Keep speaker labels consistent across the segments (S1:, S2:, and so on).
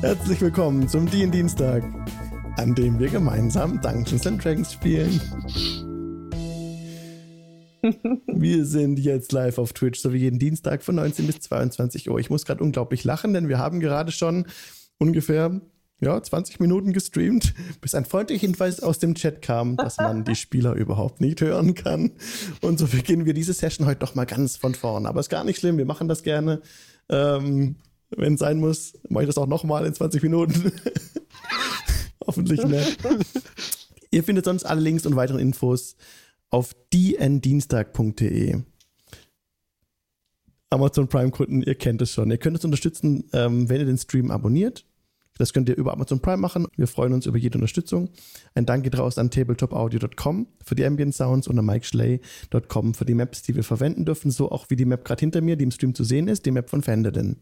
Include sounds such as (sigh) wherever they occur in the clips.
S1: Herzlich willkommen zum DIN Dienstag, an dem wir gemeinsam Dungeons and Dragons spielen. (laughs) wir sind jetzt live auf Twitch, so wie jeden Dienstag von 19 bis 22 Uhr. Ich muss gerade unglaublich lachen, denn wir haben gerade schon ungefähr ja, 20 Minuten gestreamt, bis ein freundlicher Hinweis aus dem Chat kam, dass man die (laughs) Spieler überhaupt nicht hören kann. Und so beginnen wir diese Session heute doch mal ganz von vorn. Aber ist gar nicht schlimm, wir machen das gerne. Ähm, Wenn es sein muss, mache ich das auch nochmal in 20 Minuten. (laughs) Hoffentlich nicht. Ihr findet sonst alle Links und weitere Infos auf dndienstag.de. Amazon Prime-Kunden, ihr kennt es schon. Ihr könnt es unterstützen, ähm, wenn ihr den Stream abonniert. Das könnt ihr über Amazon Prime machen. Wir freuen uns über jede Unterstützung. Ein Dank geht raus an tabletopaudio.com für die Ambient Sounds und an MikeSchley.com für die Maps, die wir verwenden dürfen. So auch wie die Map gerade hinter mir, die im Stream zu sehen ist, die Map von Fandolin.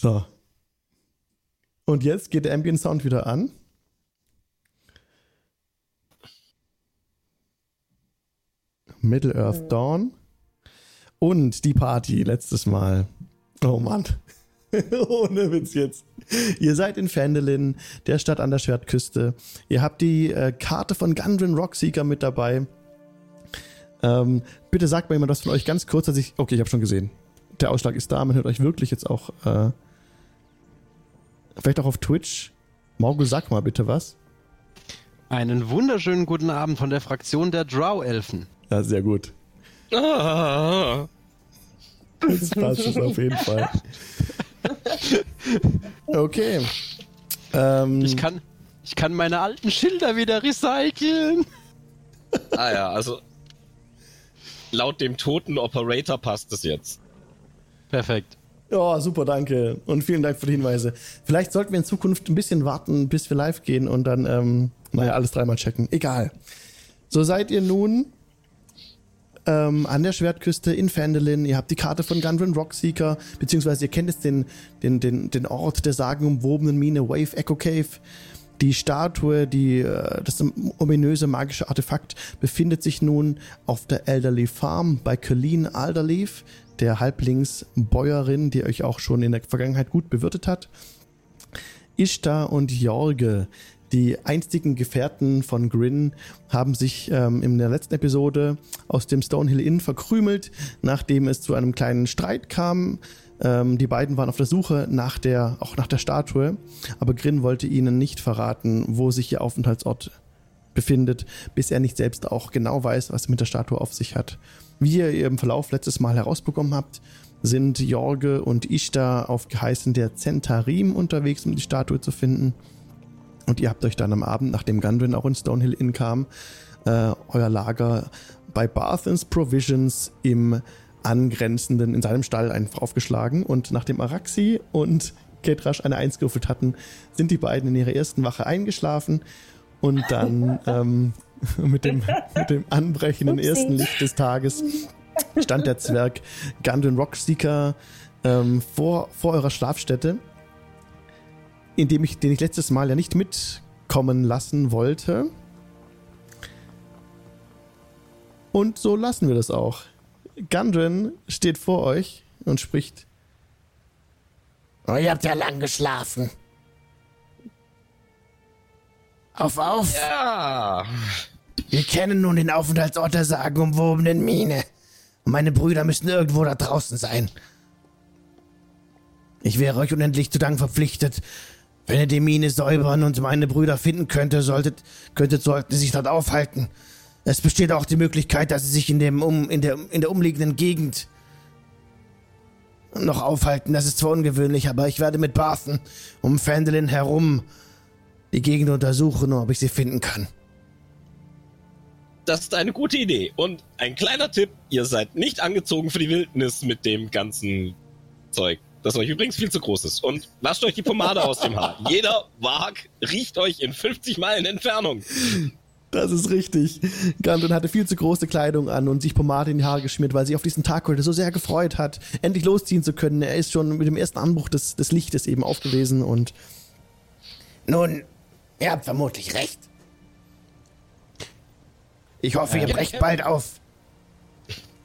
S1: So. Und jetzt geht der Ambient Sound wieder an. Middle Earth Dawn. Und die Party letztes Mal. Oh Mann. (laughs) Ohne Witz jetzt. Ihr seid in Fandolin, der Stadt an der Schwertküste. Ihr habt die äh, Karte von Gundren Rockseeker mit dabei. Ähm, bitte sagt mir jemand was von euch ganz kurz, dass ich. Okay, ich habe schon gesehen. Der Ausschlag ist da. Man hört euch wirklich jetzt auch. Äh, vielleicht auch auf Twitch. Morgul, sag mal bitte was.
S2: Einen wunderschönen guten Abend von der Fraktion der Drow-Elfen.
S1: Ja, sehr gut.
S3: Ah.
S1: Das passt es auf jeden Fall. (laughs) Okay. Ähm,
S2: Ich kann, ich kann meine alten Schilder wieder recyceln.
S3: ah ja, also laut dem toten Operator passt es jetzt.
S2: Perfekt.
S1: Ja, super, danke. Und vielen Dank für die Hinweise. Vielleicht sollten wir in Zukunft ein bisschen warten, bis wir live gehen und dann, ähm, naja, alles dreimal checken. Egal. So seid ihr nun ähm, an der Schwertküste in Fandolin. Ihr habt die Karte von Gundren Rockseeker, beziehungsweise ihr kennt jetzt den, den, den, den Ort der sagenumwobenen Mine Wave Echo Cave. Die Statue, die, äh, das ominöse magische Artefakt befindet sich nun auf der Elderly Farm bei Colleen Alderleaf, der Halblingsbäuerin, die euch auch schon in der Vergangenheit gut bewirtet hat. Ishtar und Jorge, die einstigen Gefährten von Grin, haben sich ähm, in der letzten Episode aus dem Stonehill Inn verkrümelt, nachdem es zu einem kleinen Streit kam. Ähm, die beiden waren auf der Suche nach der, auch nach der Statue, aber Grin wollte ihnen nicht verraten, wo sich ihr Aufenthaltsort befindet, bis er nicht selbst auch genau weiß, was mit der Statue auf sich hat. Wie ihr im Verlauf letztes Mal herausbekommen habt, sind Jorge und Ishtar auf Geheißen der Zentarim unterwegs, um die Statue zu finden. Und ihr habt euch dann am Abend, nachdem Gundren auch in Stonehill Inn kam, äh, euer Lager bei Barthens Provisions im angrenzenden, in seinem Stall einfach aufgeschlagen. Und nachdem Araxi und Ketrash eine Eins gewürfelt hatten, sind die beiden in ihrer ersten Wache eingeschlafen. Und dann (laughs) ähm, (laughs) mit, dem, mit dem anbrechenden
S4: Upsi.
S1: ersten Licht des Tages stand der Zwerg Gundren Rockseeker ähm, vor, vor eurer Schlafstätte, in dem ich, den ich letztes Mal ja nicht mitkommen lassen wollte. Und so lassen wir das auch. Gundren steht vor euch und spricht.
S5: Oh, ihr habt ja lang geschlafen. Auf, auf.
S3: Ja.
S5: Wir kennen nun den Aufenthaltsort der sagenumwobenen Mine. Und meine Brüder müssen irgendwo da draußen sein. Ich wäre euch unendlich zu Dank verpflichtet. Wenn ihr die Mine säubern und meine Brüder finden könnte, solltet, könntet, sollten sie sich dort aufhalten. Es besteht auch die Möglichkeit, dass sie sich in, dem um, in, der, in der umliegenden Gegend noch aufhalten. Das ist zwar ungewöhnlich, aber ich werde mit Barthen um Fandolin herum die Gegend untersuchen, ob ich sie finden kann.
S3: Das ist eine gute Idee. Und ein kleiner Tipp, ihr seid nicht angezogen für die Wildnis mit dem ganzen Zeug. Das euch übrigens viel zu groß ist. Und lasst euch die Pomade aus dem Haar. (laughs) Jeder Wag riecht euch in 50 Meilen Entfernung.
S1: Das ist richtig. Gundren hatte viel zu große Kleidung an und sich Pomade in die Haare geschmiert, weil sie auf diesen Tag heute so sehr gefreut hat, endlich losziehen zu können. Er ist schon mit dem ersten Anbruch des, des Lichtes eben aufgewesen und
S5: Nun, ihr habt vermutlich recht. Ich hoffe, ihr brecht bald auf.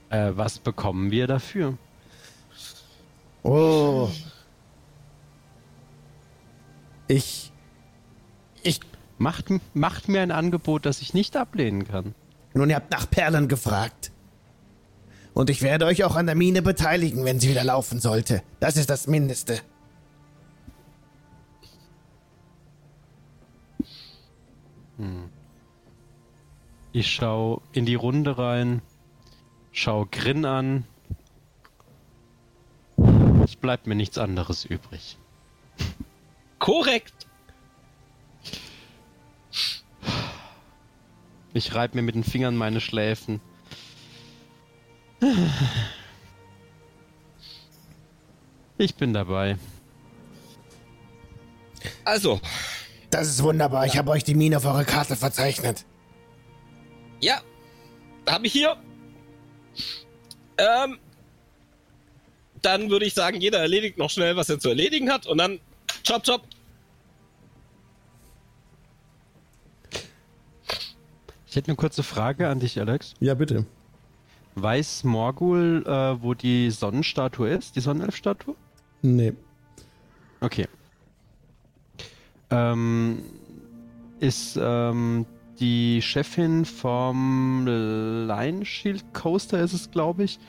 S2: Äh, was bekommen wir dafür?
S5: Oh. Ich. Ich.
S2: Macht, macht mir ein Angebot, das ich nicht ablehnen kann.
S5: Nun, ihr habt nach Perlen gefragt. Und ich werde euch auch an der Mine beteiligen, wenn sie wieder laufen sollte. Das ist das Mindeste.
S2: Ich schau in die Runde rein, schau Grin an. Es bleibt mir nichts anderes übrig.
S3: Korrekt.
S2: Ich reibe mir mit den Fingern meine Schläfen. Ich bin dabei.
S3: Also,
S5: Das ist wunderbar. Ich habe euch die Mine auf eure Karte verzeichnet.
S3: Ja, habe ich hier. Ähm, dann würde ich sagen, jeder erledigt noch schnell, was er zu erledigen hat und dann chop chop.
S2: Ich hätte eine kurze Frage an dich, Alex.
S1: Ja, bitte.
S2: Weiß Morgul, äh, wo die Sonnenstatue ist? Die Sonnenelfstatue?
S1: Nee.
S2: Okay. Ähm, ist ähm, die Chefin vom Line Shield Coaster, ist es, glaube ich,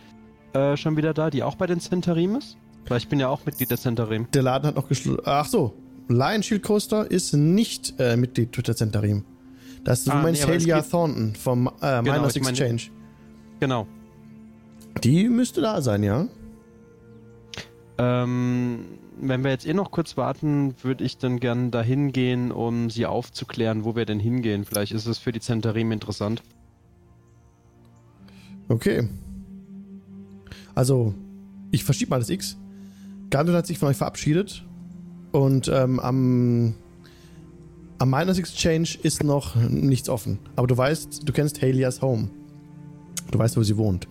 S2: äh, schon wieder da, die auch bei den Centarim ist? Weil ich bin ja auch Mitglied der Centarim.
S1: Der Laden hat noch geschlossen. Ach so. Lion Shield Coaster ist nicht äh, Mitglied der Centarim. Das ist
S2: Ah,
S1: du meinst
S2: nee,
S1: Helia Thornton vom äh,
S2: Genau,
S1: Miners
S2: ich meine-
S1: Exchange.
S2: Genau.
S1: Die müsste da sein, ja?
S2: Ähm, wenn wir jetzt eh noch kurz warten, würde ich dann gern dahin gehen, um sie aufzuklären, wo wir denn hingehen. Vielleicht ist es für die Centarim interessant.
S1: Okay. Also, ich verschiebe mal das X. Gandalf hat sich von euch verabschiedet. Und ähm, am, am Miners Exchange ist noch nichts offen. Aber du weißt, du kennst Halias Home. Du weißt, wo sie wohnt.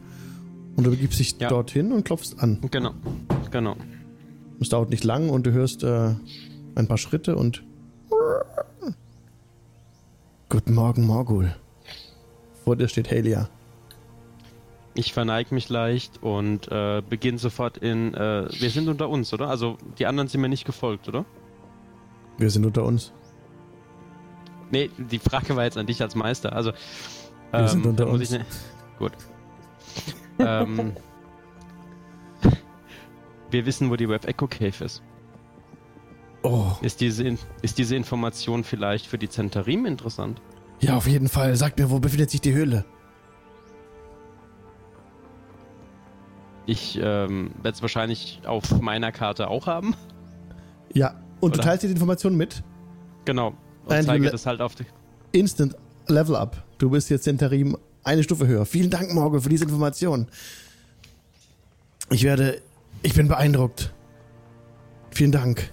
S1: Und du begibst dich
S2: Ja.
S1: dorthin und klopfst an.
S2: Genau. Genau.
S1: Es dauert nicht lang und du hörst äh, ein paar Schritte und. Guten Morgen, Morgul. Vor dir steht Halia.
S2: Ich verneige mich leicht und äh, beginne sofort in. Äh, wir sind unter uns, oder? Also die anderen sind mir nicht gefolgt, oder?
S1: Wir sind unter uns.
S2: Nee, die Frage war jetzt an dich als Meister. Also.
S1: Wir sind unter
S2: da muss
S1: uns.
S2: Ne Gut. (laughs) ähm, wir wissen, wo die Web Echo Cave ist.
S1: Oh,
S2: Ist diese, ist diese Information vielleicht für die Centarim interessant?
S1: ja, auf jeden Fall. Sag mir, wo befindet sich die Höhle?
S2: Ich ähm, werde es wahrscheinlich auf meiner Karte auch haben.
S1: Ja, und du
S2: Oder?
S1: teilst dir die Information mit?
S2: Genau. Und
S1: Nein,
S2: zeige
S1: du-
S2: das halt auf die.
S1: Instant Level Up. Du bist jetzt Interim eine Stufe höher. Vielen Dank, Morgul, für diese Information. Ich werde. Ich bin beeindruckt. Vielen Dank.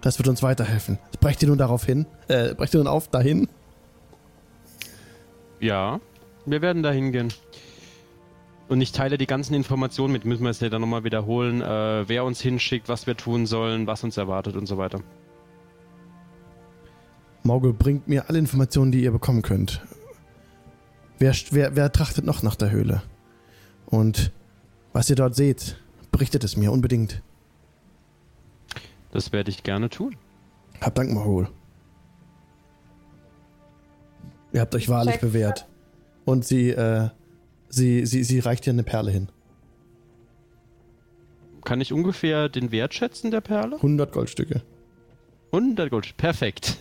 S1: Das wird uns weiterhelfen. Brecht ihr nun darauf hin? Äh, brecht ihr nun auf dahin?
S2: Ja, wir werden da hingehen. Und ich teile die ganzen Informationen mit, müssen wir es ja dann nochmal wiederholen, äh, wer uns hinschickt, was wir tun sollen, was uns erwartet und so weiter.
S1: Morgul bringt mir alle Informationen, die ihr bekommen könnt. Wer, wer, wer trachtet noch nach der Höhle? Und was ihr dort seht, berichtet es mir unbedingt.
S2: Das werde ich gerne tun.
S1: Habt Dank, Morgul. Ihr habt euch wahrlich
S4: Check.
S1: bewährt. Und sie, äh, sie, sie, sie reicht dir eine Perle hin.
S2: Kann ich ungefähr den Wert schätzen der Perle?
S1: 100 Goldstücke.
S2: 100 Gold. Perfekt.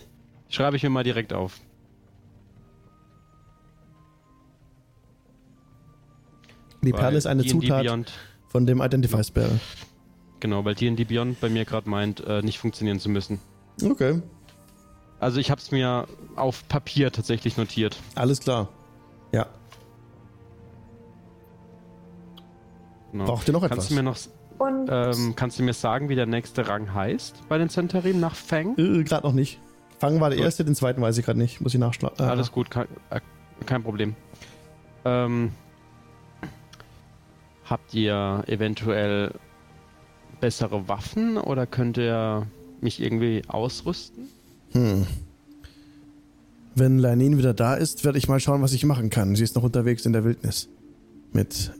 S2: Schreibe ich mir mal direkt auf.
S1: Die
S2: Weil
S1: Perle ist eine Zutat von dem Identify Spell.
S2: genau, weil D&D Beyond bei mir gerade meint, äh, nicht funktionieren zu müssen.
S1: Okay,
S2: Also ich habe es mir auf Papier tatsächlich notiert.
S1: alles klar. Ja.
S2: Genau.
S1: Braucht ihr noch etwas?
S2: Kannst du mir noch
S4: Und
S2: ähm, kannst du mir sagen, wie der nächste Rang heißt bei den Centarim nach Fang?
S1: Äh, gerade noch nicht. Fangen war der
S2: Gut.
S1: erste, den zweiten weiß ich gerade nicht. Muss ich nachschlagen. Äh,
S2: Alles gut, kein, äh, kein Problem. Ähm, habt ihr eventuell bessere Waffen oder könnt ihr mich irgendwie ausrüsten?
S1: Hm. Wenn Lanin wieder da ist, werde ich mal schauen, was ich machen kann. Sie ist noch unterwegs in der Wildnis. Mit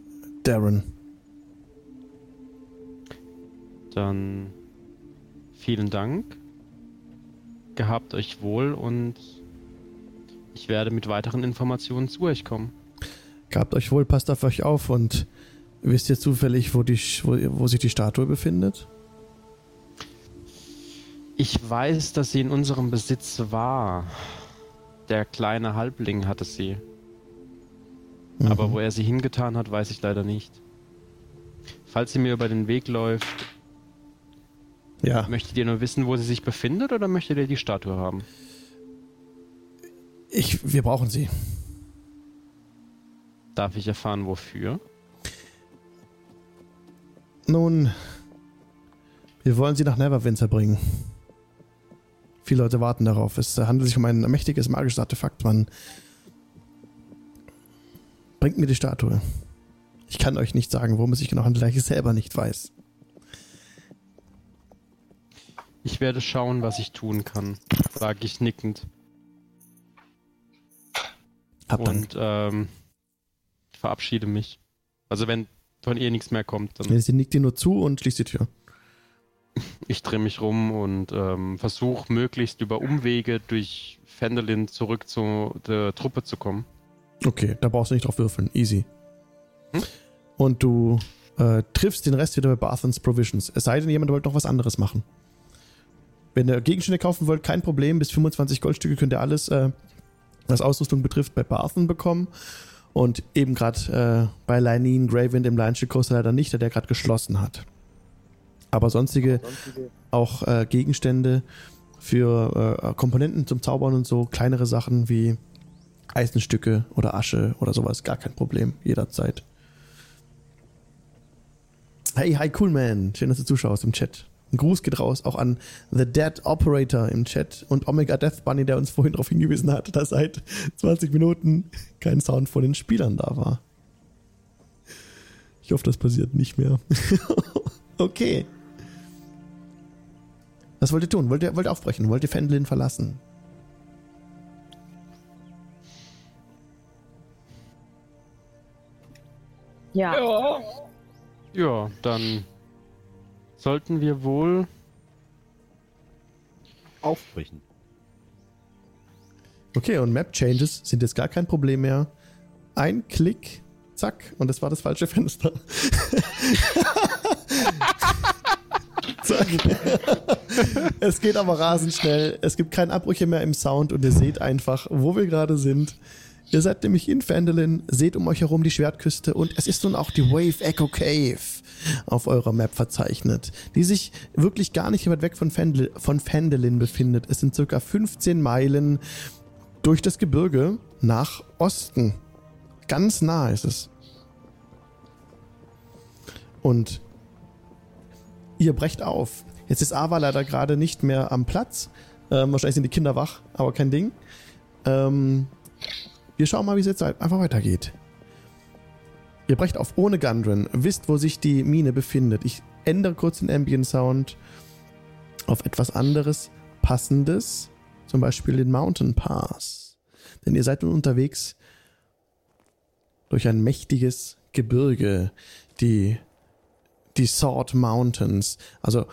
S1: Darren.
S2: Dann vielen Dank. gehabt euch wohl und ich werde mit weiteren Informationen zu euch kommen.
S1: Gehabt euch wohl, passt auf euch auf und wisst ihr zufällig, wo, die, wo, wo sich die Statue befindet?
S2: Ich weiß, dass sie in unserem Besitz war. Der kleine Halbling hatte sie. Mhm. Aber wo er sie hingetan hat, weiß ich leider nicht. Falls sie mir über den Weg läuft, ja. möchtet ihr nur wissen, wo sie sich befindet oder möchtet ihr die Statue haben?
S1: Ich, wir brauchen sie.
S2: Darf ich erfahren, wofür?
S1: Nun, wir wollen sie nach Neverwinter bringen. Viele Leute warten darauf. Es handelt sich um ein mächtiges magisches Artefakt. Man bringt mir die Statue. Ich kann euch nicht sagen, worum es sich genau handelt, da ich es selber nicht weiß.
S2: Ich werde schauen, was ich tun kann, sage ich nickend.
S1: Hab dann.
S2: Und ähm, verabschiede mich. Also wenn von ihr nichts mehr kommt, dann.
S1: Sie nickt dir nur zu und schließt die Tür. (laughs)
S2: Ich drehe mich rum und ähm, versuche möglichst über Umwege durch Fendelin zurück zu der Truppe zu kommen.
S1: Okay, da brauchst du nicht drauf würfeln. Easy. Hm? Und du äh, triffst den Rest wieder bei Barthens Provisions. Es sei denn, jemand wollte noch was anderes machen. Wenn ihr Gegenstände kaufen wollt, kein Problem. Bis 25 Goldstücke könnt ihr alles, äh, was Ausrüstung betrifft, bei Barthen bekommen. Und eben gerade äh, bei Linean Graven im Lion Coaster leider nicht, da der gerade geschlossen hat. Aber sonstige, sonstige. auch äh, Gegenstände für äh, Komponenten zum Zaubern und so, kleinere Sachen wie Eisenstücke oder Asche oder sowas, gar kein Problem, jederzeit. Hey, hi, cool man. Schön, dass du zuschaust im Chat. Ein Gruß geht raus auch an The Dead Operator im Chat und Omega Death Bunny, der uns vorhin darauf hingewiesen hat, dass seit 20 Minuten kein Sound von den Spielern da war. Ich hoffe, das passiert nicht mehr. (laughs) okay. Was wollt ihr tun? Wollt ihr, wollt ihr aufbrechen? Wollt ihr Fendlin verlassen?
S2: Ja. Ja, ja dann sollten wir wohl aufbrechen.
S1: Okay, und Map Changes sind jetzt gar kein Problem mehr. Ein Klick, zack, und das war das falsche Fenster. (laughs) zack. es geht aber rasend schnell. Es gibt keine Abbrüche mehr im Sound und ihr seht einfach, wo wir gerade sind. Ihr seid nämlich in Fandolin, seht um euch herum die Schwertküste und es ist nun auch die Wave Echo Cave auf eurer Map verzeichnet, die sich wirklich gar nicht weit weg von, Fandel, von Fandolin befindet. Es sind circa 15 Meilen durch das Gebirge nach Osten. Ganz nah ist es. Und ihr brecht auf. Jetzt ist Ava leider gerade nicht mehr am Platz. Ähm, wahrscheinlich sind die Kinder wach, aber kein Ding. Ähm, wir schauen mal, wie es jetzt einfach weitergeht. Ihr brecht auf ohne Gundren, wisst, wo sich die Mine befindet. Ich ändere kurz den Ambient Sound auf etwas anderes, passendes, zum Beispiel den Mountain Pass. Denn ihr seid nun unterwegs durch ein mächtiges Gebirge, die, die Sword Mountains. Also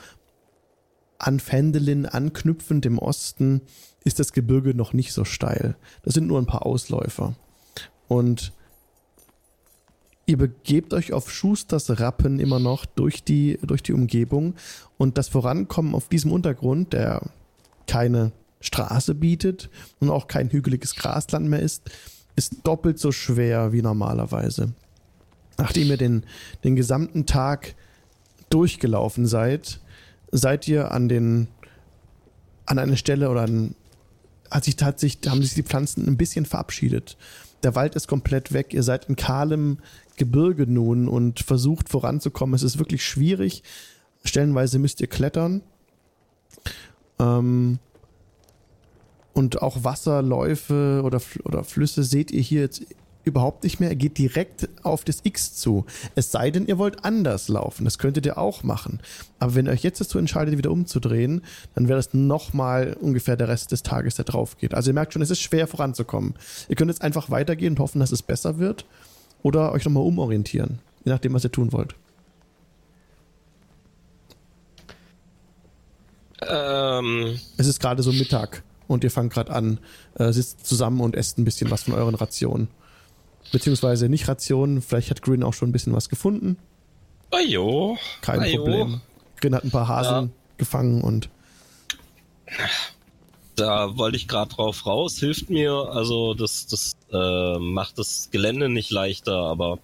S1: an Fendelin anknüpfend im Osten ist das Gebirge noch nicht so steil. Das sind nur ein paar Ausläufer. Und ihr begebt euch auf Schusters Rappen immer noch durch die, durch die Umgebung. Und das Vorankommen auf diesem Untergrund, der keine Straße bietet und auch kein hügeliges Grasland mehr ist, ist doppelt so schwer wie normalerweise. Nachdem ihr den, den gesamten Tag durchgelaufen seid, seid ihr an den an eine Stelle oder an, hat sich tatsächlich, haben sich die Pflanzen ein bisschen verabschiedet. Der Wald ist komplett weg. Ihr seid in kahlem Gebirge nun und versucht voranzukommen. Es ist wirklich schwierig. Stellenweise müsst ihr klettern. Ähm, und auch Wasserläufe oder, oder Flüsse seht ihr hier jetzt überhaupt nicht mehr. Er geht direkt auf das X zu. Es sei denn, ihr wollt anders laufen. Das könntet ihr auch machen. Aber wenn ihr euch jetzt dazu entscheidet, wieder umzudrehen, dann wäre das nochmal ungefähr der Rest des Tages, der drauf geht. Also ihr merkt schon, es ist schwer voranzukommen. Ihr könnt jetzt einfach weitergehen und hoffen, dass es besser wird. Oder euch nochmal umorientieren. Je nachdem, was ihr tun wollt.
S3: Äh Ähm,
S1: Es ist gerade so Mittag und ihr fangt gerade an, äh, sitzt zusammen und esst ein bisschen was von euren Rationen. Beziehungsweise nicht Rationen, vielleicht hat Grin auch schon ein bisschen was gefunden.
S3: oh jo.
S1: Kein
S3: Ajo.
S1: Problem. Grin hat ein paar Haseln gefangen und
S3: Da wollte ich gerade drauf raus. Hilft mir, also das, das äh, macht das Gelände nicht leichter, aber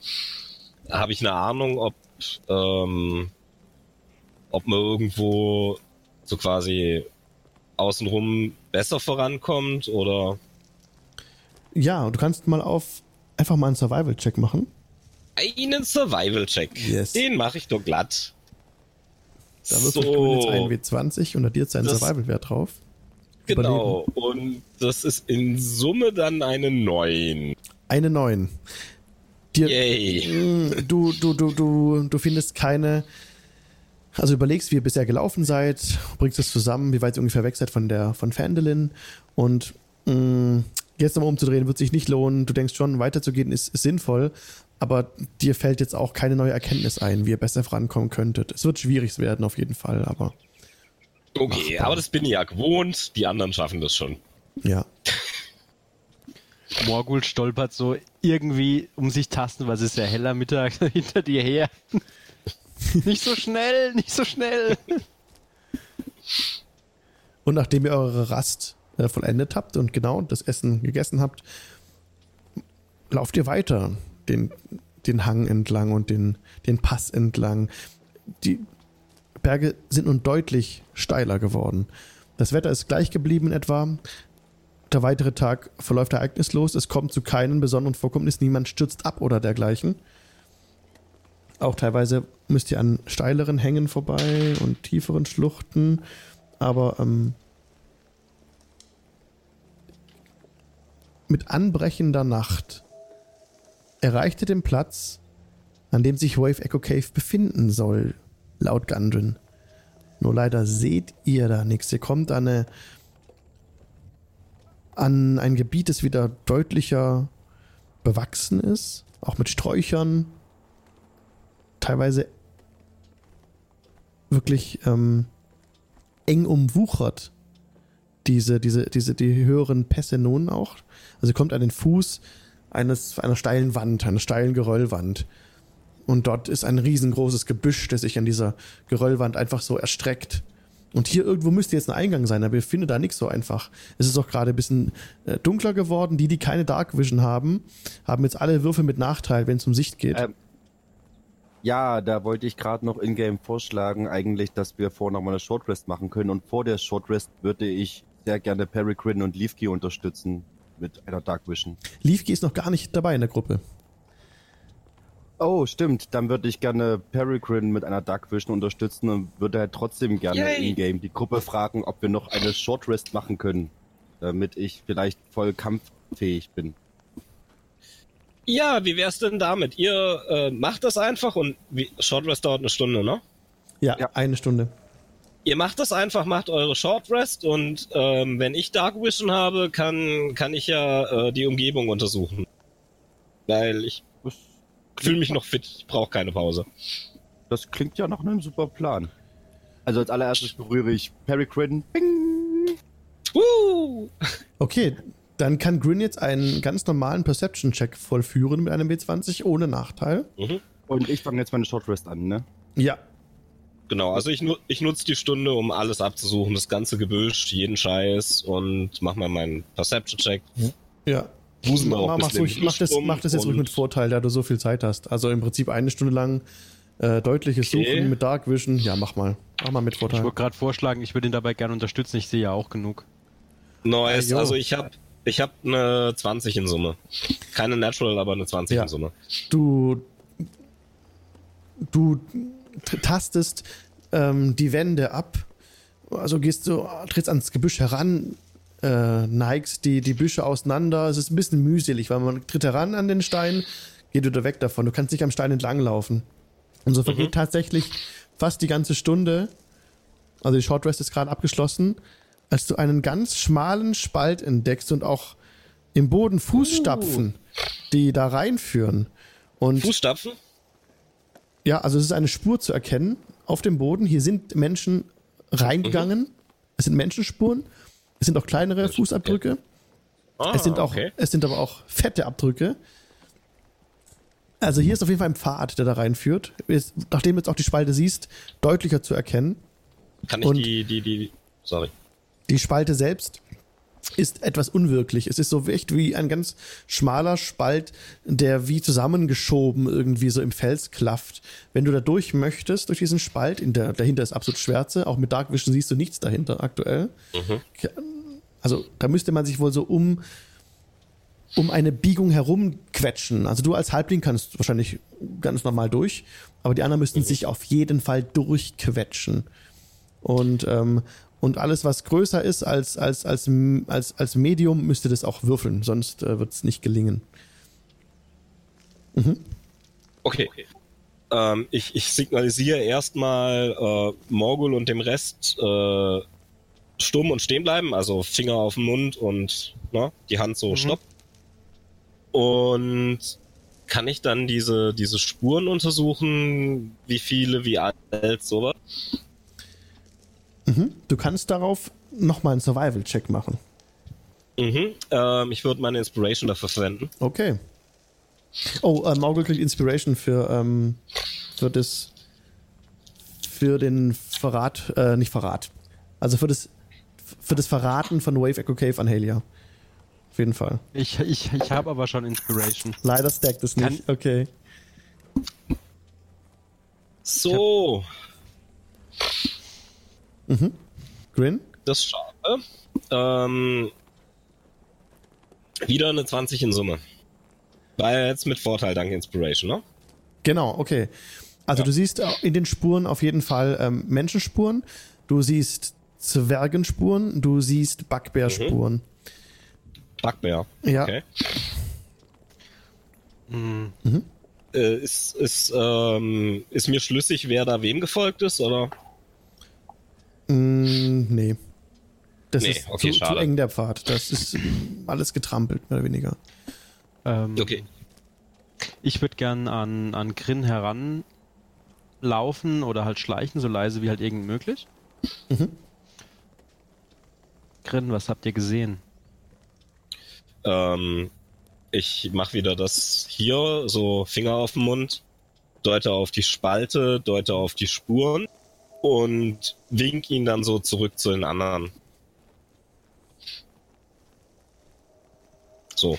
S3: habe ich eine Ahnung, ob, ähm, ob man irgendwo so quasi außenrum besser vorankommt oder
S1: ja, du kannst mal auf einfach mal einen Survival-Check machen.
S3: einen Survival-Check.
S1: Yes.
S3: Den mache ich doch glatt.
S1: Da würfelt Grin jetzt einen W20 und addiert seinen
S3: Das-
S1: Survival-Wert drauf.
S3: Genau. Und das ist in Summe dann eine 9.
S1: Eine 9. Dir,
S3: Yay.
S1: Mm, Du, du, du, du, du findest keine. Also überlegst, wie ihr bisher gelaufen seid, bringst es zusammen, wie weit ihr ungefähr weg seid von der von Fandelin und mh, jetzt nochmal umzudrehen wird sich nicht lohnen. Du denkst schon, weiterzugehen ist, ist sinnvoll, aber dir fällt jetzt auch keine neue Erkenntnis ein, wie ihr besser vorankommen könntet. Es wird schwierig werden auf jeden Fall, aber
S3: Okay,
S1: Machbar.
S3: aber das bin ich ja gewohnt. Die anderen schaffen das schon.
S1: ja. (laughs)
S2: Morgul stolpert so irgendwie um sich tasten, weil es ist ja heller Mittag (laughs) hinter dir her. (laughs) nicht so schnell, nicht so schnell.
S1: Und nachdem ihr eure Rast äh, vollendet habt und genau das Essen gegessen habt, lauft ihr weiter den, den Hang entlang und den, den Pass entlang. Die Berge sind nun deutlich steiler geworden. Das Wetter ist gleich geblieben in etwa. Der weitere Tag verläuft ereignislos. Es kommt zu keinen besonderen Vorkommnissen. Niemand stürzt ab oder dergleichen. Auch teilweise müsst ihr an steileren Hängen vorbei und tieferen Schluchten. Aber ähm, mit anbrechender Nacht erreicht ihr den Platz, an dem sich Wave Echo Cave befinden soll, laut Gundren. Nur leider seht ihr da nichts. Ihr kommt an, eine, an ein Gebiet, das wieder deutlicher bewachsen ist, auch mit Sträuchern, teilweise wirklich ähm, eng umwuchert. Diese, diese, diese, die höheren Pässe nun auch. Also ihr kommt an den Fuß eines, einer steilen Wand, einer steilen Geröllwand. Und dort ist ein riesengroßes Gebüsch, das sich an dieser Geröllwand einfach so erstreckt. Und hier irgendwo müsste jetzt ein Eingang sein, aber ich finde da nichts so einfach. Es ist auch gerade ein bisschen äh, dunkler geworden. Die, die keine Dark Vision haben, haben jetzt alle Würfel mit Nachteil, wenn es um Sicht geht.
S4: Ähm, Ja, da wollte ich gerade noch in-game vorschlagen, eigentlich, dass wir vorher nochmal eine Short Rest machen können. Und vor der Short Rest würde ich sehr gerne Peregrine und Leafkey unterstützen mit einer Dark Vision.
S1: Leafkey ist noch gar nicht dabei in der Gruppe.
S4: Oh, stimmt. Dann würde ich gerne Peregrine mit einer Dark Vision unterstützen und würde halt trotzdem gerne in-game die Gruppe fragen, ob wir noch eine Short Rest machen können, damit ich vielleicht voll kampffähig bin.
S3: Ja, wie wär's denn damit? Ihr äh, macht das einfach und wie, Short Rest dauert eine Stunde, ne?
S1: Ja,
S4: Ja.
S1: eine Stunde.
S3: Ihr macht das einfach, macht eure Short Rest und ähm, wenn ich Dark Vision habe, kann, kann ich ja äh, die Umgebung untersuchen. Weil ich fühle mich noch fit, ich brauche keine Pause.
S4: das klingt ja nach einem super Plan. Also als allererstes berühre ich Peregrine. Bing!
S3: Woo!
S1: Okay, dann kann Grin jetzt einen ganz normalen Perception-Check vollführen mit einem W20 ohne Nachteil.
S3: Mhm.
S4: Und ich fange jetzt meine Short Rest an, ne?
S1: Ja,
S3: Genau, also ich, nu ich nutze die Stunde, um alles abzusuchen, das ganze Gebüsch, jeden Scheiß und mach mal meinen Perception-Check.
S1: ja.
S3: Wusen wir auch
S1: Mach,
S3: ein
S1: mach, mach, das, mach das jetzt ruhig mit Vorteil, da du so viel Zeit hast. Also im Prinzip eine Stunde lang äh, deutliches
S3: Okay.
S1: Suchen mit Dark Vision. Ja, mach mal. Mach mal mit
S2: Ich
S1: Vorteil.
S2: wollte gerade vorschlagen, ich würde ihn dabei gerne unterstützen. Ich sehe ja auch genug.
S3: Nice,
S1: jo.
S3: also ich habe ich hab eine 20 in Summe. Keine Natural, aber eine 20
S1: Ja.
S3: in Summe.
S1: Du, du tastest ähm, die Wände ab. Also gehst du, trittst ans Gebüsch heran, äh, neigst die, die Büsche auseinander. Es ist ein bisschen mühselig, weil man tritt heran an den Stein, geht wieder weg davon. Du kannst nicht am Stein entlang laufen. Und so vergeht tatsächlich fast die ganze Stunde. Also die Short Rest ist gerade abgeschlossen, als du einen ganz schmalen Spalt entdeckst und auch im Boden Fußstapfen, die da reinführen. Und
S3: Fußstapfen?
S1: ja, also es ist eine Spur zu erkennen auf dem Boden. Hier sind Menschen reingegangen Es sind Menschenspuren. Es sind auch kleinere Fußabdrücke.
S3: Ah,
S1: es, sind auch,
S3: okay.
S1: es sind aber auch fette Abdrücke. Also hier ist auf jeden Fall ein Pfad, der da reinführt. Ist, nachdem du jetzt auch die Spalte siehst, deutlicher zu erkennen.
S3: Kann ich
S1: und-
S3: die, die, die, sorry.
S1: Die Spalte selbst ist etwas unwirklich. Es ist so echt wie ein ganz schmaler Spalt, der wie zusammengeschoben irgendwie so im Fels klafft. Wenn du da durch möchtest, durch diesen Spalt, in der, dahinter ist absolut Schwärze, auch mit Dark Vision siehst du nichts dahinter aktuell. Also da müsste man sich wohl so um, um eine Biegung herum quetschen. Also du als Halbling kannst wahrscheinlich ganz normal durch, aber die anderen müssten sich auf jeden Fall durchquetschen. Und, ähm, und alles, was größer ist als, als, als, als, als Medium, müsste das auch würfeln, sonst äh, wird es nicht gelingen.
S3: Okay. Ähm, ich, ich signalisiere erstmal äh, Morgul und dem Rest äh, stumm und stehen bleiben, also Finger auf den Mund und ne, die Hand so stopp. Und kann ich dann diese, diese Spuren untersuchen, wie viele, wie alt, sowas?
S1: Mhm. Du kannst darauf nochmal einen Survival-Check machen.
S3: Mhm. Ähm, ich würde meine Inspiration dafür verwenden.
S1: Okay. Oh, äh, Maugel kriegt Inspiration für, ähm, für das für den Verrat, äh, nicht Verrat. Also für das für das Verraten von Wave Echo Cave an Halia. Auf jeden Fall.
S2: Ich, ich, ich habe aber schon Inspiration.
S1: Leider stackt es nicht. Okay.
S3: So,
S1: Grin?
S3: das schade. Ähm, wieder eine 20 in Summe. War jetzt mit Vorteil dank Inspiration, ne?
S1: Genau, okay. Also
S3: Ja.
S1: du siehst auch in den Spuren auf jeden Fall ähm, Menschenspuren, du siehst Zwergenspuren, du siehst Backbärspuren.
S3: Bugbear.
S1: Ja.
S3: Okay.
S2: Hm.
S3: Äh, ist, ist, ähm, ist mir schlüssig, wer da wem gefolgt ist, oder?
S1: Mm, nee. Das
S3: Nee,
S1: ist
S3: okay,
S1: zu, zu eng der Pfad. Das ist alles getrampelt, mehr oder weniger.
S2: Ähm,
S3: Okay.
S2: Ich würde gern an, an Grin heranlaufen oder halt schleichen, so leise wie halt irgend möglich.
S1: Mhm.
S2: Grin, was habt ihr gesehen?
S3: Ähm, ich mach wieder das hier, so Finger auf den Mund, deute auf die Spalte, deute auf die Spuren und wink ihn dann so zurück zu den anderen. So.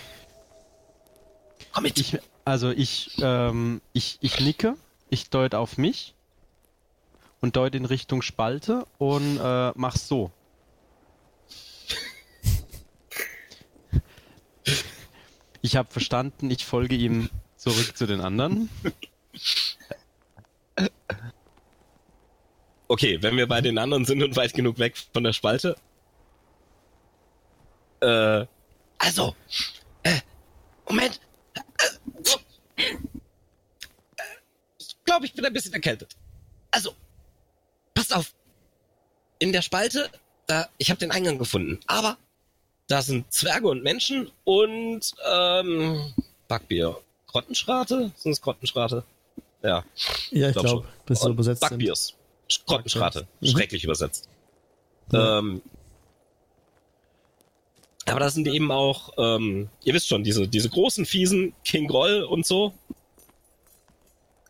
S3: Komm mit!
S2: Ich, also ich, ähm, ich, ich nicke, ich deute auf mich und deute in Richtung Spalte und äh, mach so. (laughs) Ich habe verstanden, ich folge ihm zurück zu den anderen. (laughs)
S3: Okay, wenn wir bei den anderen sind und weit genug weg von der Spalte. Äh, also, äh, Moment. Äh, ich glaube, ich bin ein bisschen erkältet. Also, passt auf. In der Spalte, da, ich habe den Eingang gefunden, aber da sind Zwerge und Menschen und ähm, Backbier. Grottenschrate? Sind es Grottenschrate? Ja.
S1: Ja, ich
S3: Glaub
S1: glaube,
S3: schon.
S1: das ist so übersetzt. sind.
S3: Backbiers. Grottenschrate.
S1: Mhm.
S3: Schrecklich übersetzt.
S1: Ja.
S3: Ähm, aber da sind eben auch, ähm, ihr wisst schon, diese, diese großen, fiesen King Groll und so.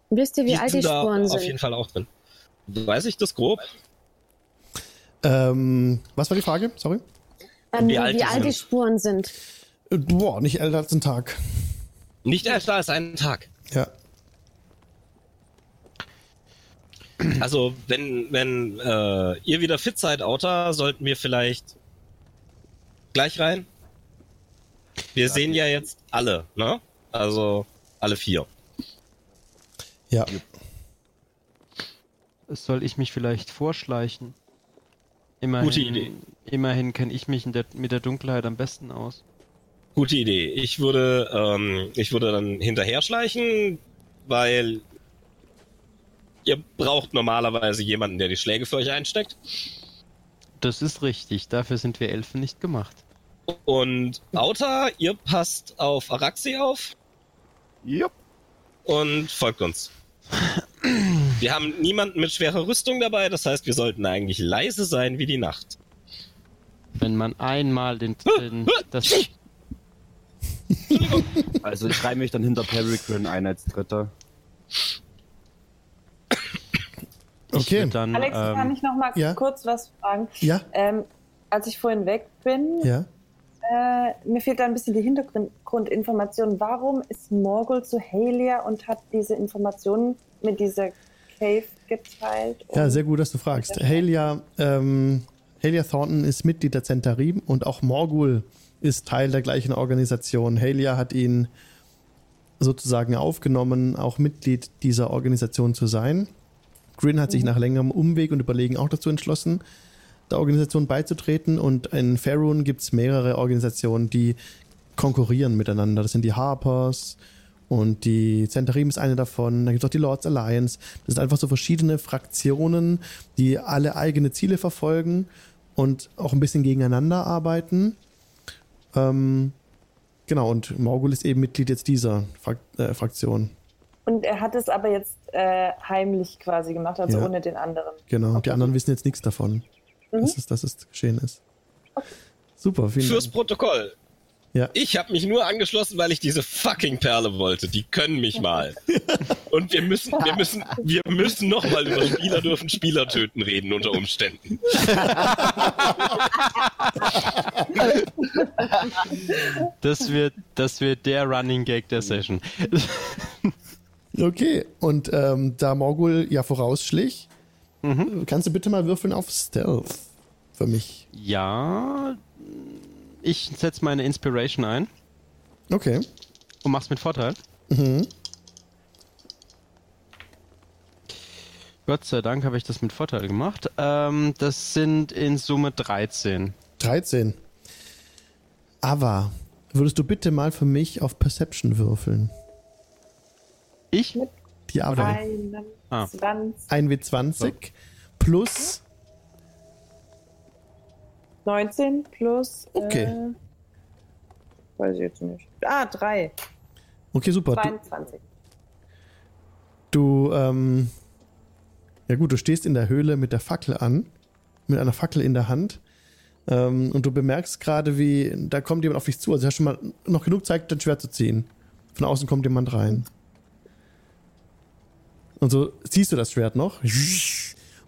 S6: Wisst ihr, wie alt die
S3: sind da
S6: Spuren
S3: auf jeden
S6: sind?
S3: Fall auch drin. Weiß ich das grob?
S1: Ähm, was war die Frage? Sorry.
S6: Ähm,
S3: wie
S6: wie
S3: alt
S6: alt,
S3: die sind?
S6: Spuren sind.
S1: Äh, Boah, nicht älter als ein Tag.
S3: Nicht älter als einen Tag.
S1: Ja.
S3: Also, wenn, wenn äh, ihr wieder fit seid, Outer, sollten wir vielleicht gleich rein. Wir sehen ja jetzt alle, ne? Also, alle vier.
S1: Ja.
S2: Soll ich mich vielleicht vorschleichen? Immerhin,
S3: Gute Idee.
S2: Immerhin kenne ich mich in der, mit der Dunkelheit am besten aus.
S3: Gute Idee. Ich würde, ähm, ich würde dann hinterher schleichen, weil ihr braucht normalerweise jemanden, der die Schläge für euch einsteckt.
S2: Das ist richtig, dafür sind wir Elfen nicht gemacht.
S3: Und Auta, ihr passt auf Araxi auf
S4: Jupp.
S3: und folgt uns. (clears throat) Wir haben niemanden mit schwerer Rüstung dabei, das heißt, wir sollten eigentlich leise sein wie die Nacht.
S2: Wenn man einmal den, den das
S4: Also ich reihe mich dann hinter Peregrine ein als Dritter.
S1: Okay.
S2: dann
S6: Alex, kann
S2: ähm,
S6: ich noch mal
S1: ja.
S6: kurz was fragen?
S1: Ja,
S6: Ähm, als ich vorhin weg bin,
S1: ja.
S6: äh, mir fehlt da ein bisschen die Hintergrundinformation. Warum ist Morgul zu Halia und hat diese Informationen mit dieser Cave geteilt?
S1: Ja, sehr gut, dass du fragst. Halia, ähm, Halia Thornton ist Mitglied der Zentarim und auch Morgul ist Teil der gleichen Organisation. Halia hat ihn sozusagen aufgenommen, auch Mitglied dieser Organisation zu sein. Grin hat sich nach längerem Umweg und Überlegen auch dazu entschlossen, der Organisation beizutreten. Und in Faerun gibt es mehrere Organisationen, die konkurrieren miteinander. Das sind die Harpers und die Zentarim ist eine davon. Dann gibt es auch die Lords Alliance. Das sind einfach so verschiedene Fraktionen, die alle eigene Ziele verfolgen und auch ein bisschen gegeneinander arbeiten. Ähm, genau, und Morgul ist eben Mitglied jetzt dieser Frak äh, Fraktion.
S6: Und er hat es aber jetzt äh, heimlich quasi gemacht, also
S1: Ja.
S6: ohne den anderen.
S1: Genau,
S6: Okay.
S1: die anderen wissen jetzt nichts davon,
S6: Mhm.
S1: dass, es, dass es geschehen ist. Super, vielen
S3: Fürs
S1: Dank.
S3: Protokoll.
S1: Ja.
S3: Ich habe mich nur angeschlossen, weil ich diese fucking Perle wollte. Die können mich mal. (laughs) Und wir müssen, wir müssen, wir müssen noch mal über Spieler dürfen Spieler töten reden unter Umständen.
S2: das wird das wird der Running Gag der Session. (laughs)
S1: Okay, und ähm, da Morgul ja vorausschlich, kannst du bitte mal würfeln auf Stealth für mich.
S2: ja, ich setze meine Inspiration ein
S1: Okay.
S2: und mach's mit Vorteil.
S1: Mhm.
S2: Gott sei Dank habe ich das mit Vorteil gemacht. Ähm, das sind in Summe 13.
S1: 13. Aber würdest du bitte mal für mich auf Perception würfeln?
S2: Ich?
S1: Die Arbeit.
S6: 21,
S1: 1W20 plus.
S6: 19 plus.
S1: Okay.
S6: Äh, weiß ich jetzt nicht. Ah, 3.
S1: Okay, super. Du,
S6: 22.
S1: du ähm, ja gut, du stehst in der Höhle mit der Fackel an, mit einer Fackel in der Hand. Ähm, und du bemerkst gerade, wie da kommt jemand auf dich zu. Also du hast schon mal noch genug Zeit, dein Schwert zu ziehen. Von außen kommt jemand rein. Und so siehst du das Schwert noch.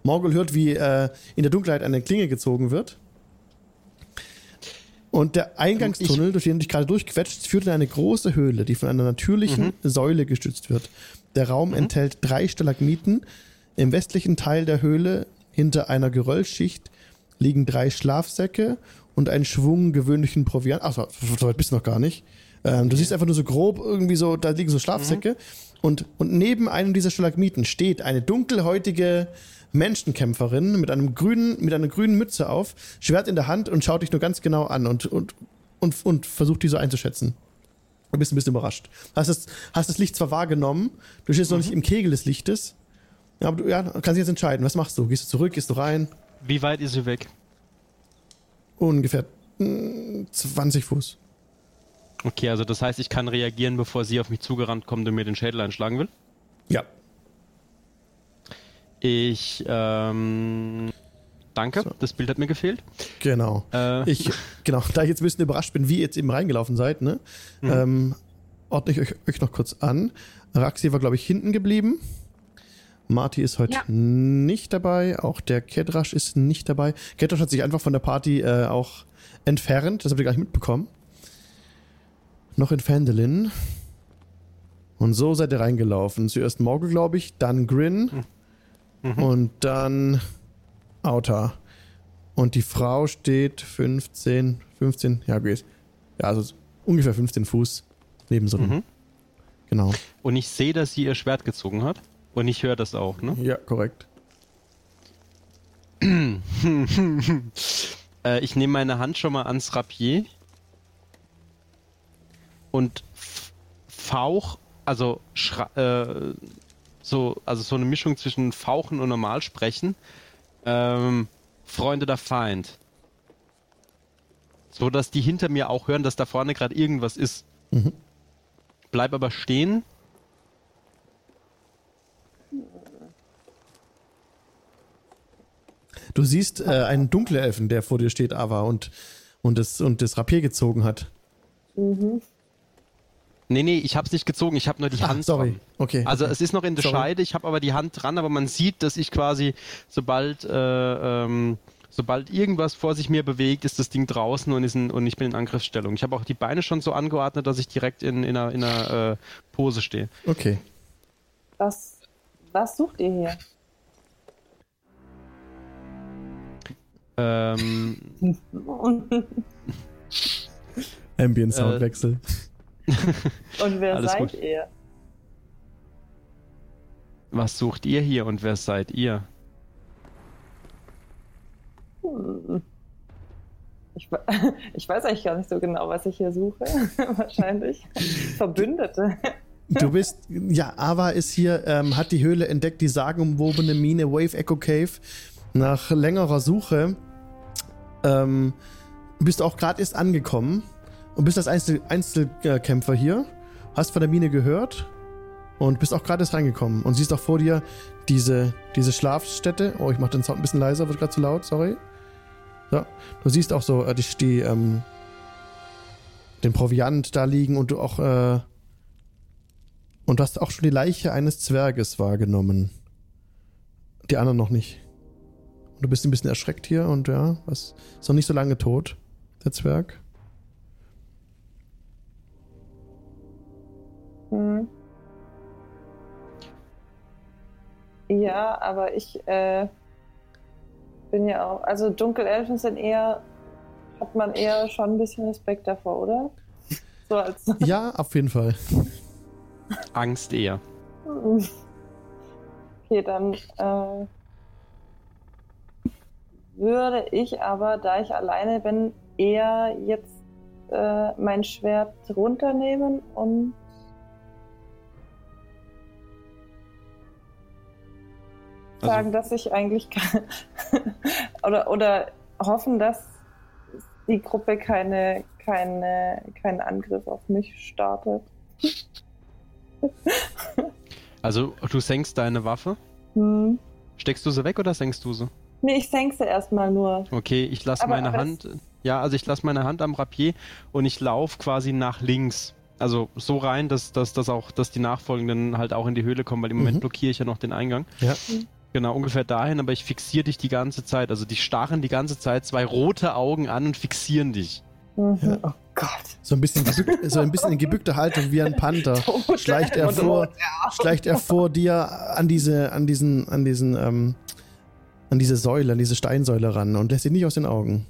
S1: Morgul hört, wie äh, in der Dunkelheit eine Klinge gezogen wird. Und der Eingangstunnel, durch den du dich gerade durchquetscht, führt in eine große Höhle, die von einer natürlichen Säule gestützt wird. Der Raum enthält drei Stalagmiten. Im westlichen Teil der Höhle, hinter einer Geröllschicht, liegen drei Schlafsäcke und ein Schwung gewöhnlichen Proviant. Ach, so weit bist du noch gar nicht. Ähm, du siehst einfach nur so grob irgendwie so, da liegen so Schlafsäcke. Und, und neben einem dieser Stalagmiten steht eine dunkelhäutige Menschenkämpferin mit einem grünen, mit einer grünen Mütze auf, Schwert in der Hand und schaut dich nur ganz genau an und, und, und, und versucht die so einzuschätzen. Du bist ein bisschen überrascht. Hast das, hast das Licht zwar wahrgenommen, du stehst noch nicht im Kegel des Lichtes, ja, aber du ja, kannst dich jetzt entscheiden. Was machst du? Gehst du zurück, gehst du rein?
S2: Wie weit ist sie weg?
S1: Ungefähr mm, 20 Fuß.
S2: Okay, also das heißt, ich kann reagieren, bevor sie auf mich zugerannt kommt und mir den Schädel einschlagen will.
S1: Ja.
S2: Ich, ähm, danke,
S1: So.
S2: das Bild hat mir gefehlt.
S1: Genau.
S2: Äh,
S1: Ich, genau, da ich jetzt ein bisschen überrascht bin, wie ihr jetzt eben reingelaufen seid, ne, ähm, ordne ich euch, euch noch kurz an. Raxi war, glaube ich, hinten geblieben. Marty ist heute
S6: Ja.
S1: nicht dabei. Auch der Kedrasch ist nicht dabei. Kedrasch hat sich einfach von der Party äh, auch entfernt. Das habt ihr gar nicht mitbekommen. Noch in Fendelin. Und so seid ihr reingelaufen. Zuerst Morgul, glaube ich, dann Grin und dann Auta. Und die Frau steht 15, 15, ja, geht. Ja, also ungefähr 15 Fuß neben so.
S2: Mhm.
S1: Genau.
S2: und ich sehe, dass sie ihr Schwert gezogen hat. Und ich höre das auch, ne?
S1: Ja, korrekt. (clears throat)
S2: Äh, ich nehme meine Hand schon mal ans Rapier und fauch, also schra- äh, so, also so eine Mischung zwischen Fauchen und Normalsprechen. Ähm, Freunde der Feind. So dass die hinter mir auch hören, dass da vorne gerade irgendwas ist.
S1: Mhm.
S2: Bleib aber stehen.
S1: Du siehst äh, einen Dunkelelfen, der vor dir steht, Ava, und, und, das, und das Rapier gezogen hat.
S6: Mhm.
S2: Nee, nee, ich hab's nicht gezogen, ich habe nur die
S1: Ah,
S2: Hand
S1: sorry.
S2: dran.
S1: Okay.
S2: Also es ist noch in der
S1: Sorry.
S2: Scheide, ich habe aber die Hand dran, aber man sieht, dass ich quasi, sobald, äh, ähm, sobald irgendwas vor sich mir bewegt, ist das Ding draußen und, ist in, und ich bin in Angriffsstellung. Ich habe auch die Beine schon so angeordnet, dass ich direkt in, in einer, in einer äh, Pose stehe.
S1: okay.
S6: Was, was sucht ihr hier?
S2: Ähm, (laughs)
S1: Ambient Soundwechsel. (laughs)
S6: Und wer
S2: Alles
S6: seid
S2: gut.
S6: ihr?
S2: was sucht ihr hier und wer seid ihr?
S6: Hm. Ich, (laughs) ich weiß eigentlich gar nicht so genau, was ich hier suche. (laughs) Wahrscheinlich. Verbündete.
S1: Du bist, ja, Ava ist hier, ähm, hat die Höhle entdeckt, die sagenumwobene Mine Wave Echo Cave. Nach längerer Suche ähm, bist du auch gerade erst angekommen und bist als Einzel Einzelkämpfer hier. Hast von der Mine gehört und bist auch gerade erst reingekommen und siehst auch vor dir diese, diese Schlafstätte. Oh, ich mach den Sound ein bisschen leiser, wird gerade zu laut, sorry. Ja, du siehst auch so äh, die, die ähm, den Proviant da liegen und du auch äh, und du hast auch schon die Leiche eines Zwerges wahrgenommen. Die anderen noch nicht. Und du bist ein bisschen erschreckt hier und ja, was ist noch nicht so lange tot, der Zwerg.
S6: Hm. Ja, aber ich äh, bin ja auch. Also Dunkelelfen sind eher. Hat man eher schon ein bisschen Respekt davor, oder? So als. (laughs)
S1: Ja, auf jeden Fall.
S2: Angst eher.
S6: Okay, dann äh, würde ich aber, da ich alleine bin, eher jetzt äh, mein Schwert runternehmen und
S2: Also-
S6: sagen, dass ich eigentlich kann, (laughs) oder, oder hoffen, dass die Gruppe keine, keine, keinen Angriff auf mich startet. (laughs)
S2: Also du senkst deine Waffe.
S6: Hm.
S2: Steckst du sie weg oder senkst du sie?
S6: Nee, ich senke sie erstmal nur.
S2: Okay, ich lasse meine
S6: aber
S2: Hand. Ja, also ich lasse meine Hand am Rapier und ich laufe quasi nach links. Also so rein, dass, dass, dass auch, dass die Nachfolgenden halt auch in die Höhle kommen, weil im Moment
S1: Mhm.
S2: blockiere ich ja noch den Eingang.
S1: Ja.
S2: Genau, ungefähr dahin, aber ich fixiere dich die ganze Zeit. Also die starren die ganze Zeit zwei rote Augen an und fixieren dich.
S6: Mhm.
S1: Ja.
S6: Oh Gott.
S1: So ein bisschen, gebück, so ein bisschen in gebückter Haltung wie ein Panther. (laughs) Schleicht er vor, schleicht er vor dir an diese, an diesen, an diesen, ähm, an diese Säule, an diese Steinsäule ran und lässt ihn nicht aus den Augen.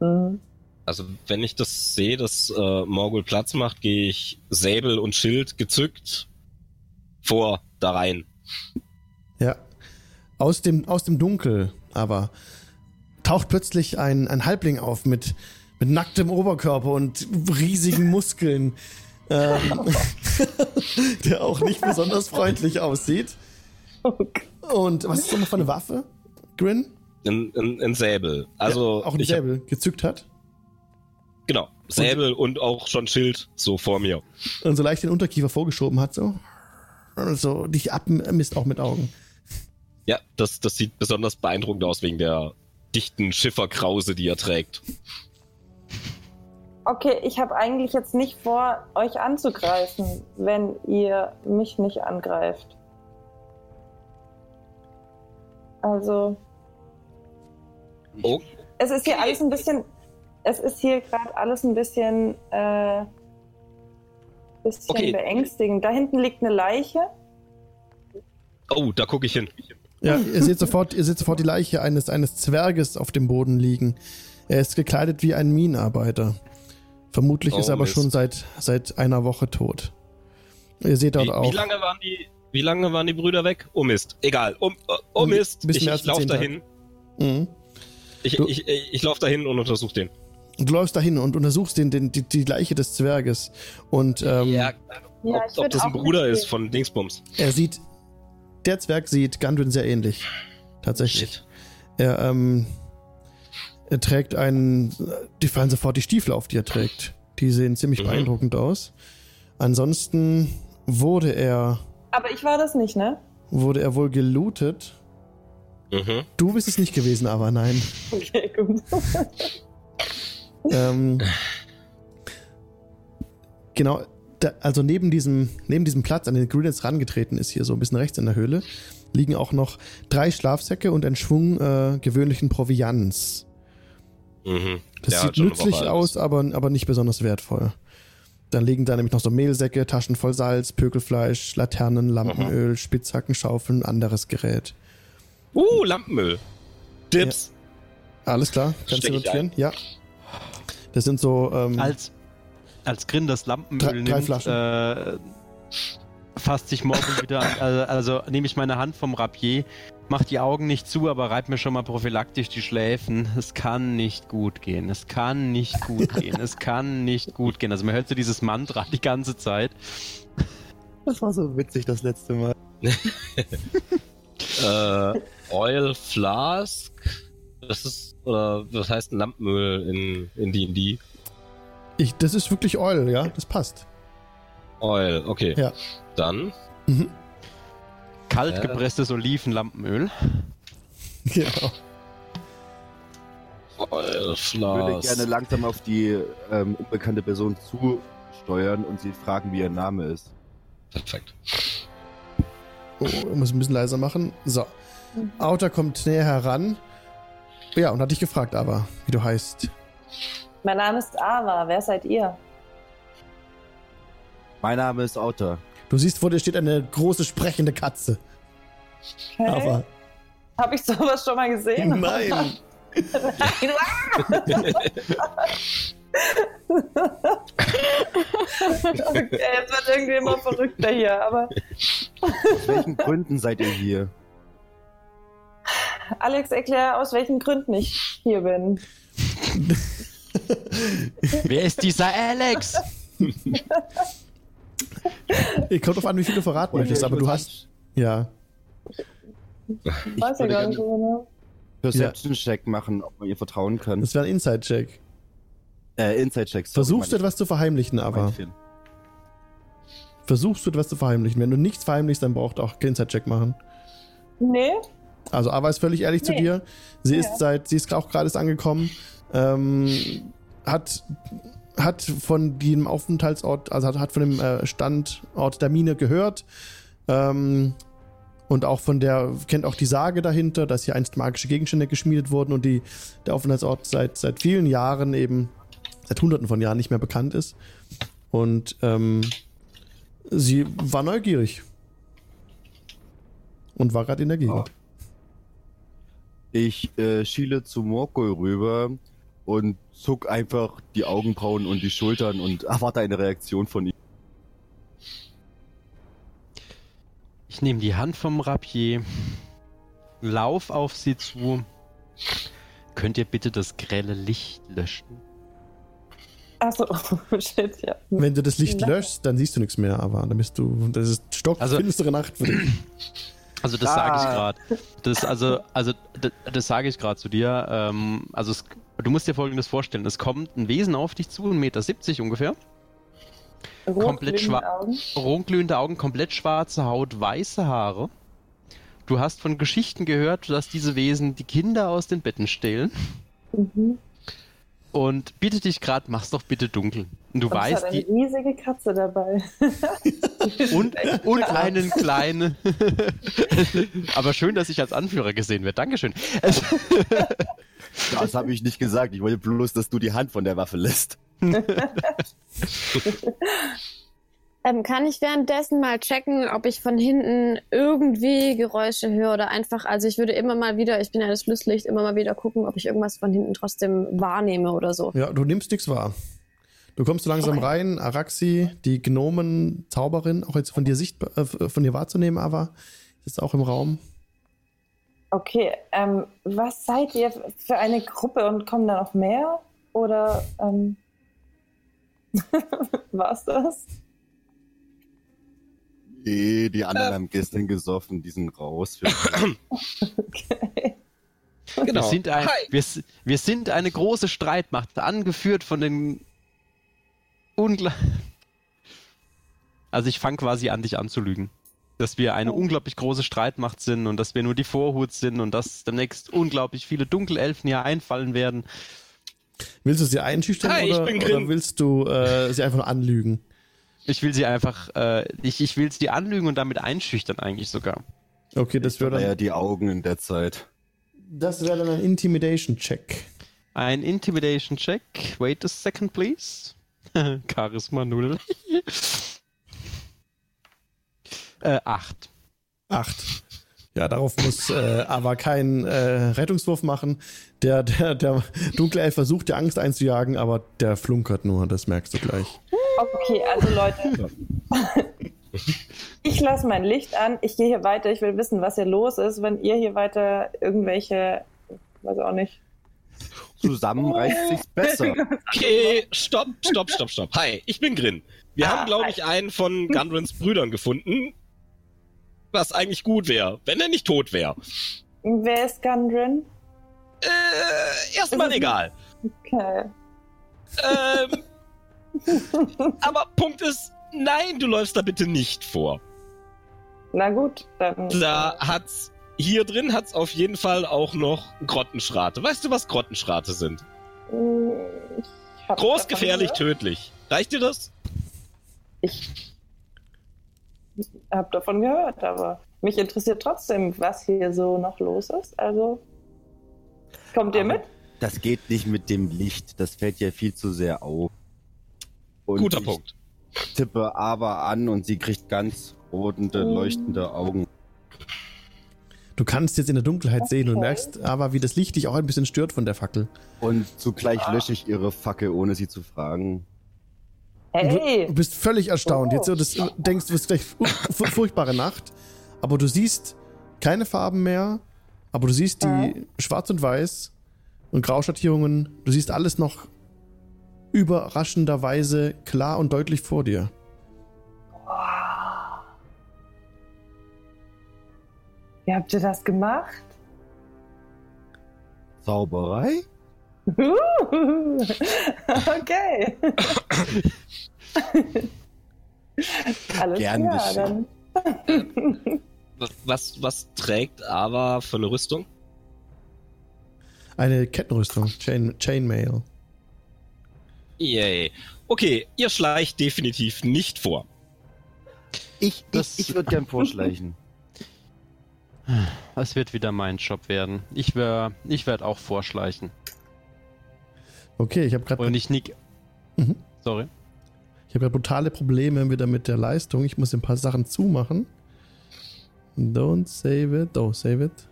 S6: Mhm.
S3: Also wenn ich das sehe, dass äh, Morgul Platz macht, gehe ich Säbel und Schild gezückt vor da rein.
S1: Ja. Aus dem, aus dem Dunkel aber taucht plötzlich ein, ein Halbling auf mit, mit nacktem Oberkörper und riesigen Muskeln. Ähm, (laughs) der auch nicht besonders freundlich aussieht. Und was ist das nochmal für eine Waffe? Grin?
S3: Ein, ein, ein Säbel. Also
S1: ja, auch ein
S3: ich hab-
S1: Säbel gezückt hat
S3: genau, Säbel und auch schon Schild so vor mir.
S1: und so leicht den Unterkiefer vorgeschoben hat, so. Und so dich abmisst auch mit Augen.
S3: Ja, das, das sieht besonders beeindruckend aus wegen der dichten Schifferkrause, die er trägt.
S6: Okay, ich habe eigentlich jetzt nicht vor, euch anzugreifen, wenn ihr mich nicht angreift. Also,
S3: Oh,
S6: es ist hier alles ein bisschen. Es ist hier gerade alles ein bisschen. Äh, bisschen
S3: Okay.
S6: beängstigend. Da hinten liegt eine Leiche.
S3: oh da gucke ich hin.
S1: Ja, ihr seht sofort, ihr seht sofort die Leiche eines, eines Zwerges auf dem Boden liegen. Er ist gekleidet wie ein Minenarbeiter. Vermutlich
S3: Oh,
S1: ist er aber
S3: Mist.
S1: schon seit, seit einer Woche tot. Ihr seht dort
S3: Wie,
S1: auch.
S3: wie lange waren die, wie lange waren die Brüder weg? Oh Mist. Egal. Um, äh, oh
S1: Um-
S3: Mist.
S1: bis
S3: Ich, ich
S1: als
S3: lauf
S1: zehn
S3: dahin.
S1: Mhm.
S3: Ich,
S1: Du-
S3: ich, ich, ich lauf dahin und untersuch den.
S1: Du läufst dahin und untersuchst den, den, die, die Leiche des Zwerges. Und ähm,
S6: Ja,
S3: ob,
S6: ich
S3: ob das ein Bruder ist von Dingsbums.
S1: er sieht, der Zwerg sieht Gandwin sehr ähnlich. Tatsächlich.
S3: Shit.
S1: Er, ähm, er trägt einen, die fallen sofort die Stiefel auf, die er trägt. Die sehen ziemlich
S3: Mhm.
S1: beeindruckend aus. Ansonsten wurde er,
S6: Aber ich war das nicht, ne?
S1: wurde er wohl gelootet
S3: Mhm.
S1: Du bist es nicht gewesen, aber nein.
S6: Okay, gut.
S1: ähm, (laughs) genau, da, also neben diesem, neben diesem Platz, an den Green jetzt rangetreten ist, hier so ein bisschen rechts in der Höhle, liegen auch noch drei Schlafsäcke und ein Schwung äh, gewöhnlichen Proviants.
S3: Mhm.
S1: Das
S3: Der
S1: sieht nützlich aus, aber, aber nicht besonders wertvoll. Dann liegen da nämlich noch so Mehlsäcke, Taschen voll Salz, Pökelfleisch, Laternen, Lampenöl, Spitzhacken, Schaufeln, anderes Gerät.
S3: Uh, Lampenmüll. Dips.
S1: Alles klar, kannst du notieren? Ja. Das sind so. Ähm,
S2: Als, als Grin das Lampenöl
S1: Drei- drei
S2: nimmt,
S1: Flaschen.
S2: Äh, fasst sich morgen wieder an. Also, also nehme ich meine Hand vom Rapier, mach die Augen nicht zu, aber reib mir schon mal prophylaktisch die Schläfen. Es kann nicht gut gehen. Es kann nicht gut (laughs) gehen. Es kann nicht gut gehen. Also man hört so dieses Mantra die ganze Zeit.
S4: Das war so witzig das letzte Mal. (laughs)
S3: äh, Oil Flask. Das ist, oder was heißt ein Lampenöl in, in D&D?
S1: Ich, das ist wirklich Oil, ja, das passt.
S3: Oil, okay.
S1: Ja.
S3: Dann,
S1: Mhm.
S2: Kalt
S3: Ja.
S2: gepresstes Olivenlampenöl.
S1: Genau.
S3: Oil
S4: Ich würde gerne langsam auf die ähm, unbekannte Person zusteuern und sie fragen, wie ihr Name ist.
S3: Perfekt.
S1: Oh, ich muss ein bisschen leiser machen. So. Outer kommt näher heran. Ja, und hat dich gefragt, aber, wie du heißt.
S6: Mein Name ist Ava. Wer seid ihr?
S4: Mein Name ist Autor.
S1: Du siehst, vor dir steht eine große sprechende Katze.
S6: Okay.
S1: Aber.
S6: Habe ich sowas schon mal gesehen?
S1: Nein! (laughs)
S6: okay, jetzt wird irgendwie immer verrückter hier, aber
S4: Aus welchen Gründen seid ihr hier?
S6: Alex, erklär, aus welchen Gründen ich hier bin. (laughs)
S2: Wer ist dieser Alex?
S1: Ich (laughs) kommt drauf an, wie viel du verraten möchtest, aber du hast. Ja.
S6: Ich weiß ja gar nicht genau.
S4: Perception-Check machen, ob man ihr vertrauen kann.
S1: Das wäre ein Inside-Check.
S4: Äh, Inside-Check.
S1: Versuchst du etwas zu verheimlichen, aber. Versuchst du etwas zu verheimlichen. Wenn du nichts verheimlichst, dann braucht auch kein Inside-Check machen.
S6: Nee,
S1: Also Ava ist völlig ehrlich zu
S6: Nee.
S1: dir. Sie
S6: Ja.
S1: ist seit, sie ist auch gerade erst angekommen. Ähm, hat, hat von dem Aufenthaltsort, also hat, hat von dem äh, Standort der Mine gehört. Ähm, und auch von der, kennt auch die Sage dahinter, dass hier einst magische Gegenstände geschmiedet wurden und die, der Aufenthaltsort seit, seit vielen Jahren eben, seit hunderten von Jahren nicht mehr bekannt ist. Und ähm, sie war neugierig. Und war gerade in der Gegend.
S4: Ich äh, schiele zu Morgul rüber und zuck einfach die Augenbrauen und die Schultern und erwarte eine Reaktion von ihm.
S2: Ich nehme die Hand vom Rapier, lauf auf sie zu. Könnt ihr bitte das grelle Licht löschen?
S6: achso, (laughs) oh, shit, ja.
S1: Wenn du das Licht
S6: Nein.
S1: löschst, dann siehst du nichts mehr, aber dann bist du, das ist stockfinstere
S2: Also-
S1: Nacht für dich. (clears throat)
S2: Also das sage ich
S4: Ah.
S2: gerade. Das also also das, das sage ich gerade zu dir. Ähm, also es, du musst dir Folgendes vorstellen: Es kommt ein Wesen auf dich zu, 1,70 Meter ungefähr, Komplett
S6: Rotglühende
S2: schwa-
S6: Augen.
S2: rundglühende Augen, komplett schwarze Haut, weiße Haare. Du hast von Geschichten gehört, dass diese Wesen die Kinder aus den Betten stehlen
S6: Mhm.
S2: und bitte dich gerade, mach's doch bitte dunkel. Und du
S6: Und es hat
S2: weißt,
S6: eine
S2: die
S6: riesige Katze dabei. (laughs) (laughs)
S2: und, und einen kleinen. (laughs) Aber schön, dass ich als Anführer gesehen werde. Dankeschön.
S4: Das habe ich nicht gesagt. Ich wollte bloß, dass du die Hand von der Waffe lässt. (laughs)
S7: Ähm, kann ich währenddessen mal checken, ob ich von hinten irgendwie Geräusche höre oder einfach, also ich würde immer mal wieder, ich bin ja das Schlusslicht, immer mal wieder gucken, ob ich irgendwas von hinten trotzdem wahrnehme oder so.
S1: Ja, du nimmst nichts wahr. Du kommst so langsam
S7: Okay.
S1: rein, Araxi, die Gnomen-Zauberin, auch jetzt von dir sichtbar, äh, von dir wahrzunehmen, aber ist auch im Raum.
S6: Okay, ähm, was seid ihr für eine Gruppe und kommen da noch mehr? Oder ähm, (laughs) war's das?
S4: Nee, die anderen haben gestern gesoffen, die sind raus. Für (coughs)
S6: Okay.
S3: Genau.
S2: wir, sind ein, wir, wir sind eine große Streitmacht, angeführt von den Ungla Also ich fange quasi an, dich anzulügen. Dass wir eine unglaublich große Streitmacht sind und dass wir nur die Vorhut sind und dass demnächst unglaublich viele Dunkelelfen hier einfallen werden.
S1: Willst du sie einschüchtern
S3: Hi, ich
S1: oder, oder willst du äh, sie einfach anlügen?
S2: Ich will sie einfach, äh, ich, ich will sie anlügen und damit einschüchtern eigentlich sogar.
S1: Okay, das wäre
S4: ja
S1: dann,
S4: die Augen in der Zeit.
S1: das wäre dann ein Intimidation-Check.
S2: Ein Intimidation Check. Wait a second, please. (laughs) Charisma 0. äh, 8.
S1: Acht. Ja, darauf muss äh, aber kein äh, Rettungswurf machen. Der, der, der dunkle Elf versucht, dir Angst einzujagen, aber der flunkert nur, das merkst du gleich.
S6: Okay, also Leute. (laughs) ich lasse mein Licht an. Ich gehe hier weiter. Ich will wissen, was hier los ist. Wenn ihr hier weiter irgendwelche, weiß auch nicht.
S4: Zusammen reißt sich's besser. (laughs)
S3: Okay, stopp, stopp, stopp, stopp. Hi, ich bin Grin. Wir
S6: Ah,
S3: haben, glaube ich, einen von Gundrins Brüdern gefunden, was eigentlich gut wäre, wenn er nicht tot wäre.
S6: Wer ist Gundren?
S3: Äh, erstmal egal.
S6: Okay.
S3: Ähm, (laughs) aber Punkt ist, nein, du läufst da bitte nicht vor.
S6: Na gut, dann.
S3: Da hat's, hier drin hat's auf jeden Fall auch noch Grottenschrate. Weißt du, was Grottenschrate sind?
S6: Hm,
S3: Groß, gefährlich,
S6: gehört.
S3: tödlich. Reicht dir das?
S6: Ich habe davon gehört, aber mich interessiert trotzdem, was hier so noch los ist. Also, kommt ihr
S4: Aber
S6: mit?
S4: Das geht nicht mit dem Licht. Das fällt ja viel zu sehr auf. Und
S3: Guter
S4: ich
S3: Punkt.
S4: tippe aber an und sie kriegt ganz rotende,
S6: Oh.
S4: leuchtende Augen.
S1: Du kannst jetzt in der Dunkelheit sehen und
S6: Okay.
S1: merkst aber, wie das Licht dich auch ein bisschen stört von der Fackel.
S4: Und zugleich lösche ich ihre Fackel, ohne sie zu fragen.
S6: Hey!
S1: du bist völlig erstaunt.
S6: Oh.
S1: Jetzt so, das, du denkst, du wirst gleich fu- fu- furchtbare Nacht, aber du siehst keine Farben mehr, aber du siehst die
S6: Ja.
S1: Schwarz und Weiß und Grauschattierungen. Du siehst alles noch überraschenderweise klar und deutlich vor dir.
S6: Wie habt ihr das gemacht?
S4: Zauberei?
S6: Okay. Alles
S4: Gern
S6: klar.
S3: Was, was trägt Ava für eine Rüstung?
S1: Eine Kettenrüstung, Chain, Chainmail.
S3: Yay. Okay, ihr schleicht definitiv nicht vor.
S4: Ich,
S2: Das-
S4: ich, ich würde gern (laughs) vorschleichen.
S2: Es wird wieder mein Job werden. Ich, wär- ich werde auch vorschleichen.
S1: Okay, ich habe gerade
S2: Und ich nick.
S1: Mhm.
S2: Sorry.
S1: Ich habe ja brutale Probleme wieder mit der Leistung. Ich muss ein paar Sachen zumachen. Don't save it. Oh, save it.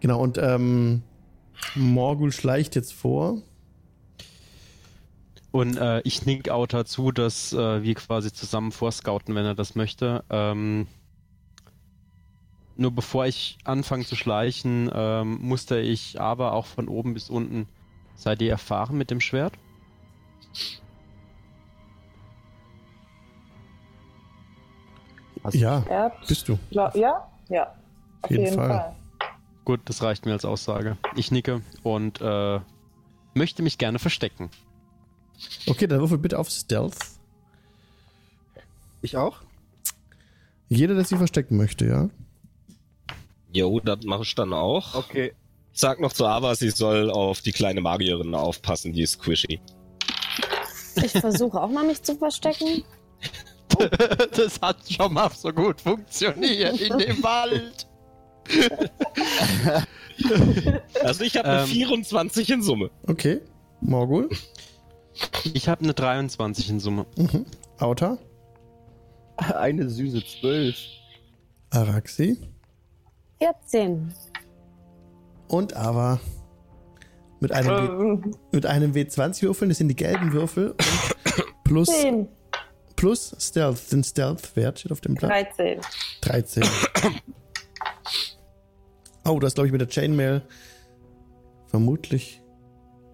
S1: Genau, und ähm, Morgul schleicht jetzt vor.
S2: Und äh, ich nick auch dazu, dass äh, wir quasi zusammen vorscouten, wenn er das möchte. Ähm, nur bevor ich anfange zu schleichen, ähm, muster ich aber auch von oben bis unten. Seid ihr erfahren mit dem Schwert?
S4: Hast-
S1: Ja,
S6: Er hat,
S1: bist du.
S6: glaub, ja? Ja. Auf
S1: jeden
S6: jeden,
S1: Fall.
S6: Fall.
S2: Gut, das reicht mir als Aussage. Ich nicke und äh, möchte mich gerne verstecken.
S1: Okay, dann würfel bitte auf Stealth.
S4: Ich auch?
S1: Jeder, der sich verstecken möchte, ja.
S3: Jo, das mache ich dann auch.
S4: Okay.
S3: Ich sag noch zu Ava, sie soll auf die kleine Magierin aufpassen, die ist squishy.
S7: Ich versuche auch mal mich zu verstecken. (laughs)
S2: das hat schon mal so gut funktioniert in dem Wald. (laughs)
S3: Also ich habe eine
S2: Ähm.
S3: 24 in Summe.
S1: Okay. Morgul.
S2: Ich habe eine 23 in Summe.
S1: Mhm. Auta.
S4: Eine süße Zwölf.
S1: Araxi.
S7: 14.
S1: Und Ava. Mit einem, W
S6: Ähm,
S1: mit einem W20 würfeln, das sind die gelben Würfel. Plus,
S6: 10,
S1: plus Stealth, den Stealth-Wert steht auf dem Blatt.
S6: 13.
S1: 13. Oh, du hast, glaube ich, mit der Chainmail vermutlich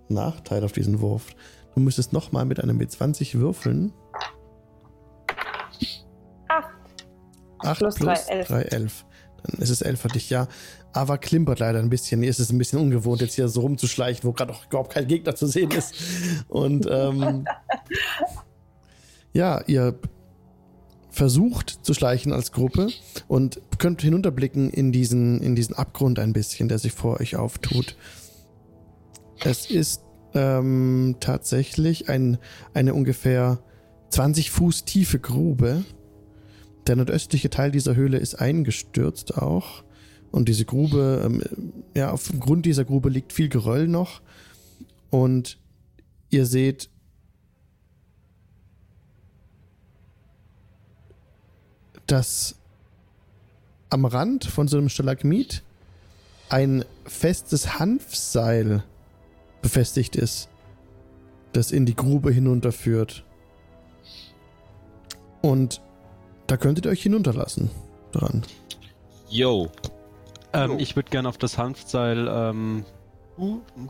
S1: Nachteil auf diesen Wurf. Du müsstest nochmal mit einem W20 würfeln.
S6: 8.
S1: 8
S6: Plus
S1: plus
S6: drei, elf.
S1: 3, 11. Dann ist es 11 für dich, ja. Aber klimpert leider ein bisschen. Hier ist es ein bisschen ungewohnt, jetzt hier so rumzuschleichen, wo gerade auch überhaupt kein Gegner zu sehen ist. Und ähm, (laughs) ja, ihr versucht zu schleichen als Gruppe und könnt hinunterblicken in diesen, in diesen Abgrund ein bisschen, der sich vor euch auftut. Es ist ähm, tatsächlich ein, eine ungefähr 20 Fuß tiefe Grube. Der nordöstliche Teil dieser Höhle ist eingestürzt auch. Und diese Grube, ähm, ja, auf dem Grund dieser Grube liegt viel Geröll noch. Und ihr seht dass am Rand von so einem Stalagmit ein festes Hanfseil befestigt ist, das in die Grube hinunterführt. Und da könntet ihr euch hinunterlassen dran.
S3: Yo.
S2: Ähm, ich würde gerne auf das Hanfseil ähm,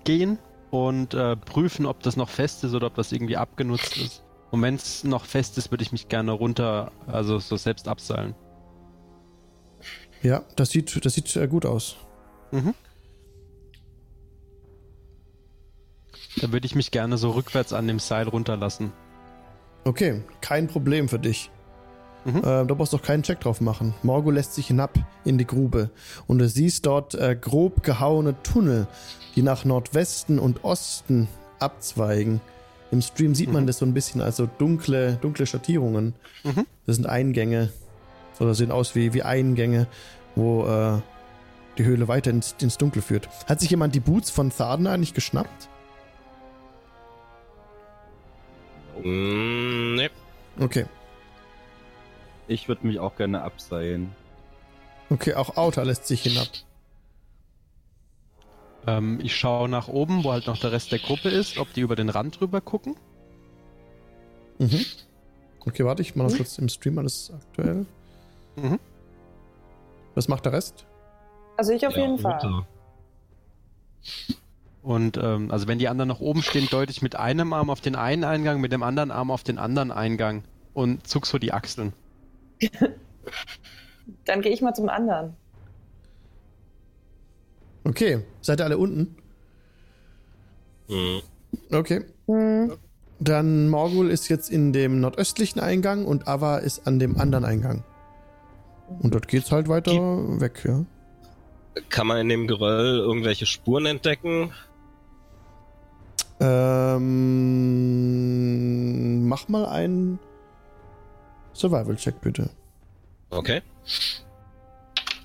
S2: gehen und äh, prüfen, ob das noch fest ist oder ob das irgendwie abgenutzt ist. Und wenn es noch fest ist, würde ich mich gerne runter, also so selbst abseilen.
S1: Ja, das sieht, das sieht äh, gut aus.
S2: Mhm. Dann würde ich mich gerne so rückwärts an dem Seil runterlassen.
S1: Okay, kein Problem für dich.
S2: Mhm.
S1: Äh, da brauchst du auch keinen Check drauf machen. Morgo lässt sich hinab in die Grube und du siehst dort äh, grob gehauene Tunnel, die nach Nordwesten und Osten abzweigen. Im Stream sieht man
S2: Mhm.
S1: das so ein bisschen als so dunkle, dunkle Schattierungen.
S2: Mhm.
S1: Das sind Eingänge. Oder sehen aus wie, wie Eingänge, wo äh, die Höhle weiter ins, ins Dunkel führt. Hat sich jemand die Boots von Tharden eigentlich geschnappt?
S3: Mm, ne.
S1: Okay.
S4: Ich würde mich auch gerne abseilen.
S1: Okay, auch Outer lässt sich hinab.
S2: Ähm, ich schaue nach oben, wo halt noch der Rest der Gruppe ist, ob die über den Rand drüber gucken.
S1: Mhm. Okay, warte, ich mache noch kurz im Stream alles aktuell.
S2: Mhm.
S1: Was macht der Rest?
S6: Also ich auf
S3: Ja,
S6: jeden Fall.
S3: runter.
S2: Und ähm, also wenn die anderen noch oben stehen, deute ich mit einem Arm auf den einen Eingang, mit dem anderen Arm auf den anderen Eingang und zuck so die Achseln. (laughs)
S6: Dann gehe ich mal zum anderen.
S1: Okay, seid ihr alle unten?
S3: Mhm.
S1: Okay.
S7: Hm.
S1: Dann Morgul ist jetzt in dem nordöstlichen Eingang und Ava ist an dem anderen Eingang. Und dort geht's halt weiter weg, ja.
S3: Kann man in dem Geröll irgendwelche Spuren entdecken?
S1: Ähm, mach mal einen Survival-Check, bitte.
S3: Okay.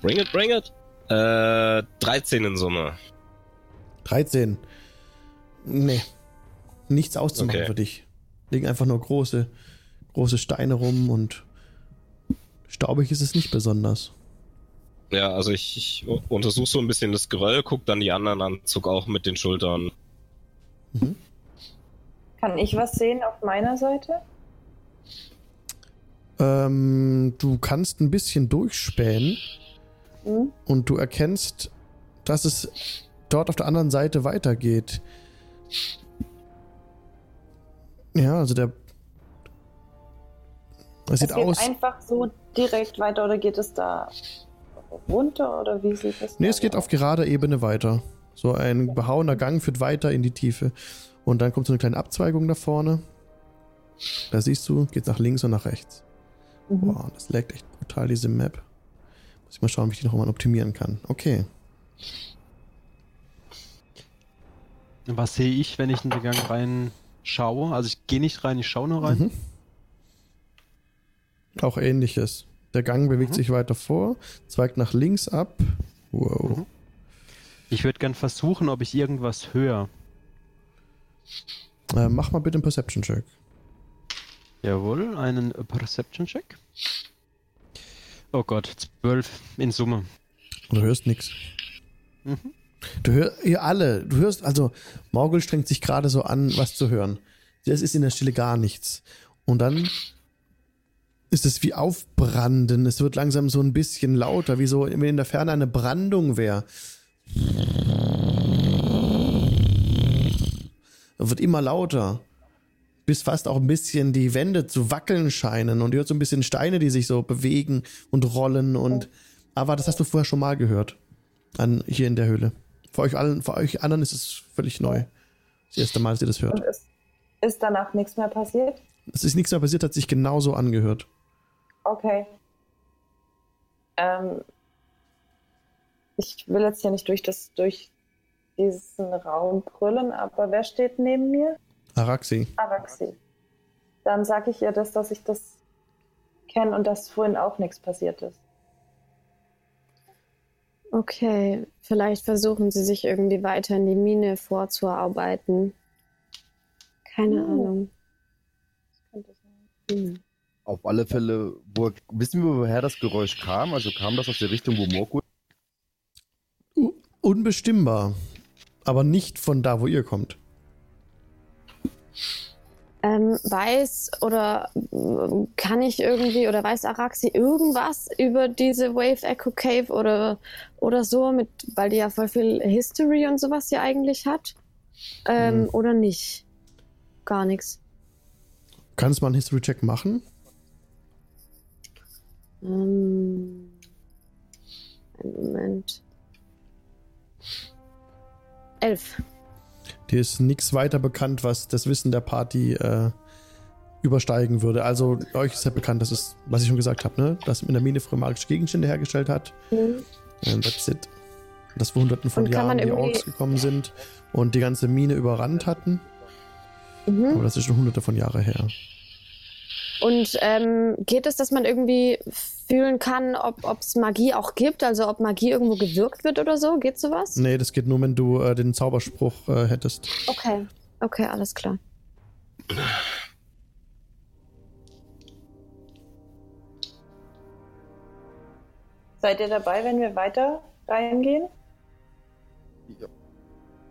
S3: Bring it, bring it. Äh, 13 in Summe.
S1: 13. Nee. Nichts auszumachen
S3: Okay.
S1: für dich. Liegen einfach nur große, große Steine rum und staubig ist es nicht besonders.
S3: Ja, also ich, ich untersuche so ein bisschen das Geröll, guck dann die anderen an, zuck auch mit den Schultern.
S6: Kann ich was sehen auf meiner Seite?
S1: Ähm, du kannst ein bisschen durchspähen
S6: Hm?
S1: und du erkennst, dass es dort auf der anderen Seite weitergeht. Ja, also der. Es sieht
S6: es geht
S1: aus.
S6: einfach so direkt weiter oder geht es da runter oder wie sieht das
S1: Nee, es geht auf gerader Ebene weiter. So ein behauener Gang führt weiter in die Tiefe. Und dann kommt so eine kleine Abzweigung da vorne. Da siehst du, geht nach links und nach rechts.
S6: Mhm.
S1: Boah, das laggt echt brutal, diese Map. Muss ich mal schauen, wie ich die noch mal optimieren kann. Okay.
S2: Was sehe ich, wenn ich in den Gang rein schaue? Also ich gehe nicht rein, ich schaue nur rein.
S1: Mhm. Auch ähnliches. Der Gang bewegt
S2: Mhm.
S1: sich weiter vor, zweigt nach links ab. Wow.
S2: Mhm. Ich würde gern versuchen, ob ich irgendwas höre.
S1: Äh, mach mal bitte einen Perception-Check.
S2: Jawohl, einen Perception-Check. Oh Gott, 12 in Summe.
S1: Du hörst nichts.
S2: Mhm.
S1: Du hörst, ihr alle, du hörst, also, Morgul strengt sich gerade so an, was zu hören. Das ist in der Stille gar nichts. Und dann ist es wie Aufbranden. Es wird langsam so ein bisschen lauter, wie so, wenn in der Ferne eine Brandung wäre. Wird immer lauter. Bis fast auch ein bisschen die Wände zu wackeln scheinen. Und ihr hört so ein bisschen Steine, die sich so bewegen und rollen. Und, aber das hast du vorher schon mal gehört. An, hier in der Höhle. Für euch allen, für euch anderen ist es völlig neu. Das erste Mal, dass ihr das hört.
S6: Und ist, ist danach nichts mehr passiert?
S1: Es ist nichts mehr passiert, hat sich genauso angehört.
S6: Okay. Ähm, ich will jetzt hier nicht durch das durch diesen Raum brüllen, aber wer steht neben mir?
S1: Araxi.
S6: Araxi. Dann sage ich ihr das, dass ich das kenne und dass vorhin auch nichts passiert ist.
S7: Okay, vielleicht versuchen sie sich irgendwie weiter in die Mine vorzuarbeiten. Keine
S6: Hm.
S7: Ahnung.
S6: Das könnte sein.
S4: Auf alle Fälle, wo, wissen wir, woher das Geräusch kam? Also kam das aus der Richtung, wo Morgul
S1: U unbestimmbar. Aber nicht von da, wo ihr kommt.
S7: Ähm, weiß oder ähm, kann ich irgendwie oder weiß Araxi irgendwas über diese Wave Echo Cave oder, oder so, mit, weil die ja voll viel History und sowas ja eigentlich hat? Ähm,
S1: Mhm.
S7: Oder nicht? Gar nichts.
S1: Kannst du mal einen History-Check machen?
S7: Ähm, einen Moment. Elf.
S1: Dir ist nichts weiter bekannt, was das Wissen der Party äh, übersteigen würde. Also euch ist ja bekannt, dass es, was ich schon gesagt habe, ne? dass in der Mine früher magische Gegenstände hergestellt hat.
S7: Mhm.
S1: Ähm, that's it. Dass vor hunderten von
S7: man
S1: Jahren die Orks gekommen sind und die ganze Mine überrannt hatten.
S7: Mhm.
S1: Aber das ist schon hunderte von Jahre her.
S7: Und ähm, geht es, dass man irgendwie fühlen kann, ob es Magie auch gibt? Also ob Magie irgendwo gewirkt wird oder so? Geht sowas?
S1: Nee, das geht nur, wenn du äh, den Zauberspruch äh, hättest.
S7: Okay. Okay, alles klar.
S6: Seid ihr dabei, wenn wir weiter reingehen?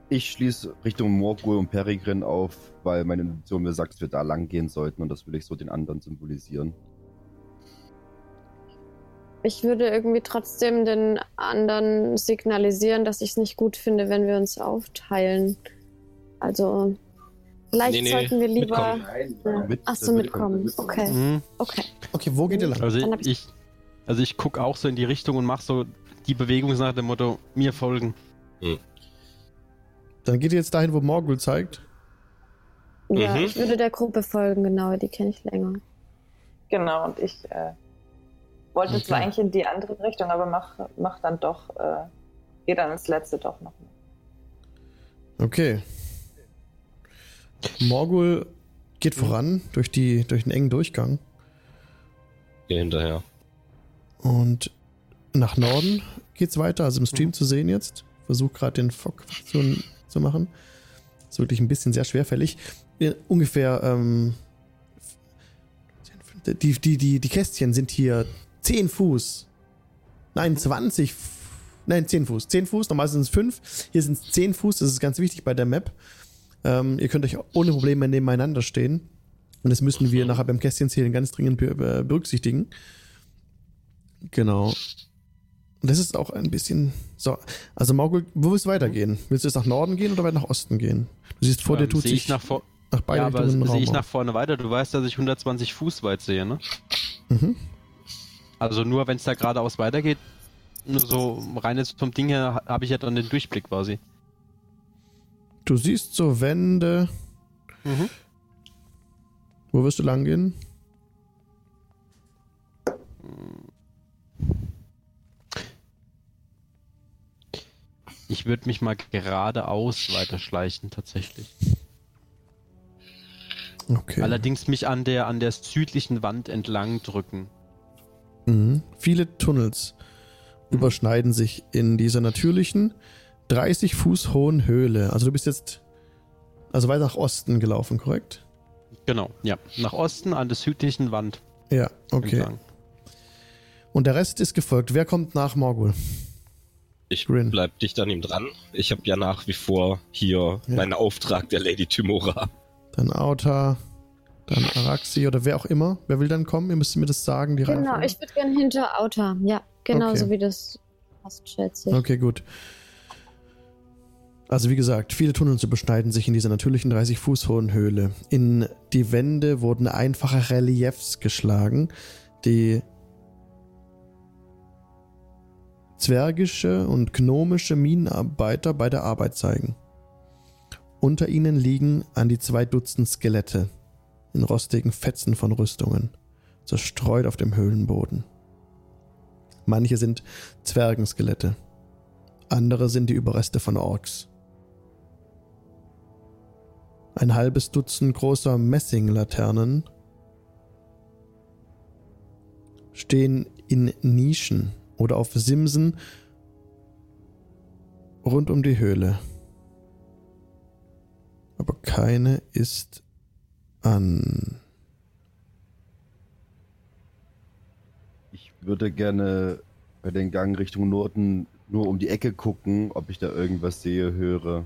S4: Ich schließe Richtung Morgul und Peregrin auf, weil meine Intuition mir sagt, dass wir da lang gehen sollten und das will ich so den anderen symbolisieren.
S7: Ich würde irgendwie trotzdem den anderen signalisieren, dass ich es nicht gut finde, wenn wir uns aufteilen. Also, vielleicht
S3: Nee, nee,
S7: sollten wir lieber.
S3: mitkommen.
S7: Ja.
S4: Mit-
S7: Ach so, mitkommen. Okay,
S2: Mhm.
S7: okay.
S1: Okay, wo geht ihr lang?
S2: Also ich,
S7: ich-
S2: also ich gucke auch so in die Richtung und mache so die Bewegung nach dem Motto, mir folgen.
S1: Dann geht ihr jetzt dahin, wo Morgul zeigt.
S7: Ja,
S3: Mhm.
S7: ich würde der Gruppe folgen, genau, die kenne ich länger.
S6: Genau, und ich äh, wollte
S1: Okay.
S6: zwar eigentlich in die andere Richtung, aber mach, mach dann doch, äh, geh dann ins letzte doch noch.
S1: Okay. Morgul geht voran durch, die, durch den engen Durchgang
S3: Geh hinterher.
S1: und nach Norden geht's weiter, also im Stream zu sehen jetzt. Versuch gerade den Fock zu, zu machen. Ist wirklich ein bisschen sehr schwerfällig. Ja, Ungefähr, ähm, die, die, die, die Kästchen sind hier 10 Fuß. Nein, 20. F- Nein, 10 Fuß. 10 Fuß, normal sind es 5. Hier sind es 10 Fuß, das ist ganz wichtig bei der Map. Ähm, ihr könnt euch ohne Probleme nebeneinander stehen. Und das müssen wir nachher beim Kästchenzählen ganz dringend be be- berücksichtigen. Genau. Und das ist auch ein bisschen. So, also Morgul, wo willst du weitergehen? Willst du jetzt nach Norden gehen oder weiter nach Osten gehen? Du siehst vor dir
S2: Ähm,
S1: tut
S2: sehe
S1: sich
S2: ich nach,
S1: nach beide
S2: ja, aber sehe ich nach vorne weiter. Du weißt, dass ich 120 Fuß weit sehe, ne?
S1: Mhm.
S2: Also nur wenn es da geradeaus weitergeht, nur so rein jetzt vom Ding her ha- habe ich ja dann den Durchblick quasi.
S1: Du siehst so Wände.
S2: Mhm.
S1: Wo wirst du lang gehen?
S2: Ich würde mich mal geradeaus weiterschleichen tatsächlich.
S1: Okay.
S2: Allerdings mich an der an der südlichen Wand entlang drücken.
S1: Mhm. Viele Tunnels überschneiden sich in dieser natürlichen 30 Fuß hohen Höhle. Also du bist jetzt also weiter nach Osten gelaufen, korrekt?
S2: Genau, ja. Nach Osten an der südlichen Wand
S1: Ja, okay.
S2: entlang.
S1: Und der Rest ist gefolgt. Wer kommt nach Morgul?
S3: Ich
S1: Grin.
S3: bleib dicht an ihm dran. Ich habe ja nach wie vor hier
S1: Ja.
S3: meinen Auftrag der Lady Tymora.
S1: Dann Auta, dann Araxi oder wer auch immer. Wer will dann kommen? Ihr müsst mir das sagen, die
S7: Genau, ich würde gerne hinter Auta. Ja, genau
S1: Okay.
S7: so wie das passt, schätze ich.
S1: Okay, gut. Also wie gesagt, viele Tunnels überschneiden sich in dieser natürlichen 30 Fuß hohen Höhle. In die Wände wurden einfache Reliefs geschlagen, die zwergische und gnomische Minenarbeiter bei der Arbeit zeigen. Unter ihnen liegen an die zwei Dutzend Skelette in rostigen Fetzen von Rüstungen. zerstreut auf dem Höhlenboden. Manche sind Zwergenskelette, andere sind die Überreste von Orks. Ein halbes Dutzend großer Messinglaternen stehen in Nischen oder auf Simsen rund um die Höhle. Aber keine ist an.
S4: Ich würde gerne bei den Gang Richtung Norden nur um die Ecke gucken, ob ich da irgendwas sehe, höre.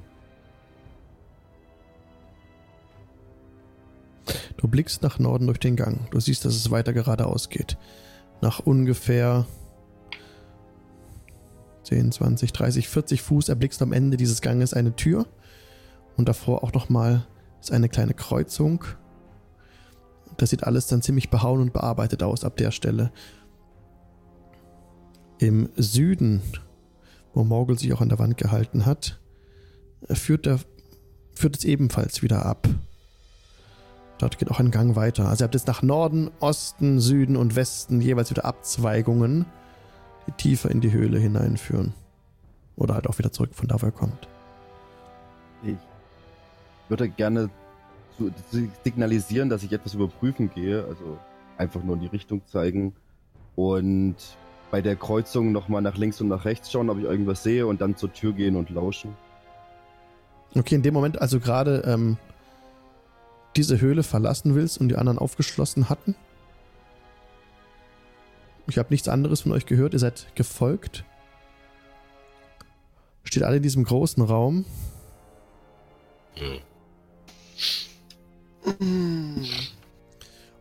S1: Du blickst nach Norden durch den Gang. Du siehst, dass es weiter geradeaus geht. Nach ungefähr 10, 20, 30, 40 Fuß erblickst du am Ende dieses Ganges eine Tür. Und davor auch nochmal ist eine kleine Kreuzung. Das sieht alles dann ziemlich behauen und bearbeitet aus ab der Stelle. Im Süden, wo Morgul sich auch an der Wand gehalten hat, führt, der, führt es ebenfalls wieder ab. Dort geht auch ein Gang weiter. Also ihr habt jetzt nach Norden, Osten, Süden und Westen jeweils wieder Abzweigungen, die tiefer in die Höhle hineinführen. Oder halt auch wieder zurück von da, wo er kommt.
S4: Ich würde gerne zu- signalisieren, dass ich etwas überprüfen gehe, also einfach nur in die Richtung zeigen und bei der Kreuzung nochmal nach links und nach rechts schauen, ob ich irgendwas sehe und dann zur Tür gehen und lauschen.
S1: Okay, in dem Moment, also gerade ähm, diese Höhle verlassen willst und die anderen aufgeschlossen hatten. Ich habe nichts anderes von euch gehört. Ihr seid gefolgt. Steht alle in diesem großen Raum.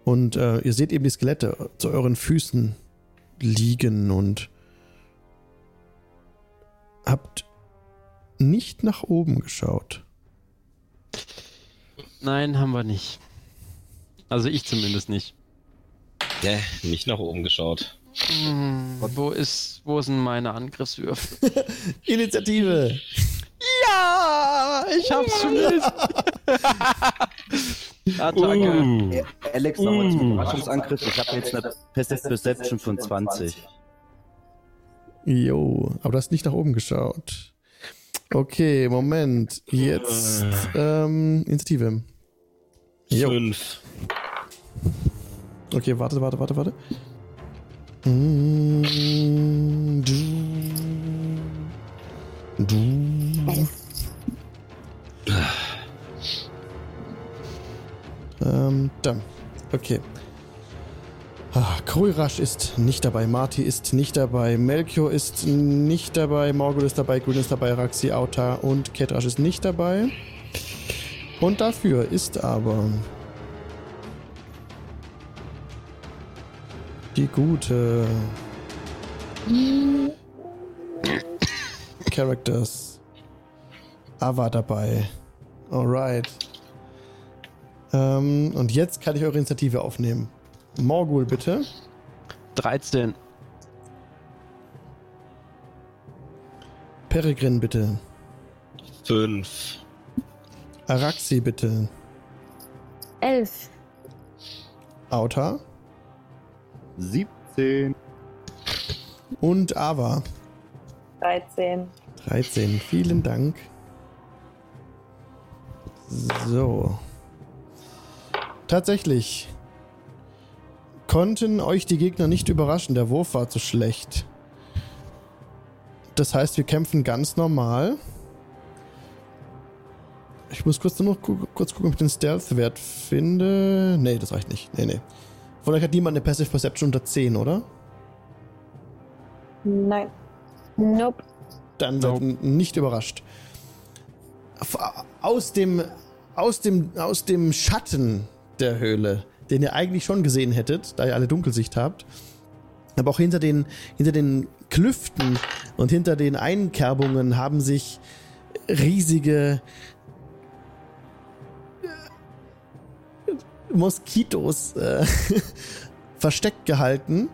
S1: Und äh, ihr seht eben die Skelette zu euren Füßen liegen und habt nicht nach oben geschaut.
S2: Nein, haben wir nicht. Also ich zumindest nicht.
S3: Hä? Nicht nach oben geschaut.
S2: Hm, wo ist, wo sind meine Angriffswürfe? (laughs)
S1: Initiative!
S2: Ja, ich hab's zumindest. (laughs) Attacke.
S3: Uh.
S4: Alex, nochmal zum Überraschungsangriff. Ich habe jetzt eine Passive Perception von 20.
S1: Jo, aber du hast nicht nach oben geschaut. Okay, Moment. Jetzt ähm, Initiative. Jo.
S3: Fünf.
S1: Okay, warte, warte, warte, warte. Mm, Du. Du. Ähm, dann. Okay. Ah, Krulrasch ist nicht dabei, Marty ist nicht dabei, Melchior ist nicht dabei, Morgul ist dabei, Grün ist dabei, Raxi, Auta und Ketrasch ist nicht dabei. Und dafür ist aber die gute Characters Ava dabei. Alright. Ähm, und jetzt kann ich eure Initiative aufnehmen. Morgul, bitte.
S2: 13.
S1: Peregrin, bitte.
S3: Fünf.
S1: Araxi, bitte.
S7: Elf.
S1: Auta.
S4: 17.
S1: Und Ava.
S6: 13.
S1: 13. Vielen Dank. So. Tatsächlich konnten euch die Gegner nicht überraschen. Der Wurf war zu schlecht. Das heißt, wir kämpfen ganz normal. Ich muss kurz nur noch gu kurz gucken, ob ich den Stealth-Wert finde. Nee, das reicht nicht. Nee, nee. Von euch hat niemand eine Passive Perception unter 10, oder?
S6: Nein.
S7: Nope.
S1: Dann seid ihr nicht überrascht. Aus dem, aus, dem, aus dem Schatten der Höhle, den ihr eigentlich schon gesehen hättet, da ihr alle Dunkelsicht habt, aber auch hinter den, hinter den Klüften und hinter den Einkerbungen haben sich riesige äh, Moskitos äh, (laughs) versteckt gehalten,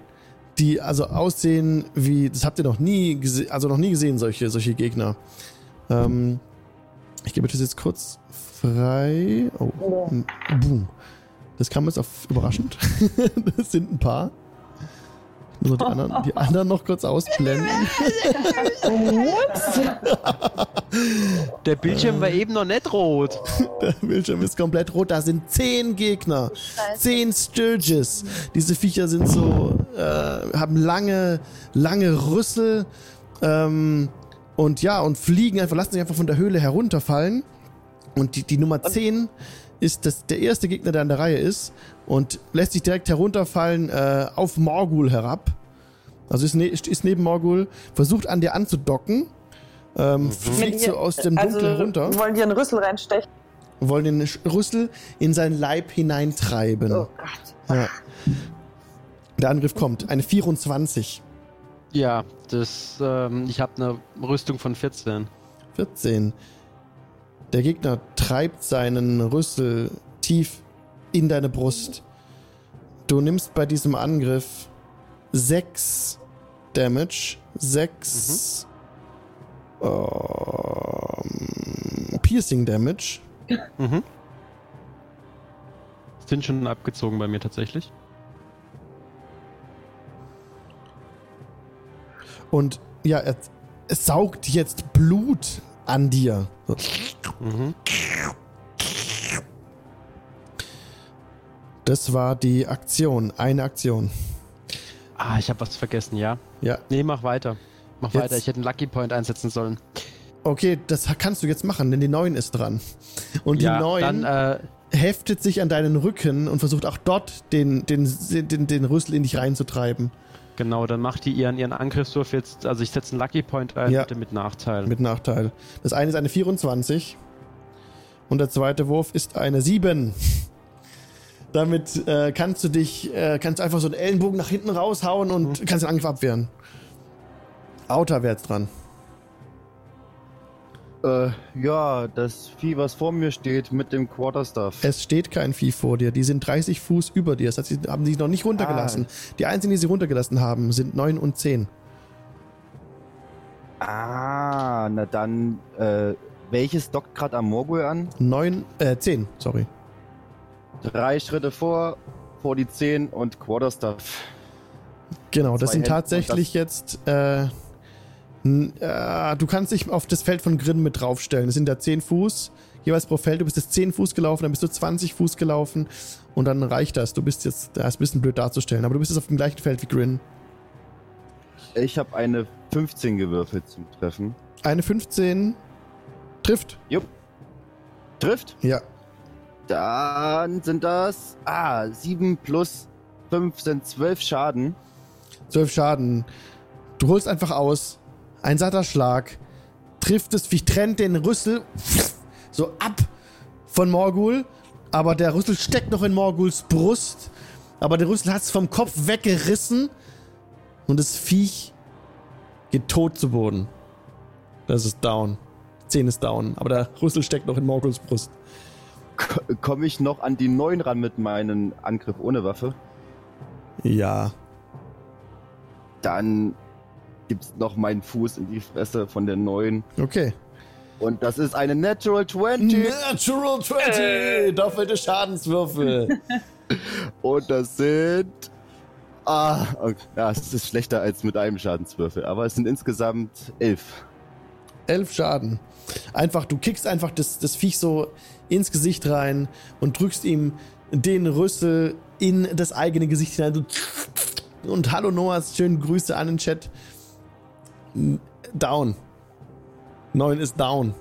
S1: die also aussehen wie, das habt ihr noch nie gesehen, also noch nie gesehen, solche, solche Gegner. Ähm, ich gebe das jetzt kurz frei. Oh, boom. Das kam jetzt auf überraschend. (laughs) das sind ein paar. Ich muss noch die anderen, die anderen noch kurz ausblenden. (laughs)
S2: Der Bildschirm war eben noch nicht rot. (laughs)
S1: Der Bildschirm ist komplett rot. Da sind zehn Gegner. Zehn Sturges. Diese Viecher sind so, äh, haben lange, lange Rüssel. Ähm, und ja, und fliegen einfach, lassen sich einfach von der Höhle herunterfallen. Und die, die Nummer 10 ist das, der erste Gegner, der an der Reihe ist. Und lässt sich direkt herunterfallen äh, auf Morgul herab. Also ist, ne, ist neben Morgul, versucht an dir anzudocken. Ähm, Fliegt so aus dem Dunkeln
S6: also,
S1: runter.
S6: Wollen die einen Rüssel reinstechen?
S1: Wollen den Rüssel in seinen Leib hineintreiben.
S6: Oh Gott.
S1: Ja. Der Angriff kommt. Eine 24.
S2: Ja, das, ähm, ich habe eine Rüstung von 14.
S1: 14. Der Gegner treibt seinen Rüssel tief in deine Brust. Du nimmst bei diesem Angriff 6 Damage. 6 ähm, Piercing Damage.
S2: Mhm. Sind schon abgezogen bei mir tatsächlich.
S1: Und ja, er, es saugt jetzt Blut an dir. So.
S2: Mhm.
S1: Das war die Aktion. Eine Aktion.
S2: Ah, ich habe was vergessen, ja.
S1: Ja.
S2: Nee, mach weiter. Mach
S1: Jetzt-
S2: weiter. Ich hätte einen Lucky Point einsetzen sollen.
S1: Okay, das kannst du jetzt machen, denn die 9 ist dran. Und
S2: ja,
S1: die 9
S2: dann, äh,
S1: heftet sich an deinen Rücken und versucht auch dort den, den, den, den Rüssel in dich reinzutreiben.
S2: Genau, dann macht die ihren, ihren Angriffswurf jetzt. Also ich setze einen Lucky Point ein,
S1: Ja.
S2: bitte mit Nachteil.
S1: Mit Nachteil. Das eine ist eine 24 und der zweite Wurf ist eine 7. (laughs) Damit äh, kannst du dich, äh, kannst einfach so einen Ellenbogen nach hinten raushauen und kannst den Angriff abwehren. Outer jetzt dran.
S4: Äh, ja, das Vieh, was vor mir steht, mit dem Quarterstaff.
S1: Es steht kein Vieh vor dir. Die sind 30 Fuß über dir. Das heißt, sie haben sich noch nicht runtergelassen. Die einzigen, die sie runtergelassen haben, sind 9 und 10.
S4: Ah, na dann, äh, welches dockt gerade am Morgul an?
S1: 9, äh, 10, sorry.
S4: Drei Schritte vor, vor die 10 und Quarterstaff.
S1: Genau, das
S4: Zwei
S1: sind
S4: Hände
S1: tatsächlich jetzt. Äh, äh, du kannst dich auf das Feld von Grin mit draufstellen. Das sind da 10 Fuß, jeweils pro Feld. Du bist jetzt 10 Fuß gelaufen, dann bist du 20 Fuß gelaufen und dann reicht das. Du bist jetzt, das ist ein bisschen blöd darzustellen, aber du bist jetzt auf dem gleichen Feld wie Grin.
S4: Ich habe eine 15 gewürfelt zum Treffen.
S1: Eine 15 trifft.
S4: Jupp. Trifft?
S1: Ja.
S4: Dann sind das, ah, 7 plus 5 sind 12 Schaden.
S1: 12 Schaden. Du holst einfach aus. Ein satter Schlag. Trifft es, Viech trennt den Rüssel so ab von Morgul. Aber der Rüssel steckt noch in Morguls Brust. Aber der Rüssel hat es vom Kopf weggerissen. Und das Viech geht tot zu Boden. Das ist down. 10 ist down. Aber der Rüssel steckt noch in Morguls Brust.
S4: Komme ich noch an die 9 ran mit meinem Angriff ohne Waffe?
S1: Ja.
S4: Dann gibt's noch meinen Fuß in die Fresse von der 9.
S1: Okay.
S4: Und das ist eine Natural 20.
S1: Natural 20! Doppelte Schadenswürfel. (laughs)
S4: Und das sind. Ah, okay. ja, es ist schlechter als mit einem Schadenswürfel, aber es sind insgesamt elf.
S1: Elf Schaden. Einfach, du kickst einfach das, das Viech so ins Gesicht rein und drückst ihm den Rüssel in das eigene Gesicht hinein. Und hallo Noahs, schönen Grüße an den Chat. Down. Neun ist down.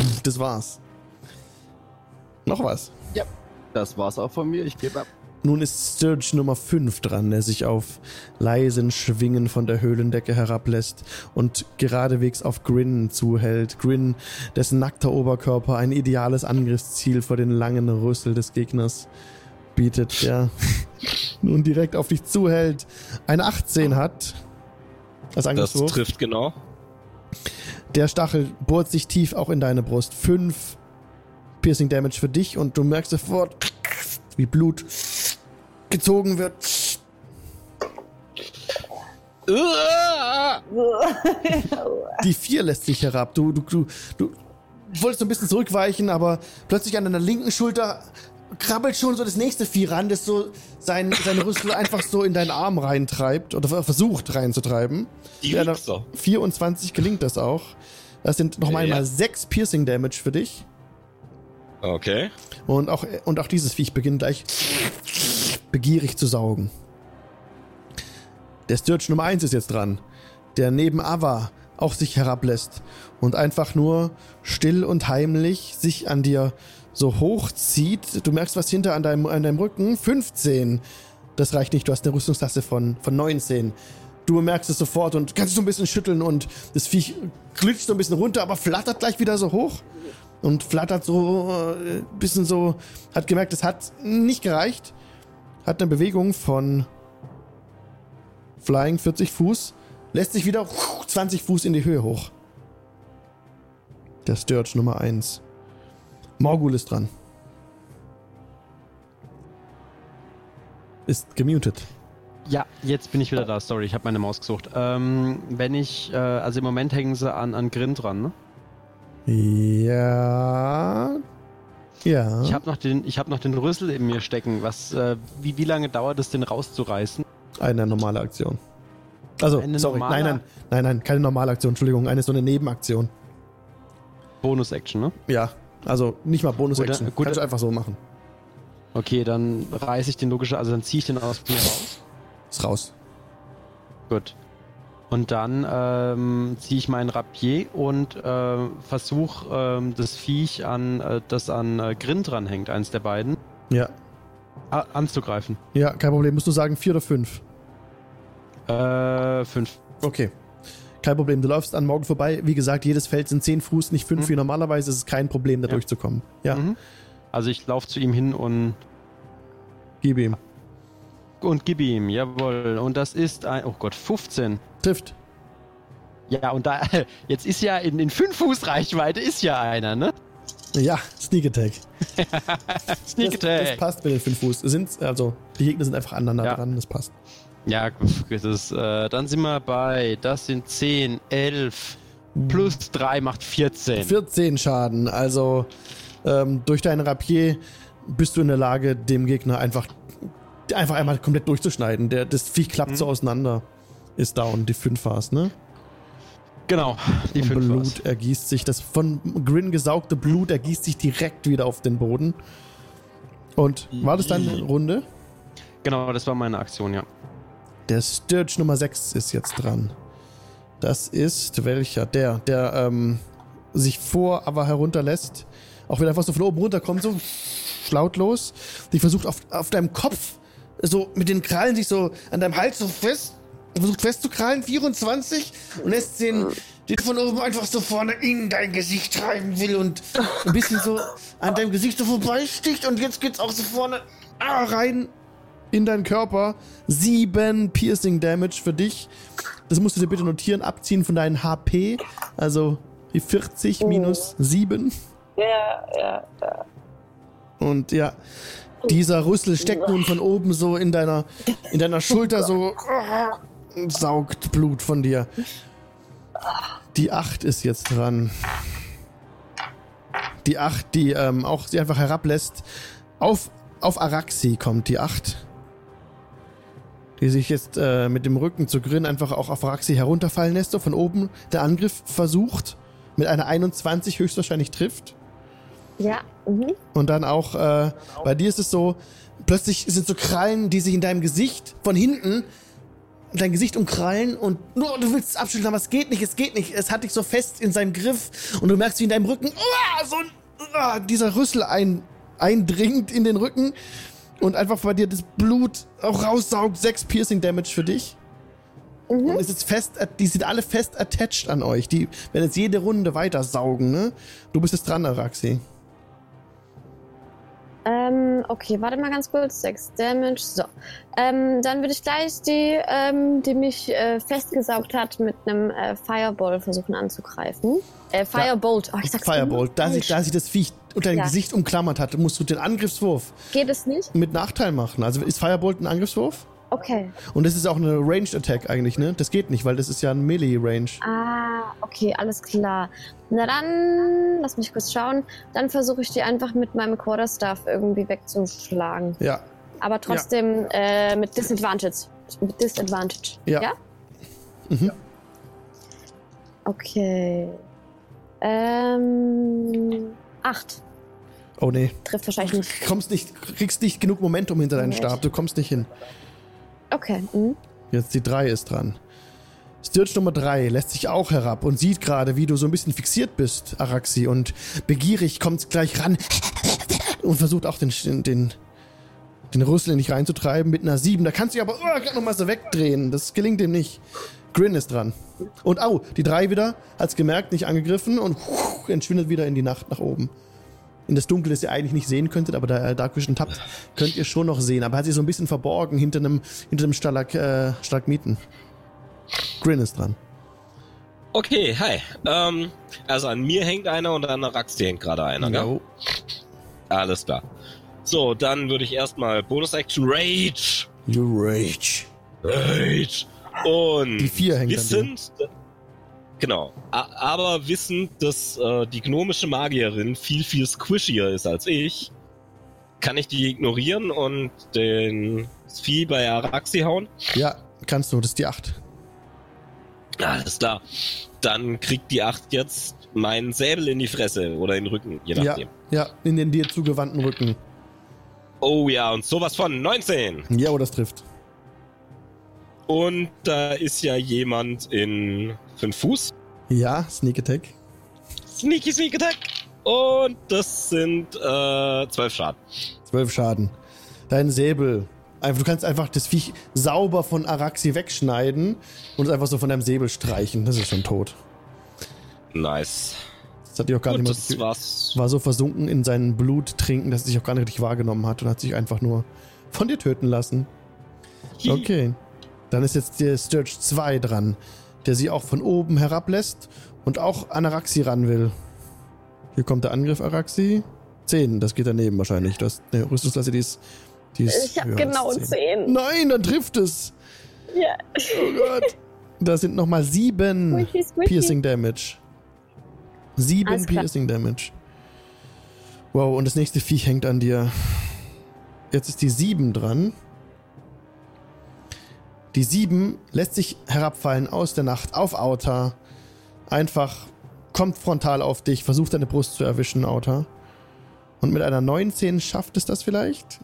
S1: Pff, Das war's. Noch was.
S4: Das war's auch von mir, ich gebe ab.
S1: Nun ist Sturge Nummer 5 dran, der sich auf leisen Schwingen von der Höhlendecke herablässt und geradewegs auf Grin zuhält. Grin, dessen nackter Oberkörper ein ideales Angriffsziel vor den langen Rüssel des Gegners bietet, der (laughs) nun direkt auf dich zuhält. Eine 18 hat. Als
S3: Das
S1: Angriffswurf.
S3: trifft genau.
S1: Der Stachel bohrt sich tief auch in deine Brust. Fünf Piercing Damage für dich und du merkst sofort, wie Blut gezogen wird. (laughs) Die vier lässt sich herab. Du, du, du, du wolltest so ein bisschen zurückweichen, aber plötzlich an deiner linken Schulter krabbelt schon so das nächste Vieh ran, das so sein, seine Rüssel einfach so in deinen Arm reintreibt oder versucht reinzutreiben.
S3: Die Wichser.
S1: 24 gelingt das auch. Das sind noch
S3: Ja.
S1: einmal 6 Piercing Damage für dich.
S3: Okay.
S1: Und auch, und auch dieses Viech beginnt gleich begierig zu saugen. Der Sturge Nummer 1 ist jetzt dran, der neben Ava auch sich herablässt und einfach nur still und heimlich sich an dir so hochzieht. Du merkst was hinter an deinem, an deinem Rücken. 15. Das reicht nicht, du hast eine Rüstungstasse von, von 19. Du merkst es sofort und kannst so ein bisschen schütteln und das Viech glitscht so ein bisschen runter, aber flattert gleich wieder so hoch und flattert so ein äh, bisschen so, hat gemerkt, es hat nicht gereicht. Hat eine Bewegung von Flying 40 Fuß, lässt sich wieder 20 Fuß in die Höhe hoch. Der Sturge Nummer 1. Morgul ist dran. Ist gemutet.
S2: Ja, jetzt bin ich wieder da. Sorry, ich habe meine Maus gesucht. Ähm, wenn ich, äh, also im Moment hängen sie an, an Grin dran, ne?
S1: Ja. Ja.
S2: Ich habe noch den, ich habe noch den Rüssel in mir stecken. Was, äh, wie, wie lange dauert es, den rauszureißen?
S1: Eine normale Aktion. Also,
S2: Eine
S1: sorry,
S2: normale-
S1: nein, nein, nein, nein, keine normale Aktion, Entschuldigung, eine so eine Nebenaktion.
S2: Bonus-Action, ne?
S1: Ja, also nicht mal Bonus-Action.
S2: Gute-
S1: Kannst du einfach so machen.
S2: Okay, dann reiße ich den logischer, also dann ziehe ich den aus mir raus.
S1: Ist raus.
S2: Gut. Und dann ähm, ziehe ich meinen Rapier und äh, versuche ähm, das Viech an, äh, das an äh, Grin dranhängt, eins der beiden,
S1: Ja.
S2: a- anzugreifen.
S1: Ja, kein Problem. Musst du sagen vier oder fünf.
S2: Äh, fünf.
S1: Okay. Kein Problem. Du läufst an morgen vorbei. Wie gesagt, jedes Feld sind zehn Fuß, nicht fünf
S2: Mhm.
S1: wie normalerweise. Es ist kein Problem, da
S2: Ja.
S1: durchzukommen. Ja,
S2: Mhm. Also ich laufe zu ihm hin und
S1: gib ihm.
S2: und gib ihm, jawohl. Und das ist ein, oh Gott, 15.
S1: Trifft.
S2: Ja, und da, (laughs) jetzt ist ja in, in 5 Fuß Reichweite ist ja einer, ne?
S1: Ja, Sneak Attack. (laughs)
S2: Sneak
S1: das, das
S2: Attack.
S1: passt mit den fünf Fuß. Sind, also, die Gegner sind einfach aneinander
S2: Ja.
S1: dran, das passt.
S2: Ja, das ist, äh, dann sind wir bei, das sind 10, 11, plus 3 macht 14.
S1: 14 Schaden. Also ähm, durch deinen Rapier bist du in der Lage, dem Gegner einfach, einfach einmal komplett durchzuschneiden. Der, das Viech klappt
S2: Mhm.
S1: so auseinander. Ist down, die 5 war's, ne?
S2: Genau, die
S1: Und
S2: 5
S1: Blut ergießt sich, das von Grin gesaugte Blut ergießt sich direkt wieder auf den Boden. Und war das deine Runde?
S2: Genau, das war meine Aktion, ja.
S1: Der Sturge Nummer 6 ist jetzt dran. Das ist welcher? Der, der ähm, sich vor aber herunterlässt. Auch wenn er einfach so von oben runterkommt, so lautlos. Die versucht auf, auf deinem Kopf, so mit den Krallen sich so an deinem Hals so fest, versucht festzukrallen, 24, und lässt den, den von oben einfach so vorne in dein Gesicht treiben will und ein bisschen so an deinem Gesicht so vorbeisticht und jetzt geht's auch so vorne ah, rein in deinen Körper. Sieben Piercing Damage für dich. Das musst du dir bitte notieren, abziehen von deinen HP. Also die 40 minus 7.
S6: Ja, ja, ja.
S1: Und ja, dieser Rüssel steckt nun von oben so in deiner, in deiner Schulter so und saugt Blut von dir. Die 8 ist jetzt dran. Die 8, die ähm, auch sie einfach herablässt. Auf, auf Araxi kommt die 8. Die sich jetzt äh, mit dem Rücken zu Grin einfach auch auf Araxi herunterfallen lässt. So von oben der Angriff versucht. Mit einer 21 höchstwahrscheinlich trifft.
S7: Ja. Mhm.
S1: Und dann auch, äh, bei dir ist es so, plötzlich sind so Krallen, die sich in deinem Gesicht von hinten dein Gesicht umkrallen und nur du willst es abschütteln, aber es geht nicht, es geht nicht. Es hat dich so fest in seinem Griff und du merkst, wie in deinem Rücken uah, so ein, uah, dieser Rüssel ein, eindringt in den Rücken und einfach bei dir das Blut auch raussaugt. Sechs Piercing Damage für dich. Und es ist fest, die sind alle fest attached an euch. Die werden jetzt jede Runde weiter saugen, ne? Du bist jetzt dran, Araxi.
S7: Ähm, okay, warte mal ganz kurz. 6 Damage. So. Ähm, dann würde ich gleich die, ähm, die mich äh, festgesaugt hat, mit einem äh, Fireball versuchen anzugreifen. Äh, Firebolt. Oh, ich sag's
S1: Firebolt. Da
S7: immer
S1: sich, da sich das Viech unter dein
S7: Ja.
S1: Gesicht umklammert hat, musst du den Angriffswurf
S7: Geht es nicht?
S1: mit Nachteil machen. Also ist Firebolt ein Angriffswurf?
S7: Okay.
S1: Und das ist auch eine Ranged Attack eigentlich, ne? Das geht nicht, weil das ist ja ein Melee Range.
S7: Ah, okay, alles klar. Na dann, lass mich kurz schauen. Dann versuche ich die einfach mit meinem Quarterstaff irgendwie wegzuschlagen.
S1: Ja.
S7: Aber trotzdem äh, mit Disadvantage. Mit Disadvantage.
S1: Ja.
S7: ja?
S1: Mhm.
S7: Okay. Ähm. Acht.
S1: Oh nee.
S7: Trifft wahrscheinlich nicht.
S1: Kommst nicht, kriegst nicht genug Momentum hinter deinen. Stab. Du kommst nicht hin.
S7: Okay. Mhm.
S1: Jetzt die 3 ist dran. Sturge Nummer 3 lässt sich auch herab und sieht gerade, wie du so ein bisschen fixiert bist, Araxi, und begierig kommt gleich ran und versucht auch den, den, den Rüssel in dich reinzutreiben mit einer 7. Da kannst du dich aber oh, gerade noch mal so wegdrehen. Das gelingt ihm nicht. Grin ist dran. Und au, die 3 wieder, hat's gemerkt, nicht angegriffen und entschwindet wieder in die Nacht nach oben. In das Dunkel, das ihr eigentlich nicht sehen könntet, aber da ihr Dark Vision tappt, könnt ihr schon noch sehen. Aber hat sich so ein bisschen verborgen hinter einem, hinter einem Stalag, äh, Stalagmiten. Grin ist dran.
S3: Okay, hi. Ähm, also an mir hängt einer und an der Raxi hängt gerade einer, gell?
S1: Jo.
S3: Alles klar. So, dann würde ich erstmal Bonus Action Rage.
S1: You rage.
S3: Rage. Und
S1: Die vier hängt an
S3: wissend, genau, aber wissend, dass äh, die gnomische Magierin viel, viel squishier ist als ich, kann ich die ignorieren und den das Vieh bei Araxi hauen.
S1: Ja, kannst du, das ist die 8.
S3: Alles klar. Dann kriegt die 8 jetzt meinen Säbel in die Fresse oder in den Rücken, je
S1: Ja,
S3: nachdem.
S1: ja, in den dir zugewandten Rücken.
S3: Oh ja, und sowas von 19.
S1: Ja, oh, das trifft.
S3: Und da ist ja jemand in 5 Fuß.
S1: Ja, Sneak Attack.
S3: Sneaky Sneak Attack. Und das sind äh, 12 Schaden.
S1: 12 Schaden. Dein Säbel. Du kannst einfach das Viech sauber von Araxi wegschneiden und es einfach so von deinem Säbel streichen. Das ist schon tot.
S3: Nice.
S1: Das hat dich auch gar
S3: Gut,
S1: nicht
S3: das
S1: mehr.
S3: war's.
S1: War so versunken in seinem Blut trinken, dass er sich auch gar nicht richtig wahrgenommen hat und hat sich einfach nur von dir töten lassen. Okay. Dann ist jetzt der Sturge 2 dran, der sie auch von oben herablässt und auch an Araxi ran will. Hier kommt der Angriff, Araxi. 10, das geht daneben wahrscheinlich. Du hast eine Rüstungsklasse, die ist. Die ist
S7: Ich habe genau
S1: als 10.
S7: zehn.
S1: Nein, dann trifft es.
S7: Ja.
S1: Oh Gott. Da sind nochmal 7
S7: Squishy, squishy.
S1: Piercing Damage. 7
S7: Alles klar.
S1: Piercing Damage. Wow, und das nächste Viech hängt an dir. Jetzt ist die 7 dran. Die 7 lässt sich herabfallen aus der Nacht auf Auta. Einfach kommt frontal auf dich, versucht deine Brust zu erwischen, Auta. Und mit einer 19 schafft es das vielleicht?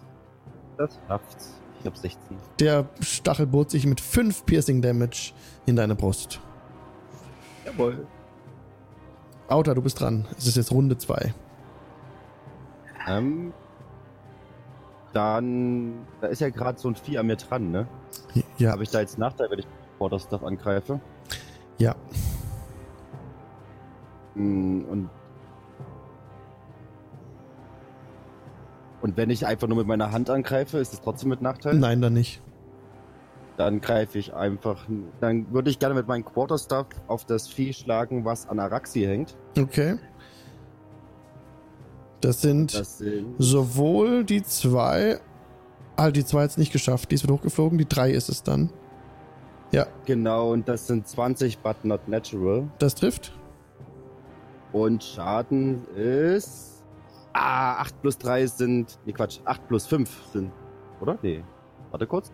S4: Das schafft's. Ich hab 16.
S1: Der Stachel bohrt sich mit 5 Piercing Damage in deine Brust.
S4: Jawohl.
S1: Auta, du bist dran. Es ist jetzt Runde 2.
S4: Ähm, dann, da ist ja gerade so ein Vieh an mir dran, ne?
S1: Ja,
S4: Habe ich da jetzt Nachteil, wenn ich Borderstuff angreife?
S1: ja.
S4: Hm, Und und wenn ich einfach nur mit meiner Hand angreife, ist es trotzdem mit Nachteil?
S1: Nein, dann nicht.
S4: Dann greife ich einfach. Dann würde ich gerne mit meinem Quarterstaff auf das Vieh schlagen, was an Araxi hängt.
S1: Okay. Das sind
S4: Das sind
S1: sowohl die zwei. Ah, die zwei hat es nicht geschafft. Die ist wieder hochgeflogen. Die drei ist es dann. Ja,
S4: genau und das sind 20 but not natural.
S1: das trifft.
S4: Und Schaden ist. Ah, 8 plus 3 sind. Nee, Quatsch. 8 plus 5 sind. Oder? Nee. Warte kurz.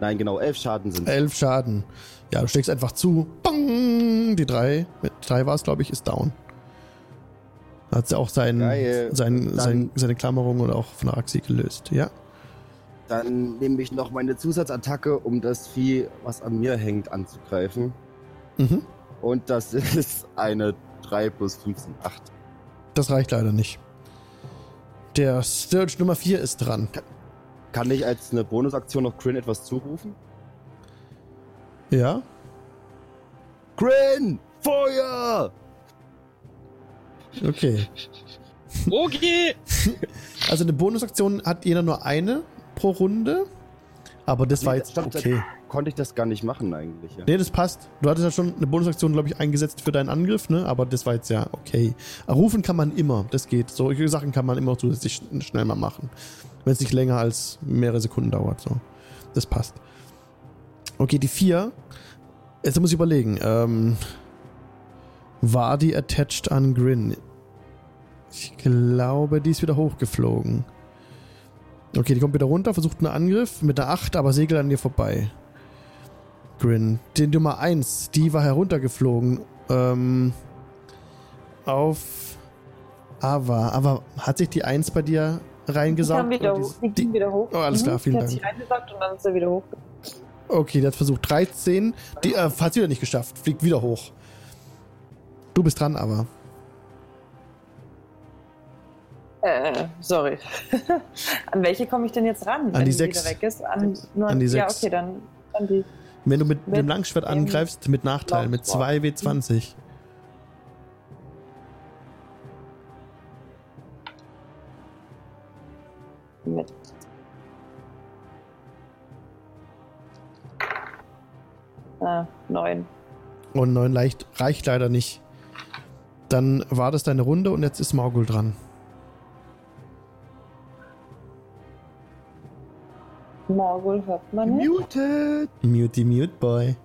S4: Nein, genau. 11 Schaden sind.
S1: Elf Schaden. Ja, du schlägst einfach zu. Bang! Die drei, mit drei war es, glaube ich, ist down. Hat auch sein,
S4: Geil.
S1: sein,
S4: Dann-
S1: sein, seine Klammerung oder auch von Araxi gelöst. Ja.
S4: Dann nehme ich noch meine Zusatzattacke, um das Vieh, was an mir hängt, anzugreifen.
S1: Mhm.
S4: Und das (laughs) ist eine 3 plus 5 sind 8.
S1: Das reicht leider nicht. Der Sturge Nummer 4 ist dran.
S4: Kann ich als eine Bonusaktion noch Grin etwas zurufen?
S1: Ja.
S4: Grin! Feuer!
S1: Okay.
S3: Okay. (laughs)
S1: Also eine Bonusaktion hat jeder nur eine pro Runde. Aber das war
S4: Nee,
S1: jetzt
S4: stopp,
S1: okay.
S4: Konnte ich das gar nicht machen eigentlich. Ja.
S1: Nee, das passt. Du hattest ja schon eine Bonusaktion, glaube ich, eingesetzt für deinen Angriff, ne? Aber das war jetzt ja okay. Rufen kann man immer, das geht. Solche Sachen kann man immer zusätzlich schn- schnell mal machen. Wenn es nicht länger als mehrere Sekunden dauert. So. Das passt. Okay, die 4. Jetzt muss ich überlegen. Ähm, war die attached an Grin? Ich glaube, die ist wieder hochgeflogen. Okay, die kommt wieder runter, versucht einen Angriff mit der 8, aber segelt an dir vorbei. Grin. Die Nummer 1, die war heruntergeflogen. Ähm, auf Ava. Aber hat sich die 1 bei dir
S6: Die,
S1: reingesaugt?
S6: kam wieder,
S1: die-
S6: die wieder hoch.
S1: Oh, alles klar, vielen
S6: die
S1: Dank.
S6: hat sich reingesagt und dann ist er wieder hoch.
S1: Okay, der hat versucht 13. Die äh, hat wieder nicht geschafft. Fliegt wieder hoch. Du bist dran, aber.
S6: Äh, sorry. (laughs) An welche komme ich denn jetzt ran, wenn
S1: die sechs.
S6: weg ist? An, nur
S1: An die
S6: Ja,
S1: sechs.
S6: okay, dann an die.
S1: Wenn du mit,
S6: Mit
S1: dem Langschwert angreifst, mit Nachteil, mit
S6: Laufschwert.
S1: 2W20.
S6: Mit. Ah, neun.
S1: Und 9 leicht, reicht leider nicht. Dann war das deine Runde und jetzt ist Morgul dran.
S6: Morgul hört man nicht.
S4: Muted!
S1: Mute, mute, boy.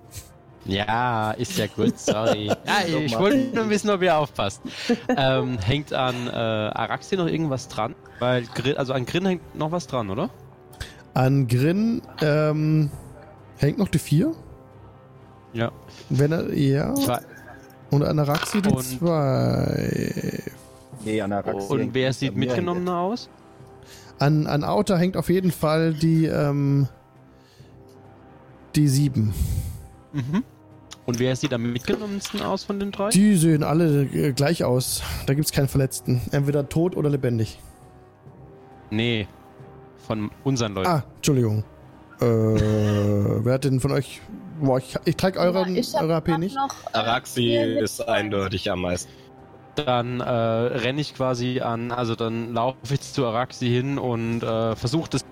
S2: Ja, ist ja gut, sorry. (laughs) Ja, ich wollte nur wissen, ob ihr aufpasst. Ähm, hängt an äh, Araxi noch irgendwas dran? Weil, Grin, also an Grin hängt noch was dran, oder?
S1: An Grin ähm, hängt noch die 4.
S2: Ja.
S1: Wenn er, ja.
S2: Zwei.
S1: Und an Araxi die
S2: Und-
S1: 2.
S4: Nee, an der Raxi
S2: Und wer sieht mitgenommener aus?
S1: An, an Outer hängt auf jeden Fall die, ähm, die 7.
S2: Mhm. Und wer sieht am mitgenommensten aus von den drei?
S1: Die sehen alle äh, gleich aus. Da gibt es keinen Verletzten. Entweder tot oder lebendig.
S2: Nee. Von unseren Leuten.
S1: Ah, Entschuldigung. Äh, wer hat denn von euch. Boah, ich, ich trage euren,
S7: ich hab
S1: eure AP nicht.
S7: Noch,
S3: Araxi ist eindeutig am meisten.
S2: Dann äh, renne ich quasi an, also dann laufe ich zu Araxi hin und äh, versuche das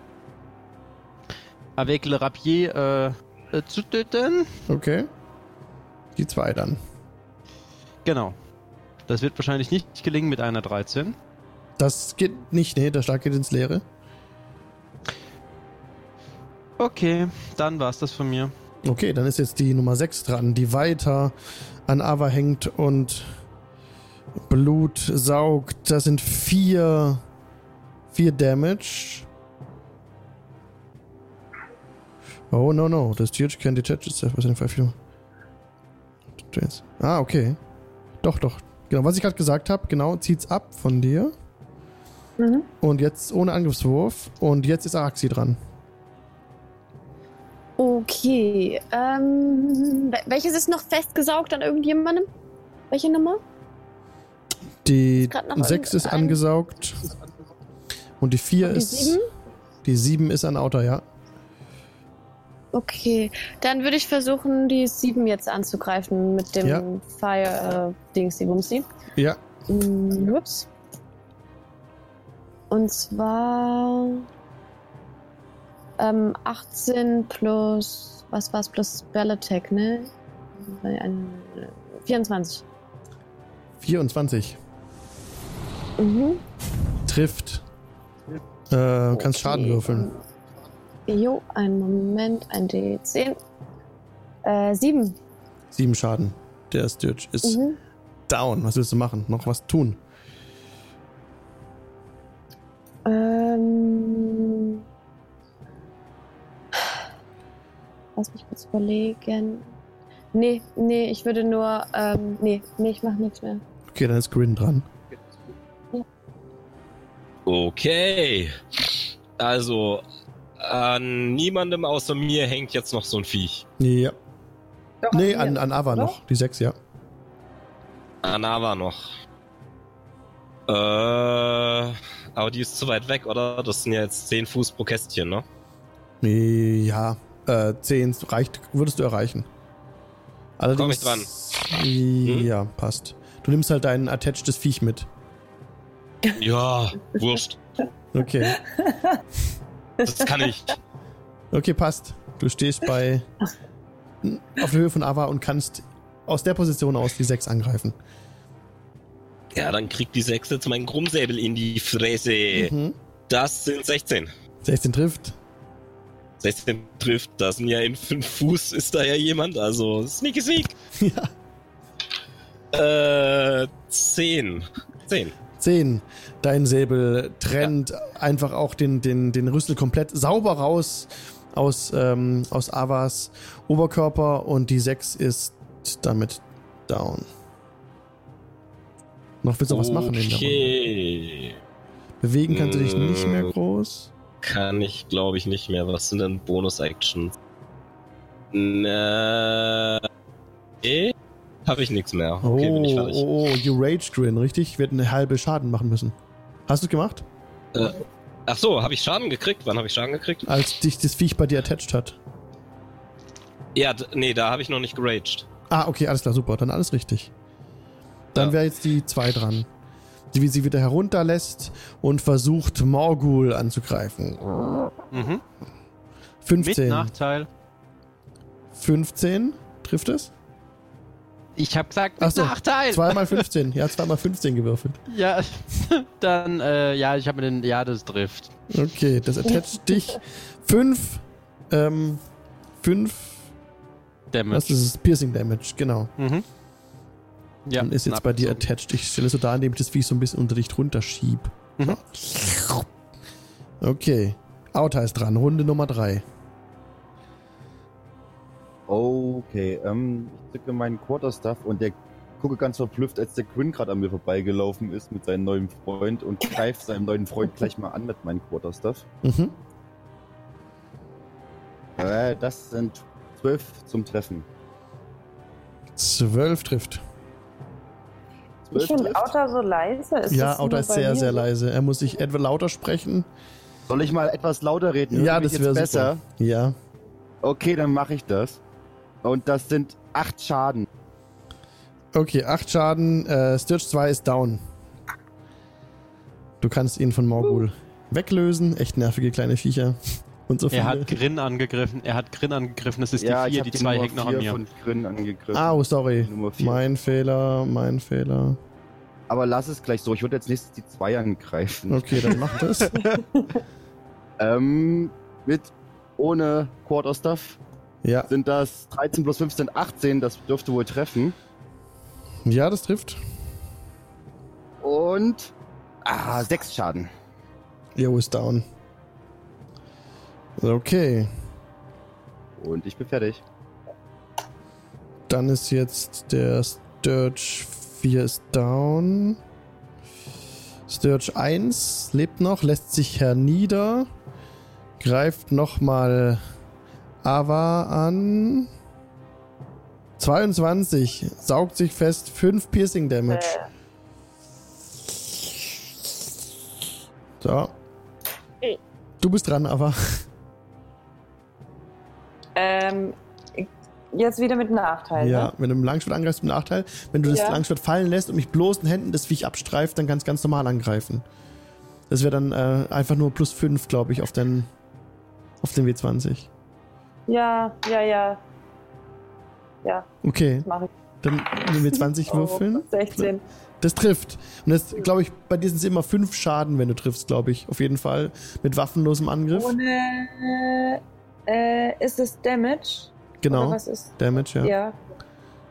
S2: avec le rapier äh, äh, zu töten.
S1: Okay. Die zwei dann.
S2: Genau. Das wird wahrscheinlich nicht gelingen mit einer 13.
S1: Das geht nicht, nee, der Schlag geht ins Leere.
S2: Okay, dann war's das von mir.
S1: Okay, dann ist jetzt die Nummer 6 dran, die weiter an Ava hängt und Blut saugt. Das sind vier, vier Damage. Oh no no, das Tier can detach itself. Jetzt. Ah, okay. Doch, doch. Genau, was ich gerade gesagt habe, genau, zieht's ab von dir.
S6: Mhm.
S1: Und jetzt ohne Angriffswurf. Und jetzt ist Araxi dran.
S7: Okay. Ähm, wel- welches ist noch festgesaugt an irgendjemandem? Welche Nummer?
S1: Die
S7: Ist grad noch
S1: 6 ist angesaugt. Und die 4
S7: Die
S1: ist.
S7: sieben?
S1: Die 7 ist an Outer, ja.
S7: Okay, dann würde ich versuchen, die sieben jetzt anzugreifen mit dem
S1: Ja.
S7: Fire äh, die Bumsi.
S1: Ja.
S7: Mm, ups. Und zwar ähm, 18 plus, was war's, plus Spell Attack, ne? Ein- 24.
S1: 24.
S7: Mhm.
S1: Trifft. Äh, kannst Schaden würfeln.
S7: Jo, einen Moment, ein D10. Äh, 7.
S1: 7 Schaden. Der Sturge ist
S7: Mhm.
S1: down. Was willst du machen? Noch was tun?
S7: Ähm. Lass mich kurz überlegen. Nee, nee, ich würde nur. Ähm, nee, nee, ich mach nichts mehr.
S1: Okay, dann ist Grin dran.
S3: Okay. Also, an niemandem außer mir hängt jetzt noch so ein Viech.
S1: Ja.
S6: Doch,
S1: Nee, an, an Ava
S6: oder?
S1: noch. Die 6, ja.
S3: Anava noch. Äh, aber die ist zu weit weg, oder? Das sind ja jetzt 10 Fuß pro Kästchen, ne?
S1: Ja. Äh, 10 reicht, würdest du erreichen. Allerdings.
S3: Komm ich
S1: Ja, passt. Du nimmst halt dein attachtes Viech mit.
S3: Ja, wurscht.
S1: Okay.
S3: Das kann ich.
S1: Okay, passt. Du stehst bei auf der Höhe von Ava und kannst aus der Position aus die 6 angreifen.
S3: Ja, dann kriegt die 6 jetzt meinen Krummsäbel in die Fresse.
S1: Mhm.
S3: Das sind 16.
S1: 16 trifft.
S3: 16 trifft, da sind ja in 5 Fuß ist da ja jemand, also sneaky sneak. (laughs)
S1: Ja.
S3: Äh, 10. 10.
S1: 10. Dein Säbel trennt einfach auch den, den, den Rüssel komplett sauber raus aus, ähm, aus Avas Oberkörper und die 6 ist damit down. Noch willst du was machen in der Runde?
S3: Okay.
S1: Bewegen kannst du dich nicht mehr
S3: Mm.
S1: groß.
S3: Kann ich, glaube ich, nicht mehr. Was sind denn Bonus-Actions? Na. Eh? Habe ich nichts mehr. Okay,
S1: oh,
S3: bin ich fertig.
S1: oh, oh, you Rage Grin, richtig? Ich werde eine halbe Schaden machen müssen. Hast du gemacht?
S3: Ach so, habe ich Schaden gekriegt? Wann habe ich Schaden gekriegt?
S1: Als dich das Viech bei dir attached hat.
S3: Ja, nee, da habe ich noch nicht geraged.
S1: Ah, okay, alles klar, super. Dann alles richtig. Dann
S3: Ja.
S1: wäre jetzt die 2 dran. Die wie sie wieder herunterlässt und versucht, Morgul anzugreifen.
S2: Mhm. Mit
S1: 15.
S2: Nachteil.
S1: 15. Trifft es?
S2: Ich habe gesagt, mit
S1: Ach so,
S2: Nachteil.
S1: Zweimal (laughs) 15. Ja, zweimal 15 gewürfelt.
S2: Ja, (laughs) dann, äh, ja, ich habe mir den, ja, das trifft.
S1: Okay, das attached dich. 5. Ähm, 5.
S2: Damage.
S1: Was ist? Piercing Damage, genau.
S2: Mhm. Ja,
S1: und ist jetzt bei dir attached. Ich stelle es so dar, indem ich das Viech so ein bisschen unter dich drunter schieb.
S2: Mhm.
S1: Okay. Auta ist dran. Runde Nummer 3.
S4: Okay, ähm, ich zücke meinen Quarterstaff und der gucke ganz verblüfft, als der Quinn gerade an mir vorbeigelaufen ist mit seinem neuen Freund und greift seinem neuen Freund gleich mal an mit meinem Quarterstaff.
S1: Mhm.
S4: Äh, das sind zwölf zum Treffen.
S1: 12 trifft.
S6: Ich
S4: Zwölf
S6: finde. Auta so leise. Ist
S1: ja,
S6: nur
S1: ist sehr, sehr leise. Er muss sich etwa lauter sprechen.
S4: Soll ich mal etwas lauter reden?
S1: Ja, das
S4: jetzt
S1: wäre
S4: besser.
S1: Ja.
S4: Okay, dann mache ich das. Und das sind acht Schaden.
S1: Okay, 8 Schaden. Äh, Sturge 2 ist down. Du kannst ihn von Morgul weglösen. Echt nervige kleine Viecher. Und so.
S2: Er hat Grin angegriffen. Er hat Grin angegriffen. Das ist
S4: ja,
S2: die
S4: ich
S2: 4.
S4: hab
S2: Die
S4: die
S2: 2
S4: Nummer
S2: hängt noch an mir.
S4: von Grin angegriffen.
S1: Ah, oh, sorry. Mein Fehler, mein Fehler.
S4: Aber lass es gleich so. Ich würde jetzt nächstes die zwei angreifen.
S1: Okay, dann mach das. (laughs)
S4: Ähm, mit ohne Quarterstaff
S1: Ja,
S4: sind das 13 plus 15, 18. Das dürfte wohl treffen.
S1: ja, das trifft.
S4: Und. Ah, sechs Schaden.
S1: Jo, ist down. Okay,
S4: Und ich bin fertig.
S1: dann ist jetzt der Sturge 4 ist down. Sturge 1 lebt noch, lässt sich hernieder. Greift nochmal Ava an. 22. Saugt sich fest. 5 Piercing Damage. So. Du bist dran, Ava.
S6: Ähm, jetzt wieder mit Nachteil.
S1: Ja,
S6: Ne?
S1: wenn du mit dem Langschwert angreifst, mit Nachteil. Wenn du das
S6: Ja.
S1: Langschwert fallen lässt und mit bloßen Händen das Viech abstreift, dann kannst du ganz normal angreifen. Das wäre dann äh, einfach nur plus 5, glaube ich, auf den, auf den W20.
S6: Ja, ja, ja. Ja,
S1: Okay, dann den W20 (laughs) würfeln.
S6: Oh, 16.
S1: Das trifft. Und das, glaube ich, bei dir sind es immer 5 Schaden, wenn du triffst, glaube ich. Auf jeden Fall. Mit waffenlosem Angriff.
S6: Ohne. Äh, ist es Damage?
S1: Genau.
S6: was ist?
S1: Damage, ja.
S6: Ja.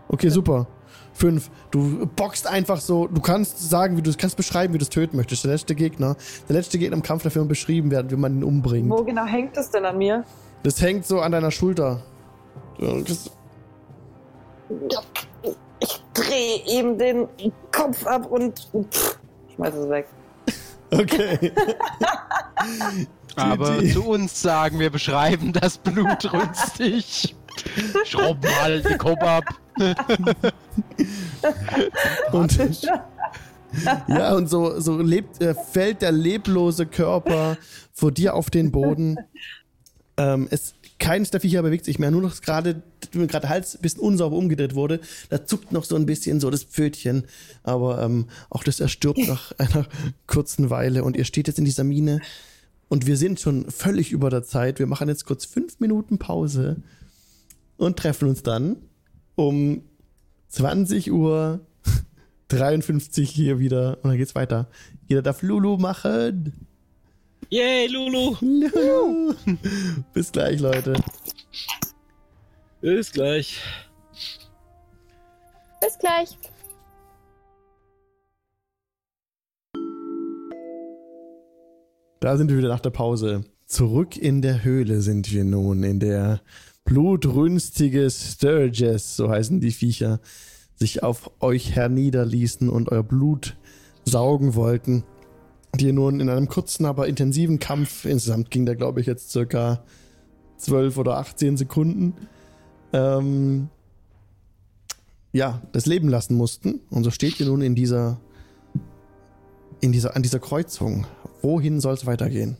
S1: Okay, super. Fünf. Du boxst einfach so. Du kannst sagen, wie du kannst beschreiben, wie du es töten möchtest. Der letzte Gegner. Der letzte Gegner im Kampf immer beschrieben werden, wie man ihn umbringt.
S6: Wo genau hängt es denn an mir?
S1: Das hängt so an deiner Schulter. Das-
S6: Ich drehe ihm den Kopf ab und pff, schmeiß es weg.
S1: Okay. (laughs)
S2: Aber
S1: die-
S2: zu uns sagen, wir beschreiben das blutrünstig. (laughs) Schraub mal den Kopf ab.
S1: Und, ja, und so, so lebt, äh, fällt der leblose Körper vor dir auf den Boden. Ähm, es, keines der Viecher bewegt sich mehr, nur noch gerade, gerade der Hals ein bisschen unsauber umgedreht wurde. Da zuckt noch so ein bisschen so das Pfötchen. Aber ähm, auch das erstirbt (laughs) nach einer kurzen Weile. Und ihr steht jetzt in dieser Mine. Und wir sind schon völlig über der Zeit. Wir machen jetzt kurz fünf Minuten Pause und treffen uns dann um 20 Uhr (laughs) 53 hier wieder und dann geht's weiter. Jeder darf Lulu machen.
S3: Yay, Lulu. (laughs)
S1: Bis gleich, Leute.
S3: Bis gleich.
S7: Bis gleich.
S1: Da sind wir wieder nach der Pause. Zurück in der Höhle sind wir nun, in der blutrünstige Sturges, so heißen die Viecher, sich auf euch herniederließen und euer Blut saugen wollten. Die nun in einem kurzen, aber intensiven Kampf, insgesamt ging der, glaube ich, jetzt circa 12 oder 18 Sekunden, ähm, ja, das Leben lassen mussten. Und so steht ihr nun in dieser, in dieser, an dieser Kreuzung. Wohin soll es weitergehen?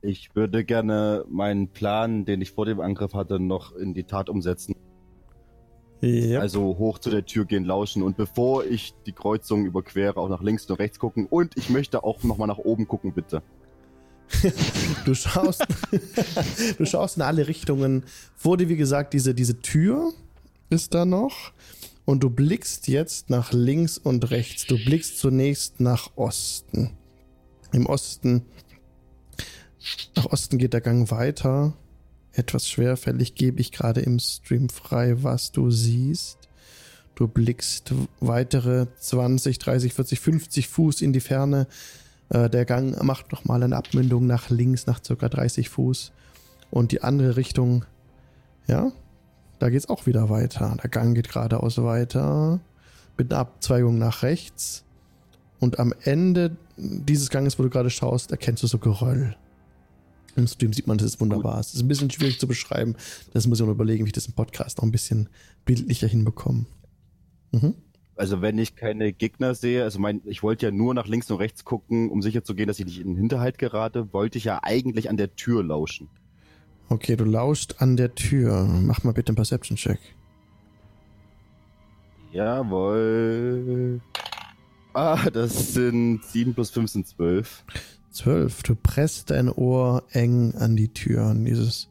S4: Ich würde gerne meinen Plan, den ich vor dem Angriff hatte, noch in die Tat umsetzen.
S1: Ja.
S4: Also hoch zu der Tür gehen, lauschen und bevor ich die Kreuzung überquere, auch nach links und rechts gucken. Und ich möchte auch nochmal nach oben gucken, bitte. (laughs)
S1: Du schaust, (laughs) du schaust in alle Richtungen. Vor dir, wie gesagt, diese, diese Tür ist da noch. Und du blickst jetzt nach links und rechts. Du blickst zunächst nach Osten. Im Osten, nach Osten geht der Gang weiter. Etwas schwerfällig gebe ich gerade im Stream frei, was du siehst. Du blickst weitere 20, 30, 40, 50 Fuß in die Ferne. Äh, der Gang macht nochmal eine Abmündung nach links, nach circa 30 Fuß. Und die andere Richtung, ja, da geht's auch wieder weiter. Der Gang geht geradeaus weiter. Mit einer Abzweigung nach rechts. Und am Ende dieses Ganges, wo du gerade schaust, erkennst du so Geröll. Im Stream sieht man, das ist wunderbar. Es ist ein bisschen schwierig zu beschreiben. Das muss ich noch überlegen, wie ich das im Podcast noch ein bisschen bildlicher hinbekomme. Mhm.
S4: Also wenn ich keine Gegner sehe, also mein, ich wollte ja nur nach links und rechts gucken, um sicher zu gehen, dass ich nicht in den Hinterhalt gerate, wollte ich ja eigentlich an der Tür lauschen.
S1: Okay, du lauscht an der Tür. Mach mal bitte einen Perception-Check.
S4: Jawohl. Ah, das sind 7 plus 5 sind 12.
S1: Zwölf. Du presst dein Ohr eng an die Tür, an dieses,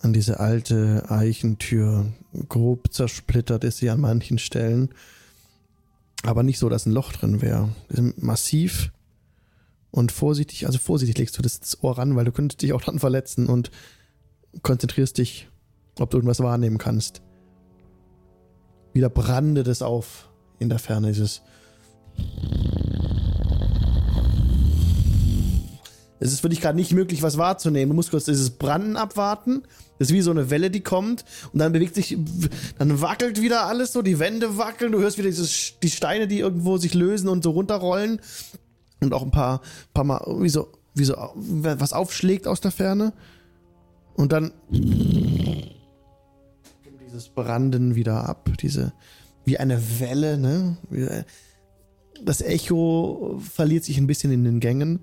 S1: an diese alte Eichentür. Grob zersplittert ist sie an manchen Stellen. Aber nicht so, dass ein Loch drin wäre. Massiv und vorsichtig, also vorsichtig legst du das, das Ohr ran, weil du könntest dich auch dran verletzen und konzentrierst dich, ob du irgendwas wahrnehmen kannst. Wieder brandet es auf in der Ferne, dieses Es ist für dich gerade nicht möglich, was wahrzunehmen. Du musst kurz dieses Branden abwarten. Das ist wie so eine Welle, die kommt. Und dann bewegt sich, dann wackelt wieder alles so, die Wände wackeln. Du hörst wieder dieses, die Steine, die irgendwo sich lösen und so runterrollen. Und auch ein paar, paar Mal, wie so, wie so, was aufschlägt aus der Ferne. Und dann dieses Branden wieder ab. Diese, wie eine Welle, ne? Das Echo verliert sich ein bisschen in den Gängen.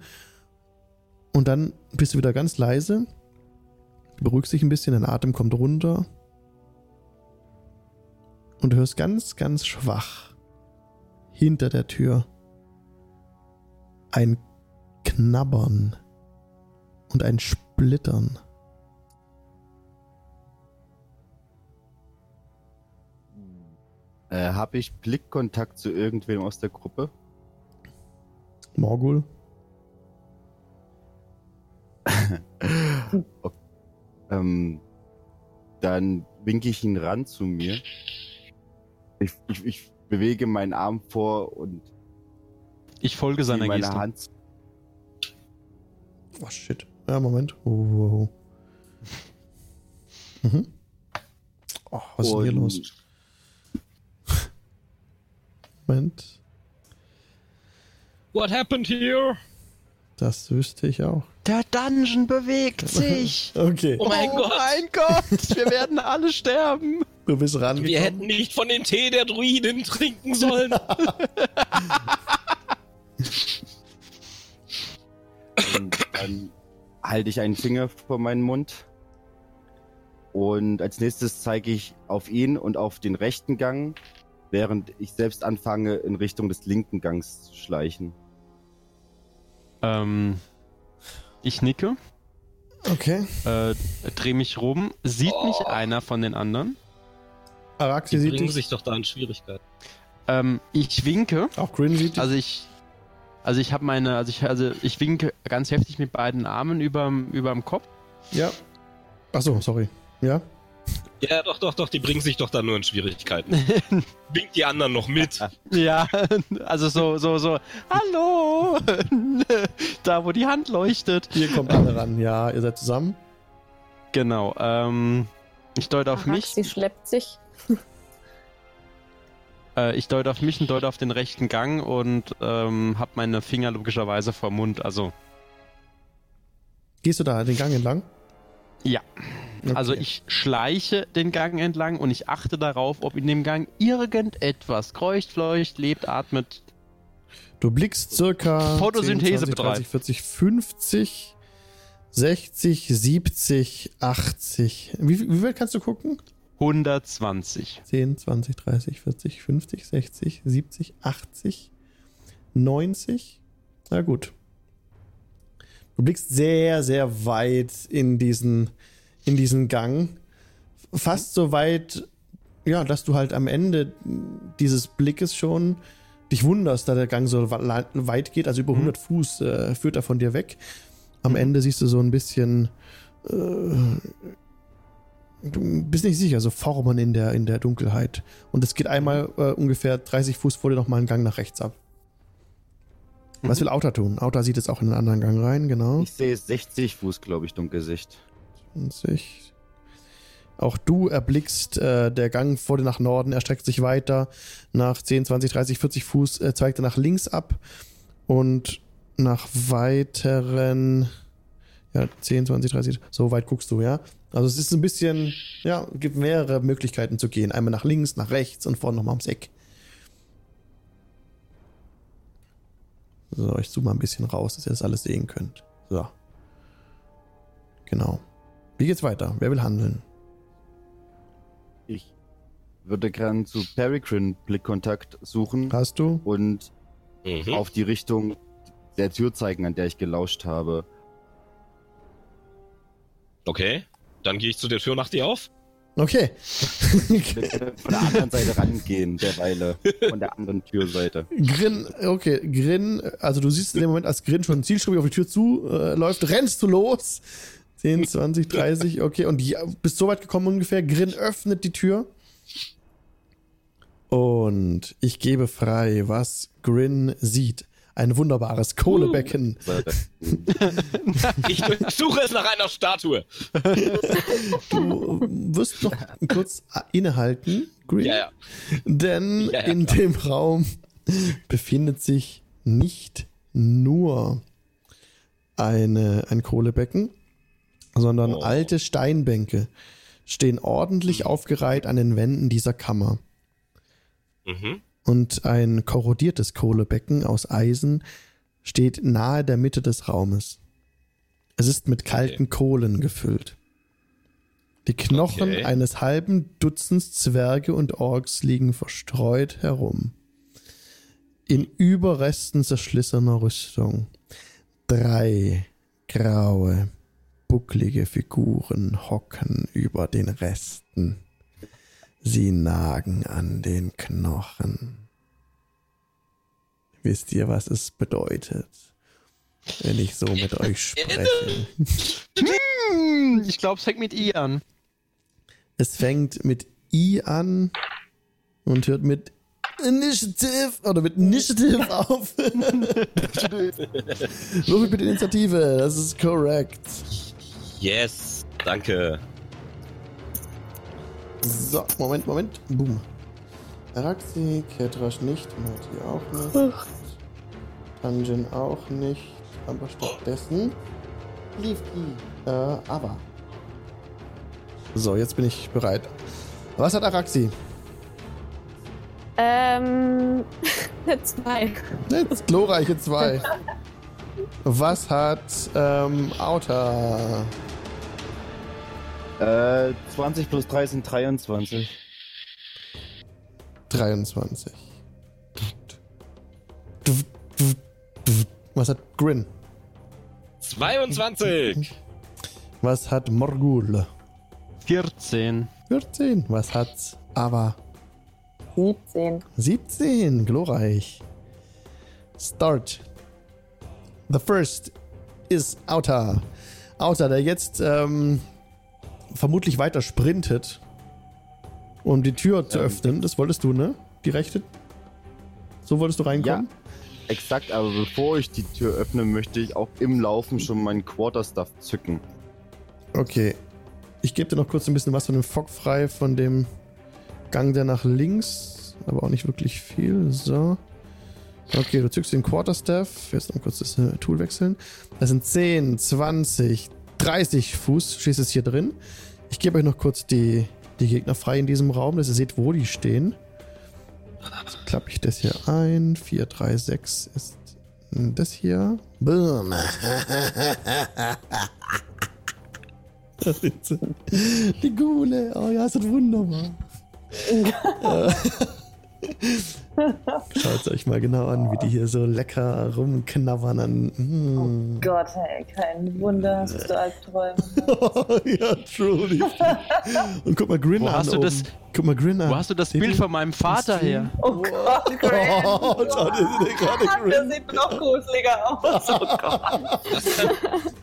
S1: Und dann bist du wieder ganz leise. Beruhigst dich ein bisschen, dein Atem kommt runter. Und du hörst ganz, ganz schwach hinter der Tür ein Knabbern und ein Splittern.
S4: Äh, Habe ich Blickkontakt zu irgendwem aus der Gruppe?
S1: Morgul? (laughs)
S4: okay. ähm, dann winke ich ihn ran zu mir. Ich, ich, ich bewege meinen Arm vor und
S2: Ich folge seiner
S4: meine
S2: Geste.
S4: Hand.
S1: Oh shit. Ja, Moment. Oh, oh, oh. Mhm. Oh, was ist denn hier
S4: und
S1: los? Moment.
S3: What happened here?
S1: Das wüsste ich auch.
S2: Der Dungeon bewegt (laughs) sich.
S1: Okay,
S3: Oh mein Gott.
S2: mein Gott, wir werden alle sterben.
S1: du bist rangekommen.
S3: Wir hätten nicht von dem Tee der Druiden trinken sollen.
S4: Und dann halte ich einen Finger vor meinen Mund. Und als nächstes zeige ich auf ihn und auf den rechten Gang, während ich selbst anfange, in Richtung des linken Gangs zu schleichen.
S2: Ähm, ich nicke,
S1: Okay.
S2: äh, drehe mich rum. Sieht mich
S3: Oh.
S2: einer von den anderen?
S1: Araxi
S3: Die
S1: sieht
S3: bringen
S1: dich.
S3: sich doch da in Schwierigkeiten.
S2: Ähm, ich winke.
S1: Auch Grin sieht dich.
S2: Also ich, Also ich habe meine, also ich, also ich winke ganz heftig mit beiden Armen überm, überm Kopf.
S1: Ja. Achso, sorry. Ja?
S3: Ja, doch, doch, doch, die bringen sich doch dann nur in Schwierigkeiten. (laughs) Winkt die anderen noch mit.
S2: Ja, also so, so, so, hallo! da, wo die Hand leuchtet.
S1: Ihr kommt alle ran. Ja, ihr seid zusammen.
S2: Genau, ähm, ich deute auf
S7: Aha,
S2: mich,
S7: Sie schleppt sich. (laughs)
S2: äh, ich deute auf mich und deute auf den rechten Gang und ähm, hab meine Finger logischerweise vor Mund, also,
S1: Gehst du da den Gang entlang?
S2: Ja.
S1: Okay.
S2: Also ich schleiche den Gang entlang und ich achte darauf, ob in dem Gang irgendetwas kreucht, fleucht, lebt, atmet.
S1: Du blickst circa
S2: Photosynthese
S1: 10, 20, 30,
S2: betreibt.
S1: 40, 50, 60, 70, 80. Wie, wie weit kannst du gucken?
S2: 120.
S1: 10, 20, 30, 40, 50, 60, 70, 80, 90. Na gut. Du blickst sehr, sehr weit in diesen, in diesen Gang. Fast so weit, ja, dass du halt am Ende dieses Blickes schon dich wunderst, da der Gang so weit geht. Also über 100 Fuß äh, führt er von dir weg. Am Ende siehst du so ein bisschen äh, du bist nicht sicher, so Formen in der, in der Dunkelheit. Und es geht einmal äh, ungefähr 30 Fuß vor dir nochmal einen Gang nach rechts ab. Was will Auta tun? Auta sieht jetzt auch in einen anderen Gang rein, genau.
S4: Ich sehe 60 Fuß, glaube ich, Dunkelsicht.
S1: 20. Auch du erblickst, äh, der Gang vor dir nach Norden erstreckt sich weiter. Nach 10, 20, 30, 40 Fuß äh, zeigt er nach links ab. Und nach weiteren, ja, 10, 20, 30, so weit guckst du, ja. Also es ist ein bisschen, ja, gibt mehrere Möglichkeiten zu gehen. Einmal nach links, nach rechts und vorne nochmal ums Eck. So, ich zoome mal ein bisschen raus, dass ihr das alles sehen könnt. So. Genau. Wie geht's weiter? Wer will handeln?
S4: Ich würde gern zu Peregrine Blickkontakt suchen
S1: Hast du?
S4: und
S3: Mhm.
S4: auf die Richtung der Tür zeigen, an der ich gelauscht habe.
S3: Okay, dann gehe ich zu der Tür nach dir auf.
S1: Okay.
S4: Von der anderen Seite rangehen, derweile. Von der anderen Türseite.
S1: Grin, okay, Grin, also du siehst in dem Moment, als Grin schon zielstrebig auf die Tür zu äh, läuft, rennst du los. 10, 20, 30, okay, und ja, bist so weit gekommen ungefähr. Grin öffnet die Tür. Und ich gebe frei, was Grin sieht. Ein wunderbares Kohlebecken.
S4: Seite. (laughs)
S3: Ich suche es nach einer Statue.
S1: Du wirst noch kurz innehalten, Grin.
S3: Ja, ja.
S1: Denn
S3: Ja, ja,
S1: in
S3: klar.
S1: dem Raum befindet sich nicht nur eine, ein Kohlebecken, sondern
S3: Oh.
S1: alte Steinbänke stehen ordentlich aufgereiht an den Wänden dieser Kammer.
S3: Mhm.
S1: Und ein korrodiertes Kohlebecken aus Eisen steht nahe der Mitte des Raumes. Es ist mit kalten Kohlen gefüllt. Die Knochen
S3: Okay.
S1: eines halben Dutzends Zwerge und Orks liegen verstreut herum. In Überresten zerschlissener Rüstung. Drei graue, bucklige Figuren hocken über den Resten. Sie nagen an den Knochen. Wisst ihr, was es bedeutet, wenn ich so mit euch spreche?
S2: Hm, ich glaube, es fängt mit I an.
S1: Es fängt mit I an und hört mit Initiative oder mit Initiative auf. (laughs) Würfel bitte Initiative, das ist korrekt.
S3: Yes, danke.
S1: So, Moment, Moment. Boom. Araxi, Ketrasch nicht, Mati auch nicht. Tanjin auch nicht. Aber stattdessen Leafkey. Äh, aber. So, jetzt bin ich bereit. Was hat Araxi?
S7: Ähm, (laughs) eine 2.
S1: Jetzt glorreiche 2. Was hat ähm, Auta?
S4: Äh, 20 plus 3 sind 23.
S1: 23. Was hat Grin?
S3: 22.
S1: Was hat Morgul?
S2: 14.
S1: 14. Was hat Ava?
S6: 17.
S1: 17. Glorreich. Start. The first is Outer. Outer, der jetzt ähm, vermutlich weiter sprintet, um die Tür zu
S4: Ähm.
S1: öffnen. Das wolltest du, ne? Die rechte? So wolltest du reinkommen?
S4: Exakt, aber bevor ich die Tür öffne, möchte ich auch im Laufen schon meinen Quarterstaff zücken.
S1: Okay. Ich gebe dir noch kurz ein bisschen was von dem Fog frei, von dem Gang, der nach links. Aber auch nicht wirklich viel. So. Okay, du zückst den Quarterstaff. Jetzt noch kurz das äh, Tool wechseln. Das sind 10, 20, 30 Fuß. Stehst jetzt hier drin. Ich gebe euch noch kurz die, die Gegner frei in diesem Raum, dass ihr seht, wo die stehen. Jetzt klappe ich das hier ein. 4, 3, 6 ist das hier. Boom. (laughs) Die Gule. Oh ja, ist das wunderbar. (laughs) (laughs) Schaut euch mal genau an, wie die hier so lecker rumknabbern an. Mm.
S6: Gott, ey, kein Wunder, hast du Albträume. (laughs)
S1: ja, truly. Und guck mal Grin
S2: Wo
S1: an.
S2: hast du das-
S1: Guck mal Grin an.
S2: Wo hast du das Bild von meinem Vater her?
S6: Oh Gott. (laughs)
S1: Oh, schau dir den gerade (laughs)
S6: Das
S1: Grin.
S6: sieht noch gruseliger aus. Oh Gott.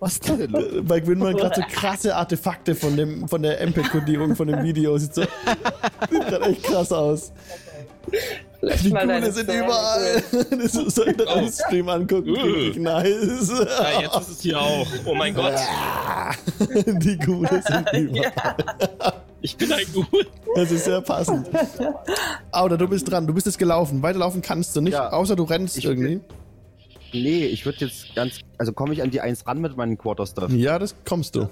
S4: Was denn?
S1: Bei waren gerade so krasse Artefakte von, dem, von der MP-Kodierung von dem Video. Sieht, so, sieht gerade echt krass aus.
S6: Lösch
S1: Die
S6: deine
S1: sind
S6: Zähne,
S1: überall. (laughs) Das soll ich im Stream angucken. Richtig nice.
S3: Ja, jetzt ist es hier auch. Oh mein Gott,
S1: Die Gule sind (laughs) überall.
S3: ich bin ein Gut.
S1: Das ist sehr passend. Auda, du bist dran. Du bist jetzt gelaufen. Weiterlaufen kannst du nicht,
S4: Ja.
S1: außer du rennst
S4: Ich-
S1: irgendwie.
S4: Nee, ich würde jetzt ganz. Also komme ich an die 1 ran mit meinem Quarterstaff?
S1: Ja, das kommst du.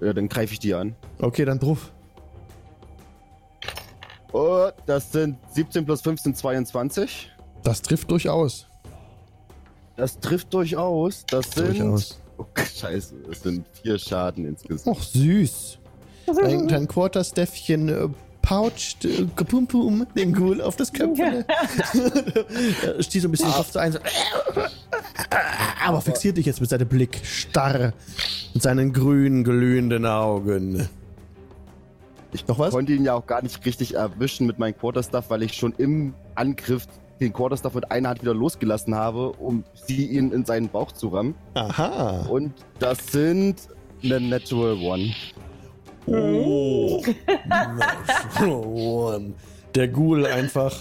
S4: Ja, dann greife ich die an.
S1: Okay, dann drauf.
S4: Oh, das sind 17 plus 15, 22.
S1: Das trifft durchaus.
S4: Das trifft durchaus. Das sind.
S1: Durchaus.
S4: Oh, (laughs) scheiße, das sind vier Schaden insgesamt.
S1: Och, süß. (laughs) Dein, dein Quarterstäffchen äh, poucht äh, kapum pum den Ghoul auf das Köpfchen. Er (laughs) Stieß so ein bisschen den Kopf zu ein. So. Aber fixiert dich jetzt mit seinem Blick starr. Mit seinen grün glühenden Augen.
S4: Ich
S1: Noch was?
S4: konnte ihn ja auch gar nicht richtig erwischen mit meinem Quarterstaff, weil ich schon im Angriff den Quarterstaff mit einer Hand wieder losgelassen habe, um sie ihn in seinen Bauch zu rammen.
S1: Aha.
S4: Und das sind eine Natural One.
S1: Oh. (laughs) Der Ghoul einfach.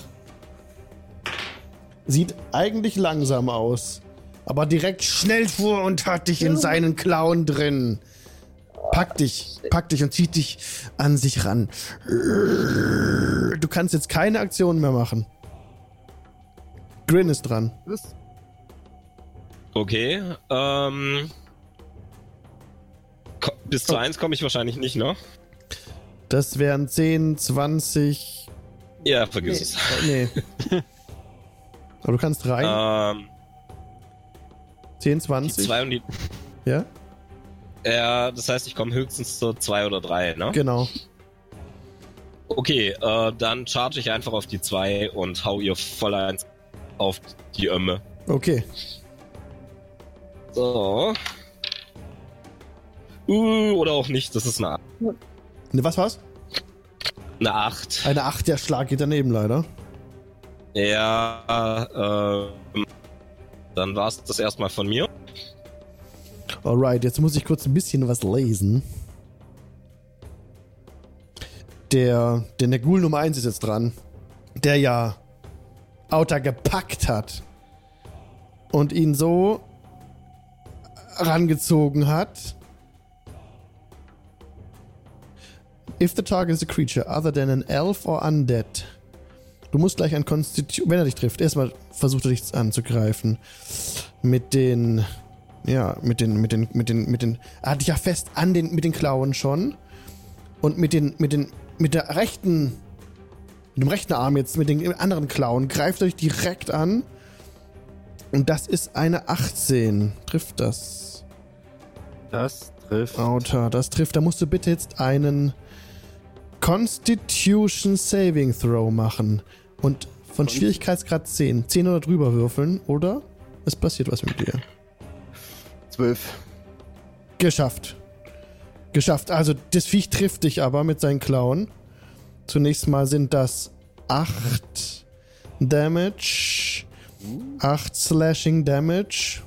S1: Sieht eigentlich langsam aus. Aber direkt schnell vor und hat dich in seinen Klauen drin. Packt dich, packt dich und zieht dich an sich ran. Du kannst jetzt keine Aktion mehr machen. Grin ist dran.
S3: Okay, ähm. ko- Bis zu 1 komme ich wahrscheinlich nicht, ne?
S1: Das wären 10, 20.
S3: Ja, vergiss es.
S1: Nee. (laughs) Aber du kannst rein.
S3: Ähm,
S1: 10,
S3: die
S1: 20.
S3: 2 und die.
S1: Ja,
S3: Ja, das heißt, ich komme höchstens zu 2 oder 3, ne?
S1: genau.
S3: Okay, äh, dann charge ich einfach auf die 2 und hau ihr voll eins auf die Ömme.
S1: Okay.
S3: So. Uh, oder auch nicht, das ist eine,
S1: Ne, was war's?
S3: eine 8.
S1: Eine 8, der Schlag geht daneben leider.
S3: Ja, ähm. Dann war es das erstmal von mir.
S1: Alright, jetzt muss ich kurz ein bisschen was lesen. Der, der Ghoul Nummer 1 ist jetzt dran. Der ja Outer gepackt hat. Und ihn so rangezogen hat. If the target is a creature other than an elf or undead. Du musst gleich ein Konstitution. Wenn er dich trifft, erstmal versucht er dich anzugreifen. Mit den ja, mit den, mit den, mit den, mit den, er hat dich ja fest an den, mit den Klauen schon. Und mit den, mit den, mit der rechten, mit dem rechten Arm jetzt, mit den anderen Klauen, greift er dich direkt an. Und das ist eine 18. Trifft das?
S4: Das trifft.
S1: Outer, das trifft. Da musst du bitte jetzt einen Constitution Saving Throw machen. Und von Schwierigkeitsgrad 10. 10 oder drüber würfeln, oder? Es passiert was mit dir.
S4: 12.
S1: Geschafft. Geschafft. Also, das Viech trifft dich aber mit seinen Klauen. Zunächst mal sind das 8 Damage. 8 Slashing Damage.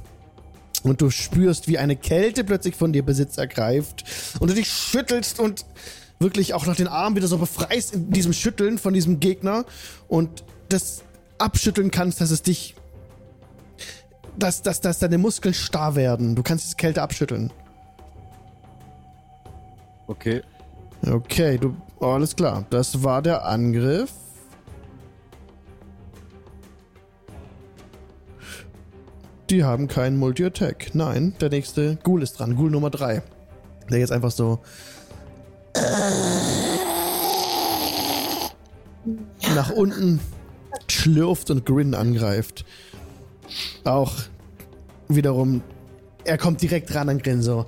S1: Und du spürst, wie eine Kälte plötzlich von dir Besitz ergreift. Und du dich schüttelst und wirklich auch noch den Arm wieder so befreist in diesem Schütteln von diesem Gegner. Und das abschütteln kannst, dass es dich. Dass, dass, dass deine Muskeln starr werden. Du kannst diese Kälte abschütteln.
S4: Okay.
S1: Okay, du. Alles klar. Das war der Angriff. Die haben keinen Multi-Attack. Nein, der nächste Ghoul ist dran. Ghoul Nummer 3. Der jetzt einfach so. Nach unten schlürft und Grin angreift. Auch wiederum. Er kommt direkt ran an Grin so.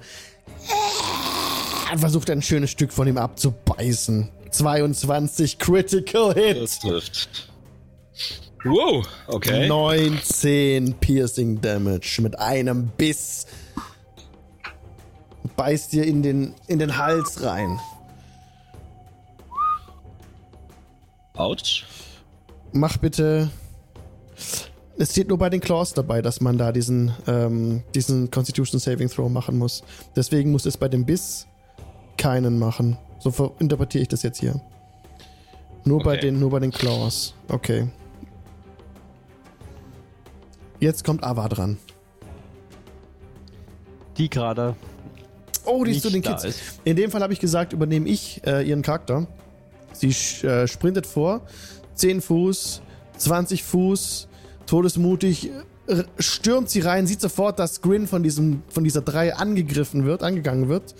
S1: Er versucht ein schönes Stück von ihm abzubeißen. 22 Critical Hit.
S3: Das trifft. Wow, okay.
S1: 19 Piercing Damage mit einem Biss. Beißt dir in den, in den Hals rein.
S3: Autsch.
S1: Mach bitte. Es steht nur bei den Claws dabei, dass man da diesen, ähm, diesen Constitution Saving Throw machen muss. Deswegen muss es bei dem Biss keinen machen. So interpretiere ich das jetzt hier. Nur, bei
S3: Okay.
S1: den, nur bei den Claws. Okay. Jetzt kommt Ava dran.
S2: Die gerade
S1: Oh, die ist zu den Kids.
S2: ist.
S1: In dem Fall habe ich gesagt, übernehme ich äh, ihren Charakter. Sie äh, sprintet vor, 10 Fuß, 20 Fuß, todesmutig, stürmt sie rein, sieht sofort, dass Grin von, diesem, von dieser 3 angegriffen wird, angegangen wird.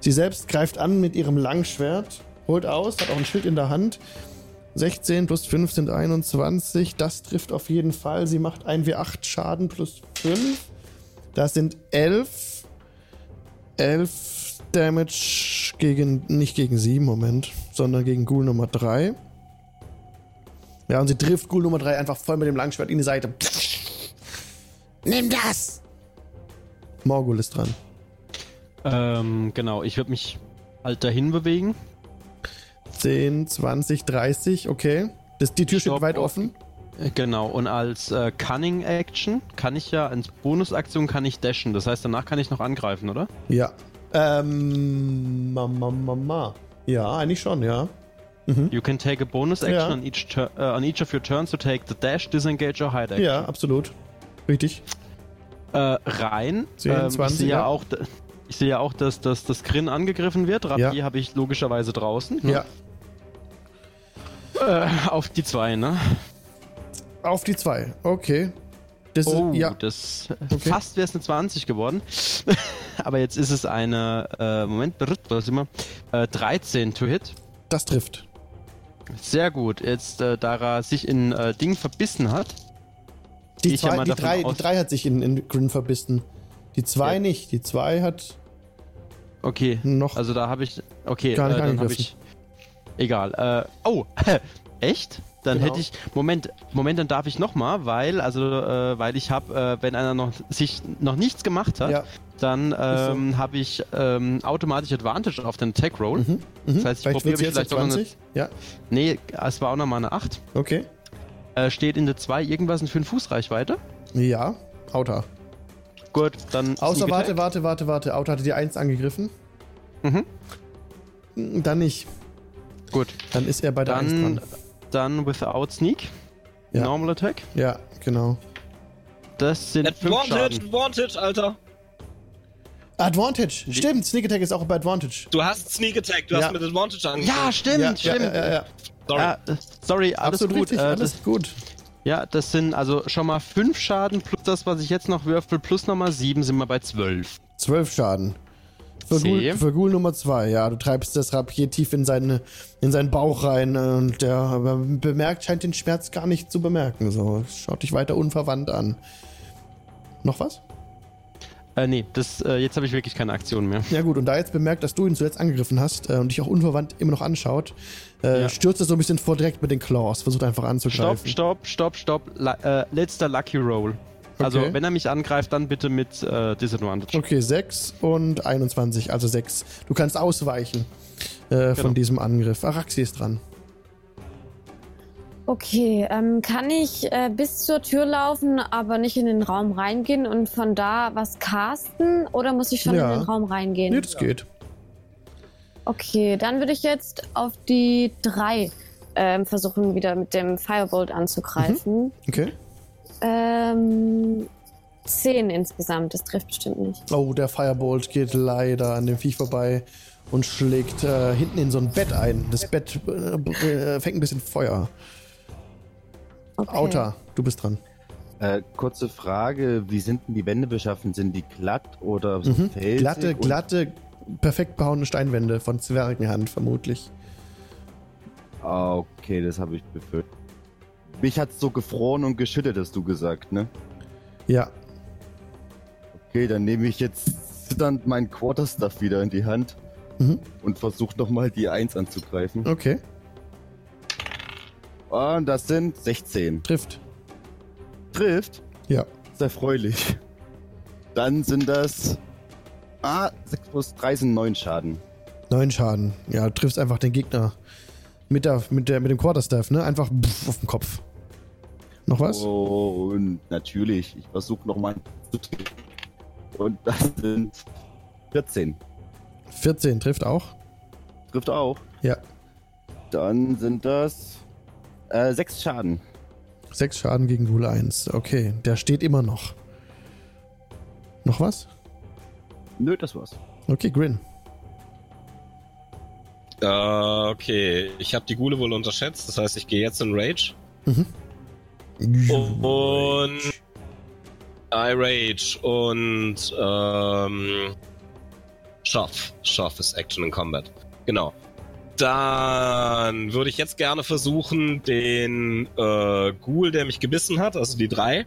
S1: Sie selbst greift an mit ihrem Langschwert, holt aus, hat auch ein Schild in der Hand. 16 plus 5 sind 21. Das trifft auf jeden Fall. Sie macht 1w8 Schaden plus 5. Das sind 11. 11 Damage gegen, nicht gegen sie, Moment, sondern gegen Ghoul Nummer 3. Ja, und sie trifft Ghoul Nummer 3 einfach voll mit dem Langschwert in die Seite. Nimm das! Morgul ist dran.
S2: Ähm, genau, ich würde mich halt dahin bewegen.
S1: 10, 20, 30, okay. Das, die Tür steht
S2: Stopp.
S1: weit offen.
S2: Äh, Genau, und als äh, Cunning Action kann ich ja, als Bonusaktion kann ich dashen. Das heißt, danach kann ich noch angreifen, oder?
S1: Ja. Ähm, Mama, Mama. Ja, eigentlich schon, ja.
S2: You can take a bonus action
S1: Ja.
S2: on, each äh, on each of your turns to take the dash, disengage or hide action.
S1: Ja, absolut. Richtig.
S2: Äh, rein.
S1: 10,
S2: ähm,
S1: 20,
S2: ich sehe ja
S1: ja.
S2: auch, ich sehe ja auch, dass, dass das Grin angegriffen wird. Rapier
S1: Ja.
S2: habe ich logischerweise draußen. ne?
S1: Ja.
S2: Äh, auf die zwei, ne?
S1: Auf die 2. Okay. Das
S2: Oh,
S1: ist, ja.
S2: das
S1: Okay.
S2: fast wäre es eine 20 geworden. (laughs) Aber jetzt ist es eine, äh, Moment, was immer, äh, 13 to hit.
S1: Das trifft.
S2: Sehr gut. Jetzt, äh, da er sich in äh, Ding verbissen hat.
S1: Die,
S2: ja
S1: zwei, die, drei, die drei hat sich in, in Grin verbissen. Die zwei
S2: Ja.
S1: nicht. Die zwei hat
S2: Okay.
S1: noch.
S2: Also da habe ich. Okay,
S1: Gar nicht
S2: äh, dann habe ich. Egal. Äh, oh, (laughs) echt? Dann
S1: Genau.
S2: hätte ich. Moment, Moment, dann darf ich nochmal, weil, also, äh, weil ich habe, äh, wenn einer noch sich noch nichts gemacht hat,
S1: ja.
S2: dann ähm, habe ich ähm, automatisch Advantage auf den Attack Roll.
S1: Mhm. Mhm.
S2: Das heißt, ich
S1: vielleicht
S2: probiere vielleicht
S1: auf
S2: auch noch
S1: 20. Ja,
S2: Nee, es war auch nochmal eine 8.
S1: okay.
S2: Äh, steht in der 2 irgendwas in 5 Fußreichweite?
S1: Ja, Auta.
S2: Gut, dann.
S1: Außer, warte, warte, warte, warte. Auta hatte die 1 angegriffen.
S2: Mhm.
S1: Dann nicht.
S2: Gut.
S1: Dann ist er bei der 1
S2: Dann,
S1: dran.
S2: Dann without Sneak.
S1: Ja.
S2: Normal Attack.
S1: Ja, genau.
S2: Das sind 5
S3: Advantage,
S2: Schaden.
S3: Advantage, Alter.
S1: Advantage. Stimmt, Sneak Attack ist auch bei Advantage.
S3: Du hast Sneak Attack, du
S1: Ja.
S3: hast mit Advantage angefangen.
S2: Ja, stimmt,
S1: ja,
S2: stimmt.
S1: Ja, ja, ja.
S3: Sorry.
S2: Ja, äh, sorry, alles
S1: Absolut
S2: gut.
S1: richtig,
S2: Äh,
S1: alles
S2: das,
S1: gut.
S2: ja, das sind also schon mal 5 Schaden plus das, was ich jetzt noch würfel, plus nochmal 7 sind wir bei 12.
S1: 12 Schaden. Für
S2: C.
S1: Ghoul, für Ghoul Nummer 2, ja. Du treibst das Rapier tief in, seine, in seinen Bauch rein äh, und der bemerkt, scheint den Schmerz gar nicht zu bemerken. So, schaut dich weiter unverwandt an. Noch was?
S2: Äh, nee, das, äh, jetzt habe ich wirklich keine Aktion mehr.
S1: Ja gut, und da jetzt bemerkt, dass du ihn zuletzt angegriffen hast äh, und dich auch unverwandt immer noch anschaut, äh,
S2: Ja.
S1: stürzt er so ein bisschen vor direkt mit den Claws, versucht einfach
S2: Stopp,
S1: anzugreifen.
S2: stopp, stopp, stopp. La äh, letzter Lucky Roll. Also,
S1: Okay.
S2: wenn er mich angreift, dann bitte mit äh, Disadvantage.
S1: Okay, 6 und 21, also 6. Du kannst ausweichen äh,
S2: Genau.
S1: von diesem Angriff. Araxi ist dran.
S7: Okay, ähm, kann ich äh, bis zur Tür laufen, aber nicht in den Raum reingehen und von da was casten? Oder muss ich schon
S1: Ja.
S7: in den Raum reingehen?
S1: Nee, das geht.
S7: Okay, dann würde ich jetzt auf die drei ähm, versuchen, wieder mit dem Firebolt anzugreifen.
S1: Okay.
S7: Ähm, zehn insgesamt, das trifft bestimmt nicht.
S1: Oh, der Firebolt geht leider an dem Viech vorbei und schlägt äh, hinten in so ein Bett ein. Das Bett äh, äh, fängt ein bisschen Feuer.
S7: Okay.
S1: Auta, du bist dran.
S4: Äh, kurze Frage, wie sind denn die Wände beschaffen? Sind die glatt oder so
S1: Mhm.
S4: felsig?
S1: Glatte, glatte, perfekt behauene Steinwände von Zwergenhand vermutlich.
S4: Ah, okay, das habe ich befürchtet. Mich hat's so gefroren und geschüttet, hast du gesagt, ne?
S1: Ja,
S4: Okay, dann nehme ich jetzt zitternd meinen Quarterstaff wieder in die Hand
S1: Mhm.
S4: und versuche nochmal die 1 anzugreifen.
S1: okay.
S4: Und das sind 16.
S1: Trifft.
S4: Trifft?
S1: Ja.
S4: Sehr erfreulich. Dann sind das. Ah, 6 plus 3 sind 9 Schaden.
S1: Neun Schaden. Ja, du triffst einfach den Gegner. Mit, der, mit, der, mit dem Quarterstaff, ne? Einfach auf den Kopf. Noch was?
S4: Und natürlich, ich versuche nochmal zu. Und das sind 14.
S1: 14 trifft auch.
S4: Trifft auch.
S1: Ja.
S4: Dann sind das äh, 6 Schaden.
S1: Sechs Schaden gegen Ghoul 1. Okay, der steht immer noch. Noch was?
S4: Nö, das war's.
S1: Okay, Grin.
S3: Äh, okay, ich habe die Gule wohl unterschätzt, das heißt, ich gehe jetzt in Rage. Und I Rage und ähm, Schaff. Schaff ist Action in Combat. Genau. Dann würde ich jetzt gerne versuchen, den äh, Ghoul, der mich gebissen hat, also die drei,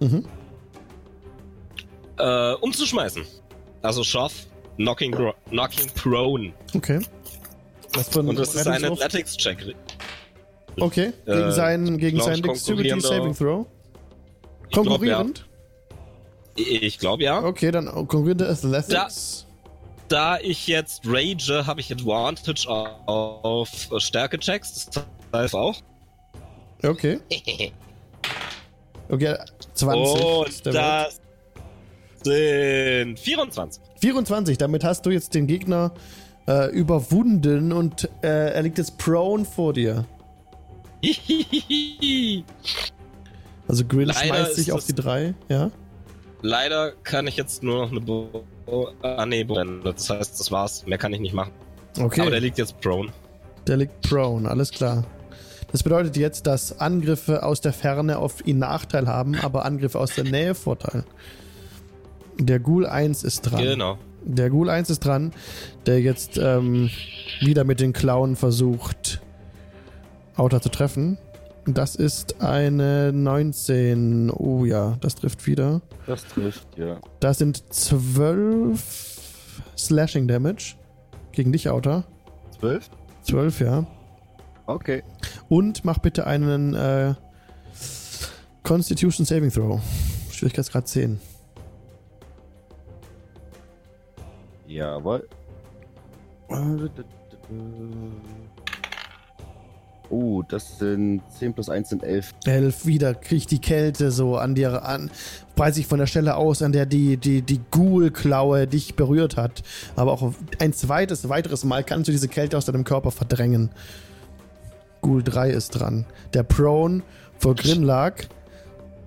S1: Mhm.
S3: äh, umzuschmeißen. Also Schaff, knocking, knocking prone.
S1: Okay. Was für ein
S3: Und das ist ein? Athletics-Check.
S1: Okay, gegen
S3: Äh,
S1: seinen, gegen
S3: glaub
S1: seinen Dexterity Saving Throw. Konkurrierend?
S3: Ich glaube ja.
S1: Okay, dann konkurrierende Athletics.
S3: Da ich jetzt rage, habe ich Advantage auf äh, Stärke-Checks. Das heißt auch.
S1: Okay. Okay, 20.
S3: Und
S1: ist der Wert.
S3: das sind 24.
S1: 24, damit hast du jetzt den Gegner äh, überwunden und äh, er liegt jetzt prone vor dir. (laughs) Also Grill
S3: Leider
S1: schmeißt sich auf die 3, ja?
S3: Leider kann ich jetzt nur noch eine Bo ah, nee. Das heißt, das war's. Mehr kann ich nicht machen.
S1: Okay.
S3: Aber der liegt jetzt prone.
S1: Der liegt prone, alles klar. Das bedeutet jetzt, dass Angriffe aus der Ferne auf ihn Nachteil haben, aber Angriffe aus der Nähe Vorteil. Der Ghoul 1 ist dran.
S3: Genau.
S1: Der Ghoul 1 ist dran, der jetzt ähm, wieder mit den Klauen versucht, Auta zu treffen. Das ist eine 19. Oh ja, das trifft wieder.
S4: Das trifft, ja.
S1: Das sind 12 Slashing Damage gegen dich, Auta.
S4: 12?
S1: 12, ja.
S4: Okay.
S1: Und mach bitte einen äh, Constitution Saving Throw. Schwierigkeitsgrad 10.
S4: Jawohl. Oh, das sind 10 plus 1 sind 11.
S1: 11 wieder kriegt die Kälte so an dir an, breit sich von der Stelle aus, an der die, die, die Ghoul-Klaue dich berührt hat. Aber auch ein zweites, weiteres Mal kannst du diese Kälte aus deinem Körper verdrängen. Ghoul 3 ist dran. Der Prone vor Grin lag,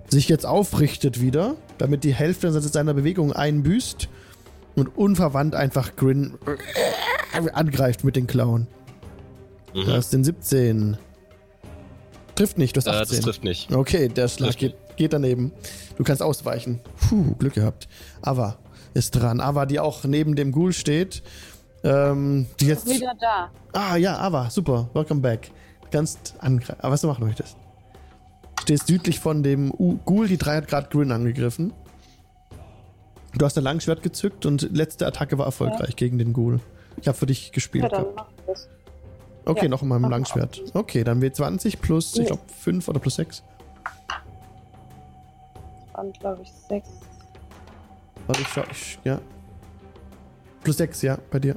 S1: sich jetzt aufrichtet wieder, damit die Hälfte seiner Bewegung einbüßt und unverwandt einfach Grin angreift mit den Klauen.
S3: Mhm.
S1: Das sind 17. Trifft nicht, du hast
S3: äh,
S1: 18.
S3: das trifft nicht.
S1: Okay, der Schlag geht, geht daneben. Du kannst ausweichen. Puh, Glück gehabt. Ava ist dran. Ava, die auch neben dem Ghoul steht. Ähm, die jetzt.
S7: Wieder da.
S1: Ah ja, Ava, super. Welcome back. Du kannst angreifen. Aber was du machen möchtest. Stehst südlich von dem U Ghoul, die 3 hat gerade Grin angegriffen. Du hast ein Langschwert gezückt und letzte Attacke war erfolgreich gegen den Ghoul. Ich habe für dich gespielt.
S6: Ja, dann
S1: gehabt.
S6: ich das.
S1: Okay,
S6: Ja,
S1: noch dem
S6: mach
S1: Langschwert. Okay, dann W20 plus, ich
S6: Ja.
S1: glaube, 5 oder plus 6.
S6: waren, glaube ich, sechs.
S1: Warte, ich schau, ich, ja. Plus 6, ja, bei dir.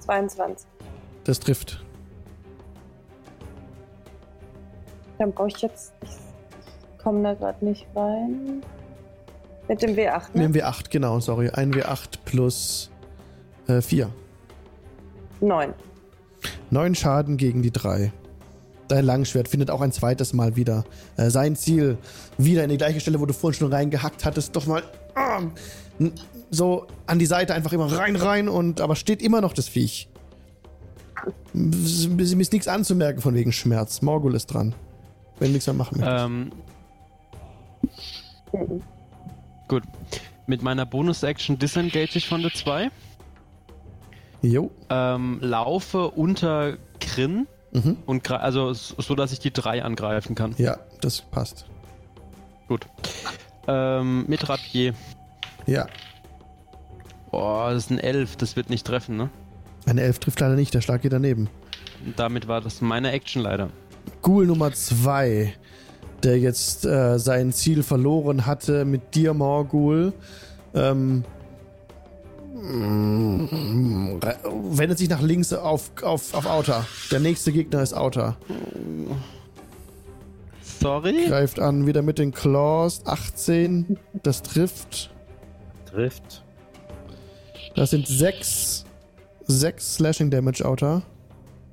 S6: 22.
S1: Das trifft.
S6: Dann brauche ich jetzt. Ich komme da gerade nicht rein. Mit dem W8, ne?
S1: Nehmen wir 8, genau, sorry. Ein W8 plus äh, 4.
S6: Neun.
S1: 9 Schaden gegen die 3. Dein Langschwert findet auch ein zweites Mal wieder äh, sein Ziel. Wieder in die gleiche Stelle, wo du vorhin schon reingehackt hattest. Doch mal n- so an die Seite einfach immer rein, rein und aber steht immer noch das Viech. Mir ist nichts anzumerken von wegen Schmerz. Morgul ist dran. Wenn du nichts mehr machen möchtest.
S2: Ähm,
S6: Mhm.
S2: Gut. Mit meiner Bonus-Action disengage ich von der 2.
S1: Jo.
S2: Ähm, laufe unter Grin
S1: Mhm.
S2: und also so, dass ich die 3 angreifen kann.
S1: Ja, das passt.
S2: Gut. Ähm, mit Rapier.
S1: Ja.
S2: Boah, das ist ein 11, das wird nicht treffen, ne?
S1: Eine Elf trifft leider nicht, der Schlag geht daneben.
S2: Damit war das meine Action leider.
S1: Ghoul Nummer 2, der jetzt äh, sein Ziel verloren hatte mit dir, Morgul, ähm, mm, wendet sich nach links auf, auf, auf Outer. Der nächste Gegner ist Outer.
S2: Sorry?
S1: Greift an, wieder mit den Claws. 18, das trifft.
S4: Trifft.
S1: Das sind 6, 6 Slashing Damage, Outer.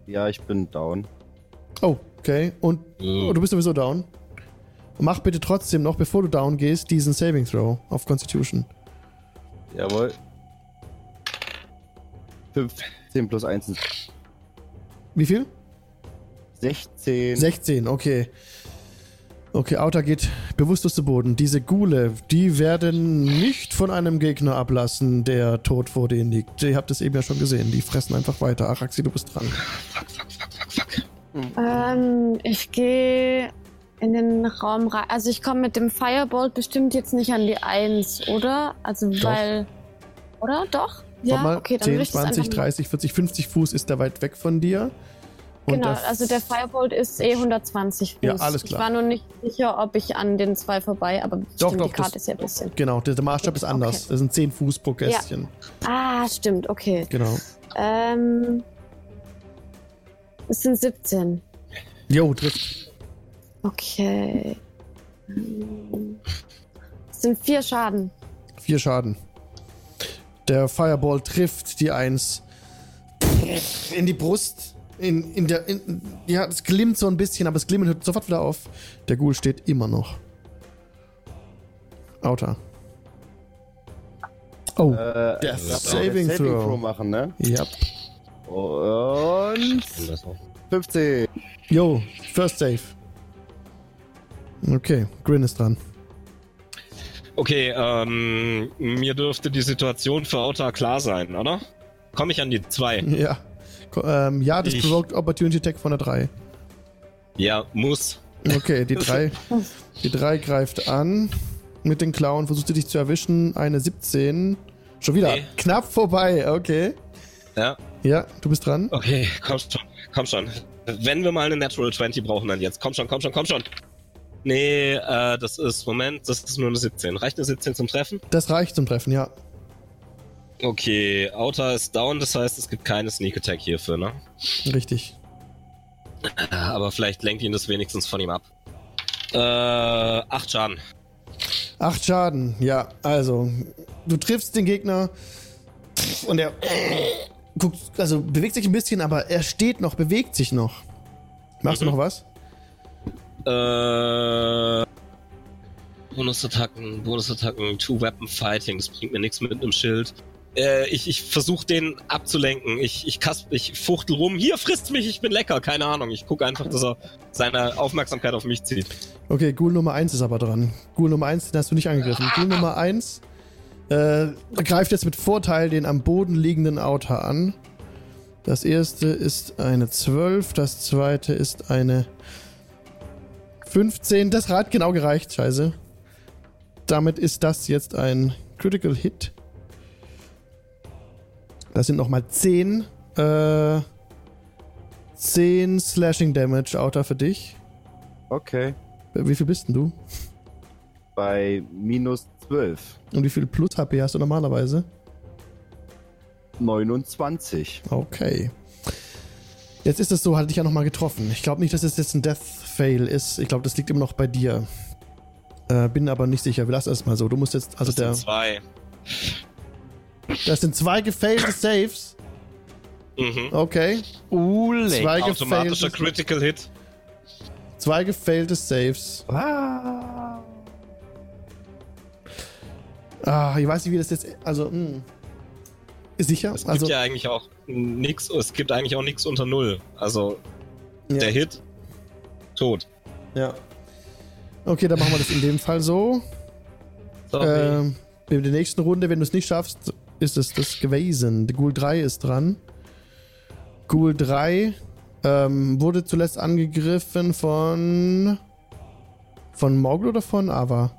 S4: Ja, ich bin down.
S1: Oh, okay. Und oh, du bist sowieso down. Mach bitte trotzdem noch, bevor du down gehst, diesen Saving Throw auf Constitution.
S4: Jawohl. 15 plus 1 sind
S1: Wie viel?
S4: 16.
S1: 16, okay. Okay, Outer geht bewusstlos zu Boden. Diese Ghule, die werden nicht von einem Gegner ablassen, der tot vor denen liegt. Ihr habt es eben ja schon gesehen. Die fressen einfach weiter. Araxi, du bist dran.
S3: Fuck, fuck, fuck, fuck, fuck.
S7: Ähm, ich gehe in den Raum rein. Also ich komme mit dem Firebolt bestimmt jetzt nicht an die 1, oder? Also
S1: Doch.
S7: weil. Oder? Doch? Ja,
S1: Warte mal,
S7: okay, dann
S1: 10,
S7: würde ich das
S1: 20,
S7: einfach
S1: 30, 40, 50 Fuß ist der weit weg von dir. Und
S7: Genau, also der Firebolt ist eh 10020 Fuß.
S1: Ja, alles klar.
S7: Ich war nur nicht sicher, ob ich an den zwei vorbei, aber stimmt,
S1: doch,
S7: die Karte
S1: das-
S7: ist ja ein bisschen.
S1: Genau, der, der Maßstab ist anders.
S7: Okay.
S1: Das sind 10 Fuß pro Kästchen.
S7: Ah, stimmt, okay.
S1: Genau.
S7: Ähm. Es sind 17.
S1: Jo, trifft.
S7: Okay. Es sind vier Schaden.
S1: Vier Schaden. Der Fireball trifft die Eins in die Brust. In, in der, in, ja, es glimmt so ein bisschen, aber das Glimmen hört sofort wieder auf. Der Ghoul steht immer noch. Outer. Oh,
S4: Äh,
S1: Der
S4: ich darf
S1: Saving
S4: auch
S1: Throw.
S4: machen, ne?
S1: ja.
S4: Und 15.
S1: Yo, First Save. Okay, Grin ist dran.
S3: Okay, ähm, mir dürfte die Situation für Outer klar sein, oder? Komme ich an die 2? (laughs)
S1: Ja. Ähm, ja, das
S3: Ich-
S1: provoked Opportunity Attack von der 3.
S3: Ja, muss.
S1: Okay, die (laughs) 3 die drei greift an mit den Klauen, versucht sie dich zu erwischen. Eine 17. Schon wieder.
S3: Nee.
S1: Knapp vorbei, okay.
S3: Ja,
S1: Ja, du bist dran.
S3: okay, komm schon, komm schon. Wenn wir mal eine Natural 20 brauchen, dann jetzt. Komm schon, komm schon, komm schon. Nee, äh, das ist, Moment, das ist nur eine 17. Reicht eine 17 zum Treffen?
S1: Das reicht zum Treffen, ja.
S3: Okay, Outer ist down, das heißt, es gibt keine Sneak Attack hierfür, ne?
S1: Richtig.
S3: Aber vielleicht lenkt ihn das wenigstens von ihm ab. Äh, 8 Schaden.
S1: Acht Schaden, ja. Also, du triffst den Gegner und er guckt, also bewegt sich ein bisschen, aber er steht noch, bewegt sich noch. Machst
S3: Mhm.
S1: du noch was?
S3: Äh. Bonusattacken, Bonusattacken, Two-Weapon Fighting, das bringt mir nichts mit einem Schild. Äh, ich ich versuche den abzulenken. Ich, ich, kasp, ich fuchtel rum. Hier, frisst mich, ich bin lecker. Keine Ahnung. Ich gucke einfach, dass er seine Aufmerksamkeit auf mich zieht.
S1: Okay, Ghoul Nummer 1 ist aber dran. Ghoul Nummer 1, den hast du nicht angegriffen. Ghoul Nummer 1 äh, greift jetzt mit Vorteil den am Boden liegenden Outer an. Das erste ist eine 12, das zweite ist eine 15. Das hat genau gereicht, scheiße. Damit ist das jetzt ein Critical Hit. Das sind nochmal 10. Äh, 10 Slashing Damage, Outer für dich.
S4: Okay.
S1: Wie viel bist denn du?
S4: Bei minus 12.
S1: Und wie viel Plus HP hast du normalerweise?
S4: 29.
S1: Okay. Jetzt ist es so, hat dich ja nochmal getroffen. Ich glaube nicht, dass es jetzt ein Death Fail ist. Ich glaube, das liegt immer noch bei dir. Äh, bin aber nicht sicher. Wir lassen es mal so. Du musst jetzt, also
S3: Das
S1: der,
S3: sind zwei.
S1: das sind zwei gefailte Saves.
S3: Mhm.
S1: Okay.
S2: Ule.
S1: Zwei
S3: Automatischer Critical Hit.
S1: zwei gefailte Saves.
S4: Ah.
S1: Ah, ich weiß nicht, wie das jetzt, also, mh. Ist sicher?
S3: Es
S1: also,
S3: gibt ja eigentlich auch nix, es gibt eigentlich auch nichts unter Null. Also
S1: ja.
S3: der Hit, tot.
S1: Ja. Okay, dann machen wir das in dem Fall so.
S3: Sorry.
S1: Ähm, in der nächsten Runde, wenn du es nicht schaffst, ist es das gewesen. Der Ghoul 3 ist dran. Ghoul 3 ähm, wurde zuletzt angegriffen von. Von Morgul oder von Ava?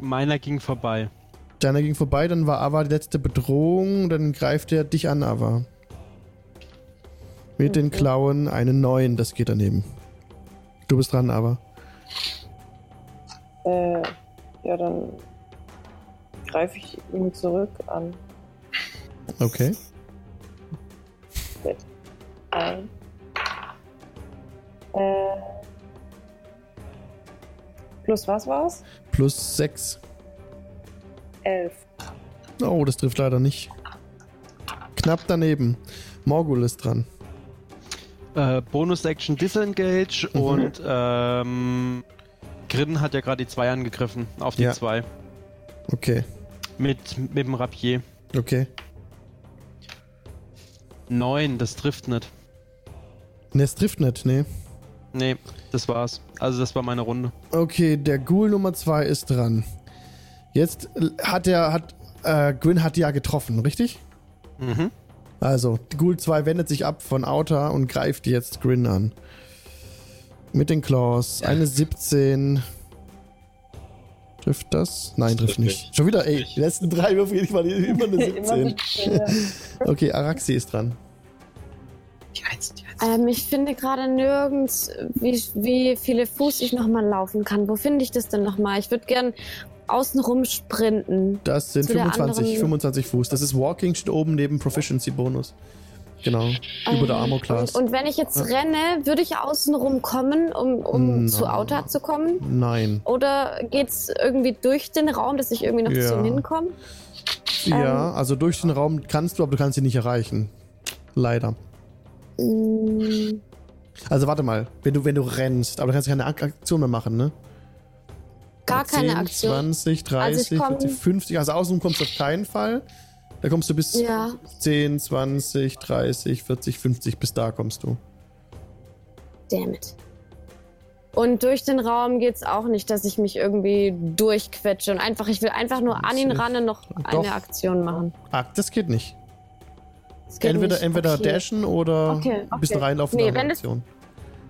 S2: Meiner ging vorbei.
S1: Deiner ging vorbei, dann war Ava die letzte Bedrohung, dann greift er dich an, Ava. Mit den Klauen einen neuen, das geht daneben. Du bist dran, Ava.
S6: Äh, ja, dann greife ich ihn zurück an.
S1: Okay.
S6: Ein. Äh. Plus was war's?
S1: Plus 6.
S6: Elf.
S1: Oh, das trifft leider nicht. Knapp daneben. Morgul ist dran.
S2: Äh, Bonus-Action Disengage
S1: Mhm.
S2: und ähm, Grin hat ja gerade die 2 angegriffen. Auf die
S1: Ja.
S2: 2.
S1: Okay.
S2: Mit, mit dem Rapier.
S1: Okay.
S2: 9, das trifft nicht.
S1: Ne, es trifft nicht, ne?
S2: Nee, das war's. Also das war meine Runde.
S1: Okay, der Ghoul Nummer 2 ist dran. Jetzt äh, hat er, hat, äh, Gwyn hat ja getroffen, richtig?
S2: Mhm.
S1: Also, Ghoul 2 wendet sich ab von Outer und greift jetzt Grin an. Mit den Claws. Eine 17. Trifft das? Nein, trifft nicht. Schon wieder, ey, die letzten drei Würfe jedes Mal immer eine (laughs)
S6: Immer
S1: 17.
S6: 17, ja.
S1: Okay, Araxi ist dran.
S3: die Eins, die Eins.
S7: Ähm, ich finde gerade nirgends, wie, wie viele Fuß ich nochmal laufen kann. Wo finde ich das denn nochmal? Ich würde gern außenrum sprinten.
S1: Das sind
S7: Zu der
S1: 25,
S7: anderen-
S1: 25 Fuß. Das ist Walking, steht oben neben Proficiency Bonus. Genau. Über der
S7: Ähm,
S1: Armor Class.
S7: Und, und wenn ich jetzt
S1: Ja.
S7: renne, würde ich außenrum kommen, um, um
S1: No.
S7: zu Outer zu kommen?
S1: Nein.
S7: Oder geht's irgendwie durch den Raum, dass ich irgendwie noch
S1: Ja.
S7: zu ihm hinkomme?
S1: Ja, also durch den Raum kannst du, aber du kannst ihn nicht erreichen. Leider.
S7: Mm,
S1: Also warte mal, wenn du, wenn du rennst, aber du kannst keine Ak- Aktion mehr machen, ne?
S7: Gar keine
S1: 10,
S7: Aktion.
S1: 20, 30,
S7: Also ich komm-
S1: 40, 50. Also außen kommst du auf keinen Fall. Da kommst du bis
S7: Ja.
S1: 10, 20, 30, 40, 50. Bis da kommst du.
S7: Damn it. Und durch den Raum geht's auch nicht, dass ich mich irgendwie durchquetsche und einfach, ich will einfach nur an ihn ran und noch
S1: Doch.
S7: eine Aktion machen.
S1: Ah, das geht nicht.
S7: Das geht
S1: entweder
S7: nicht.
S1: entweder
S7: okay.
S1: dashen oder
S7: Okay,
S1: ein bisschen
S7: okay.
S1: reinlaufen
S7: Nee, es-
S1: Aktion.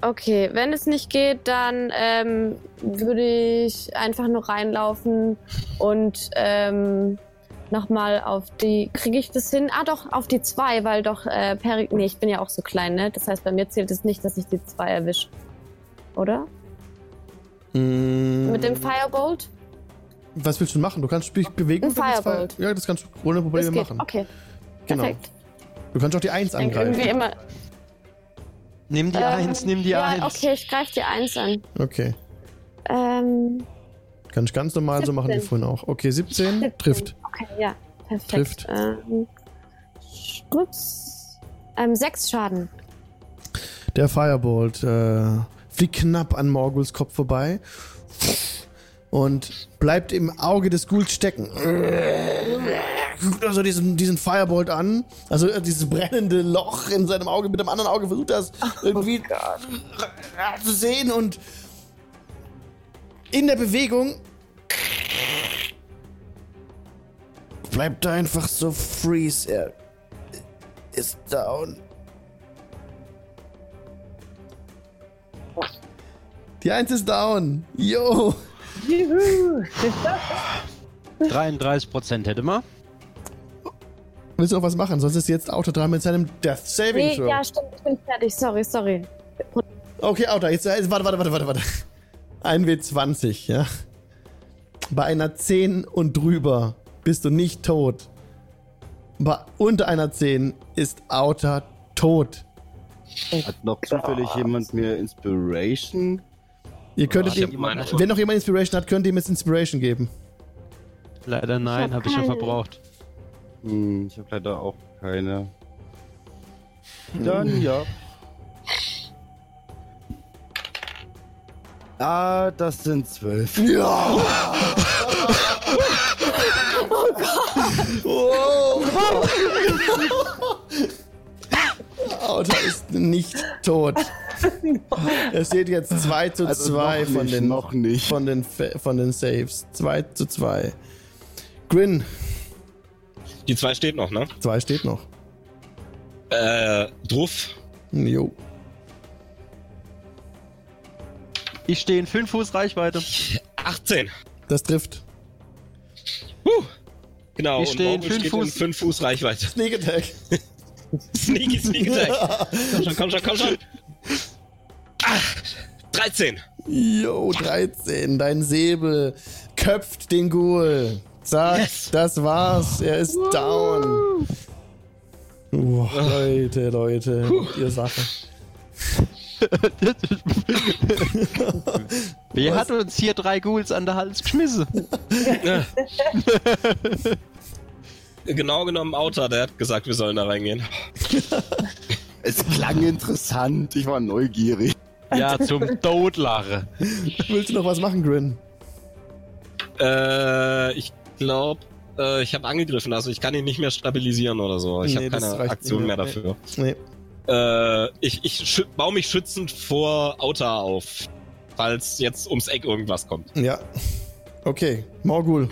S7: Okay, wenn es nicht geht, dann ähm, würde ich einfach nur reinlaufen und ähm, nochmal auf die. Kriege ich das hin? Ah, doch, auf die zwei, weil doch äh, Peri. Nee, ich bin ja auch so klein, ne? Das heißt, bei mir zählt es nicht, dass ich die zwei erwische. Oder?
S1: Mm,
S7: Mit dem Firebolt?
S1: Was willst du machen? Du kannst dich bewegen.
S7: Ein Firebolt.
S1: Ja, das kannst du ohne Probleme machen.
S7: Okay,
S1: Genau.
S7: perfekt.
S1: Du kannst auch die 1
S7: Ich denk irgendwie
S1: angreifen.
S7: immer.
S2: Nimm die
S7: ähm,
S2: 1, nimm die
S7: ja,
S2: 1.
S7: okay, ich greife die Eins an.
S1: Okay.
S7: Ähm,
S1: Kannst ganz normal so machen wie
S7: 17.
S1: vorhin auch. Okay, 17
S7: 17.
S1: trifft.
S7: Okay, ja, perfekt.
S1: Trifft.
S7: Ähm, ups. Ähm, sechs Schaden.
S1: Der Firebolt äh, fliegt knapp an Morguls Kopf vorbei und bleibt im Auge des Ghouls stecken. Guckt also diesen, diesen Firebolt an, also äh, dieses brennende Loch in seinem Auge, mit dem anderen Auge versucht das irgendwie zu sehen und in der Bewegung bleibt er einfach so freeze. Er ist down. Die Eins ist down. Yo.
S2: 33% (laughs) hätte man.
S1: Willst du noch was machen? Sonst ist jetzt Auto dran mit seinem Death Saving
S7: Nee,
S1: Throw.
S7: ja, stimmt, ich bin fertig. Sorry, sorry.
S1: Okay, Auto, jetzt, jetzt warte, warte, warte, warte, warte. Ein W20, ja. Bei einer 10 und drüber bist du nicht tot. Bei unter einer 10 ist Outer tot.
S4: Hat noch zufällig jemand mir Inspiration?
S1: Ihr könntet
S3: hab
S1: ihm, wenn noch jemand Inspiration hat, könnt ihr ihm jetzt Inspiration geben.
S2: Leider nein,
S7: hab
S2: habe ich schon verbraucht.
S4: Hm, ich habe leider auch keine. Dann ja. Ah, das sind zwölf.
S1: Ja! oh Auto ist nicht tot. Es steht jetzt 2 zu
S4: Also
S1: 2
S4: noch
S1: von, den,
S4: noch nicht.
S1: Von, den, von den Saves. 2 zu 2. Grin,
S3: Die zwei steht noch, ne?
S1: 2 steht noch.
S3: Äh, Druff.
S1: Jo.
S2: Ich stehe in 5 Fuß Reichweite.
S3: 18.
S1: Das trifft.
S3: Genau,
S2: Ich
S3: und
S2: steh in
S3: Morgul
S2: fünf
S3: steht
S2: Fuß.
S3: in 5 Fuß Reichweite.
S1: Sneak Attack. (laughs)
S3: Sneaky, sneaky attack. Komm schon, komm schon, komm schon. Ah, 13.
S1: Jo, 13. Dein Säbel köpft den Ghoul. Zack,
S3: Yes.
S1: das war's. Er ist down. Uah, Leute, Leute, ihr Sache. (laughs)
S2: Wer
S1: Was?
S2: hat uns hier drei Ghouls an der Hals geschmissen? (laughs)
S3: Genau genommen Autor, der hat gesagt, wir sollen da reingehen. (laughs)
S4: Es klang interessant. Ich war neugierig.
S2: Ja, zum Todlache.
S1: Willst du noch was machen, Grin?
S3: Äh, ich glaube, äh, ich habe angegriffen, also ich kann ihn nicht mehr stabilisieren oder so. Ich
S1: Nee,
S3: habe keine Aktion
S1: nicht
S3: mehr dafür.
S1: Nee.
S3: Äh, ich ich baue mich schützend vor Autor auf, falls jetzt ums Eck irgendwas kommt.
S1: Ja. Okay, Morgul.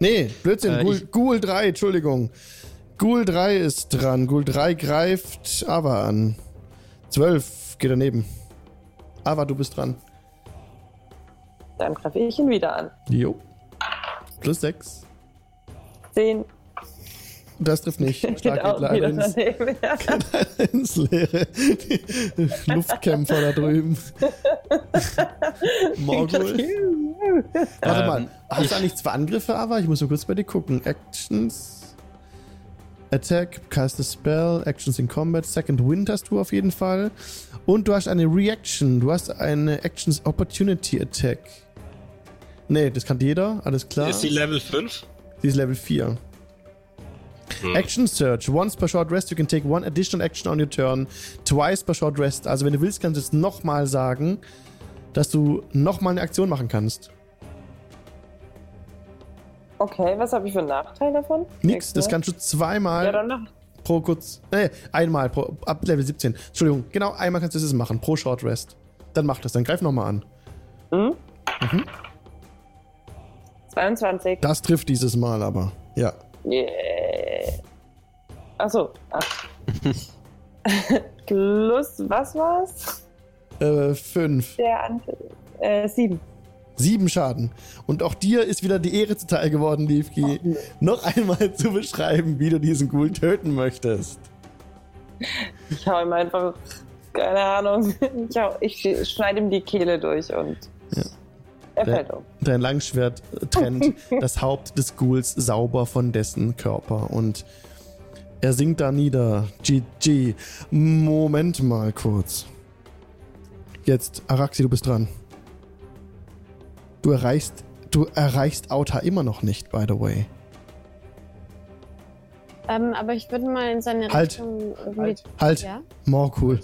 S1: Nee, Blödsinn,
S2: Äh,
S1: Ghoul, Ghoul 3, Entschuldigung. Ghoul 3 ist dran. Ghoul 3 greift Ava an. 12 geht daneben. Ava, du bist dran.
S6: Dann greife ich ihn wieder an.
S1: Jo. Plus 6.
S6: 10
S1: Das trifft nicht. (laughs) Schlag
S6: geht
S1: geht
S6: auch
S1: leider
S6: wieder
S1: ins,
S6: daneben. Ja. (laughs)
S1: ins Leere. Die Luftkämpfer da drüben. (laughs) Morgul. Warte mal.
S2: Ähm,
S1: Hast du eigentlich zwei Angriffe, Ava? Ich muss nur kurz bei dir gucken. Actions. Attack, cast a spell, Actions in Combat, Second Wind hast du auf jeden Fall. Und du hast eine Reaction. Du hast eine Actions Opportunity Attack. Nee, das kann jeder, alles klar.
S3: Ist sie Level 5?
S1: Sie ist Level 4.
S3: Hm.
S1: Action Search. Once per short rest, you can take one additional action on your turn. Twice per short rest. Also, wenn du willst, kannst du jetzt nochmal sagen, dass du nochmal eine Aktion machen kannst.
S6: Okay, was habe ich für einen Nachteil davon?
S1: Nix, das kannst du zweimal
S6: Ja,
S1: pro kurz. Nee, einmal pro, ab Level 17. Entschuldigung, genau einmal kannst du das machen, pro Short Rest. Dann mach das, dann greif nochmal an.
S6: Hm?
S1: Mhm.
S6: 22.
S1: Das trifft dieses Mal aber. Ja.
S6: Yeah. Achso. Ah. (laughs) Plus, was war's?
S1: Äh, fünf.
S6: Der Anteil. Äh, 7.
S1: Sieben Schaden. Und auch dir ist wieder die Ehre zuteil geworden, Liefki, noch einmal zu beschreiben, wie du diesen Ghoul töten möchtest.
S6: Ich hau ihm einfach, keine Ahnung, (laughs) ich, hau, ich schneide ihm die Kehle durch und
S1: Ja.
S6: Er fällt um.
S1: Dein Langschwert trennt (laughs) das Haupt des Ghouls sauber von dessen Körper und er sinkt da nieder. GG. Moment mal kurz. Jetzt, Araxi, du bist dran. Du erreichst, du erreichst Auta immer noch nicht, by the way.
S7: Ähm, aber ich würde mal in seine
S1: Halt.
S7: Richtung.
S6: Halt.
S1: Halt,
S7: Ja?
S1: more cool.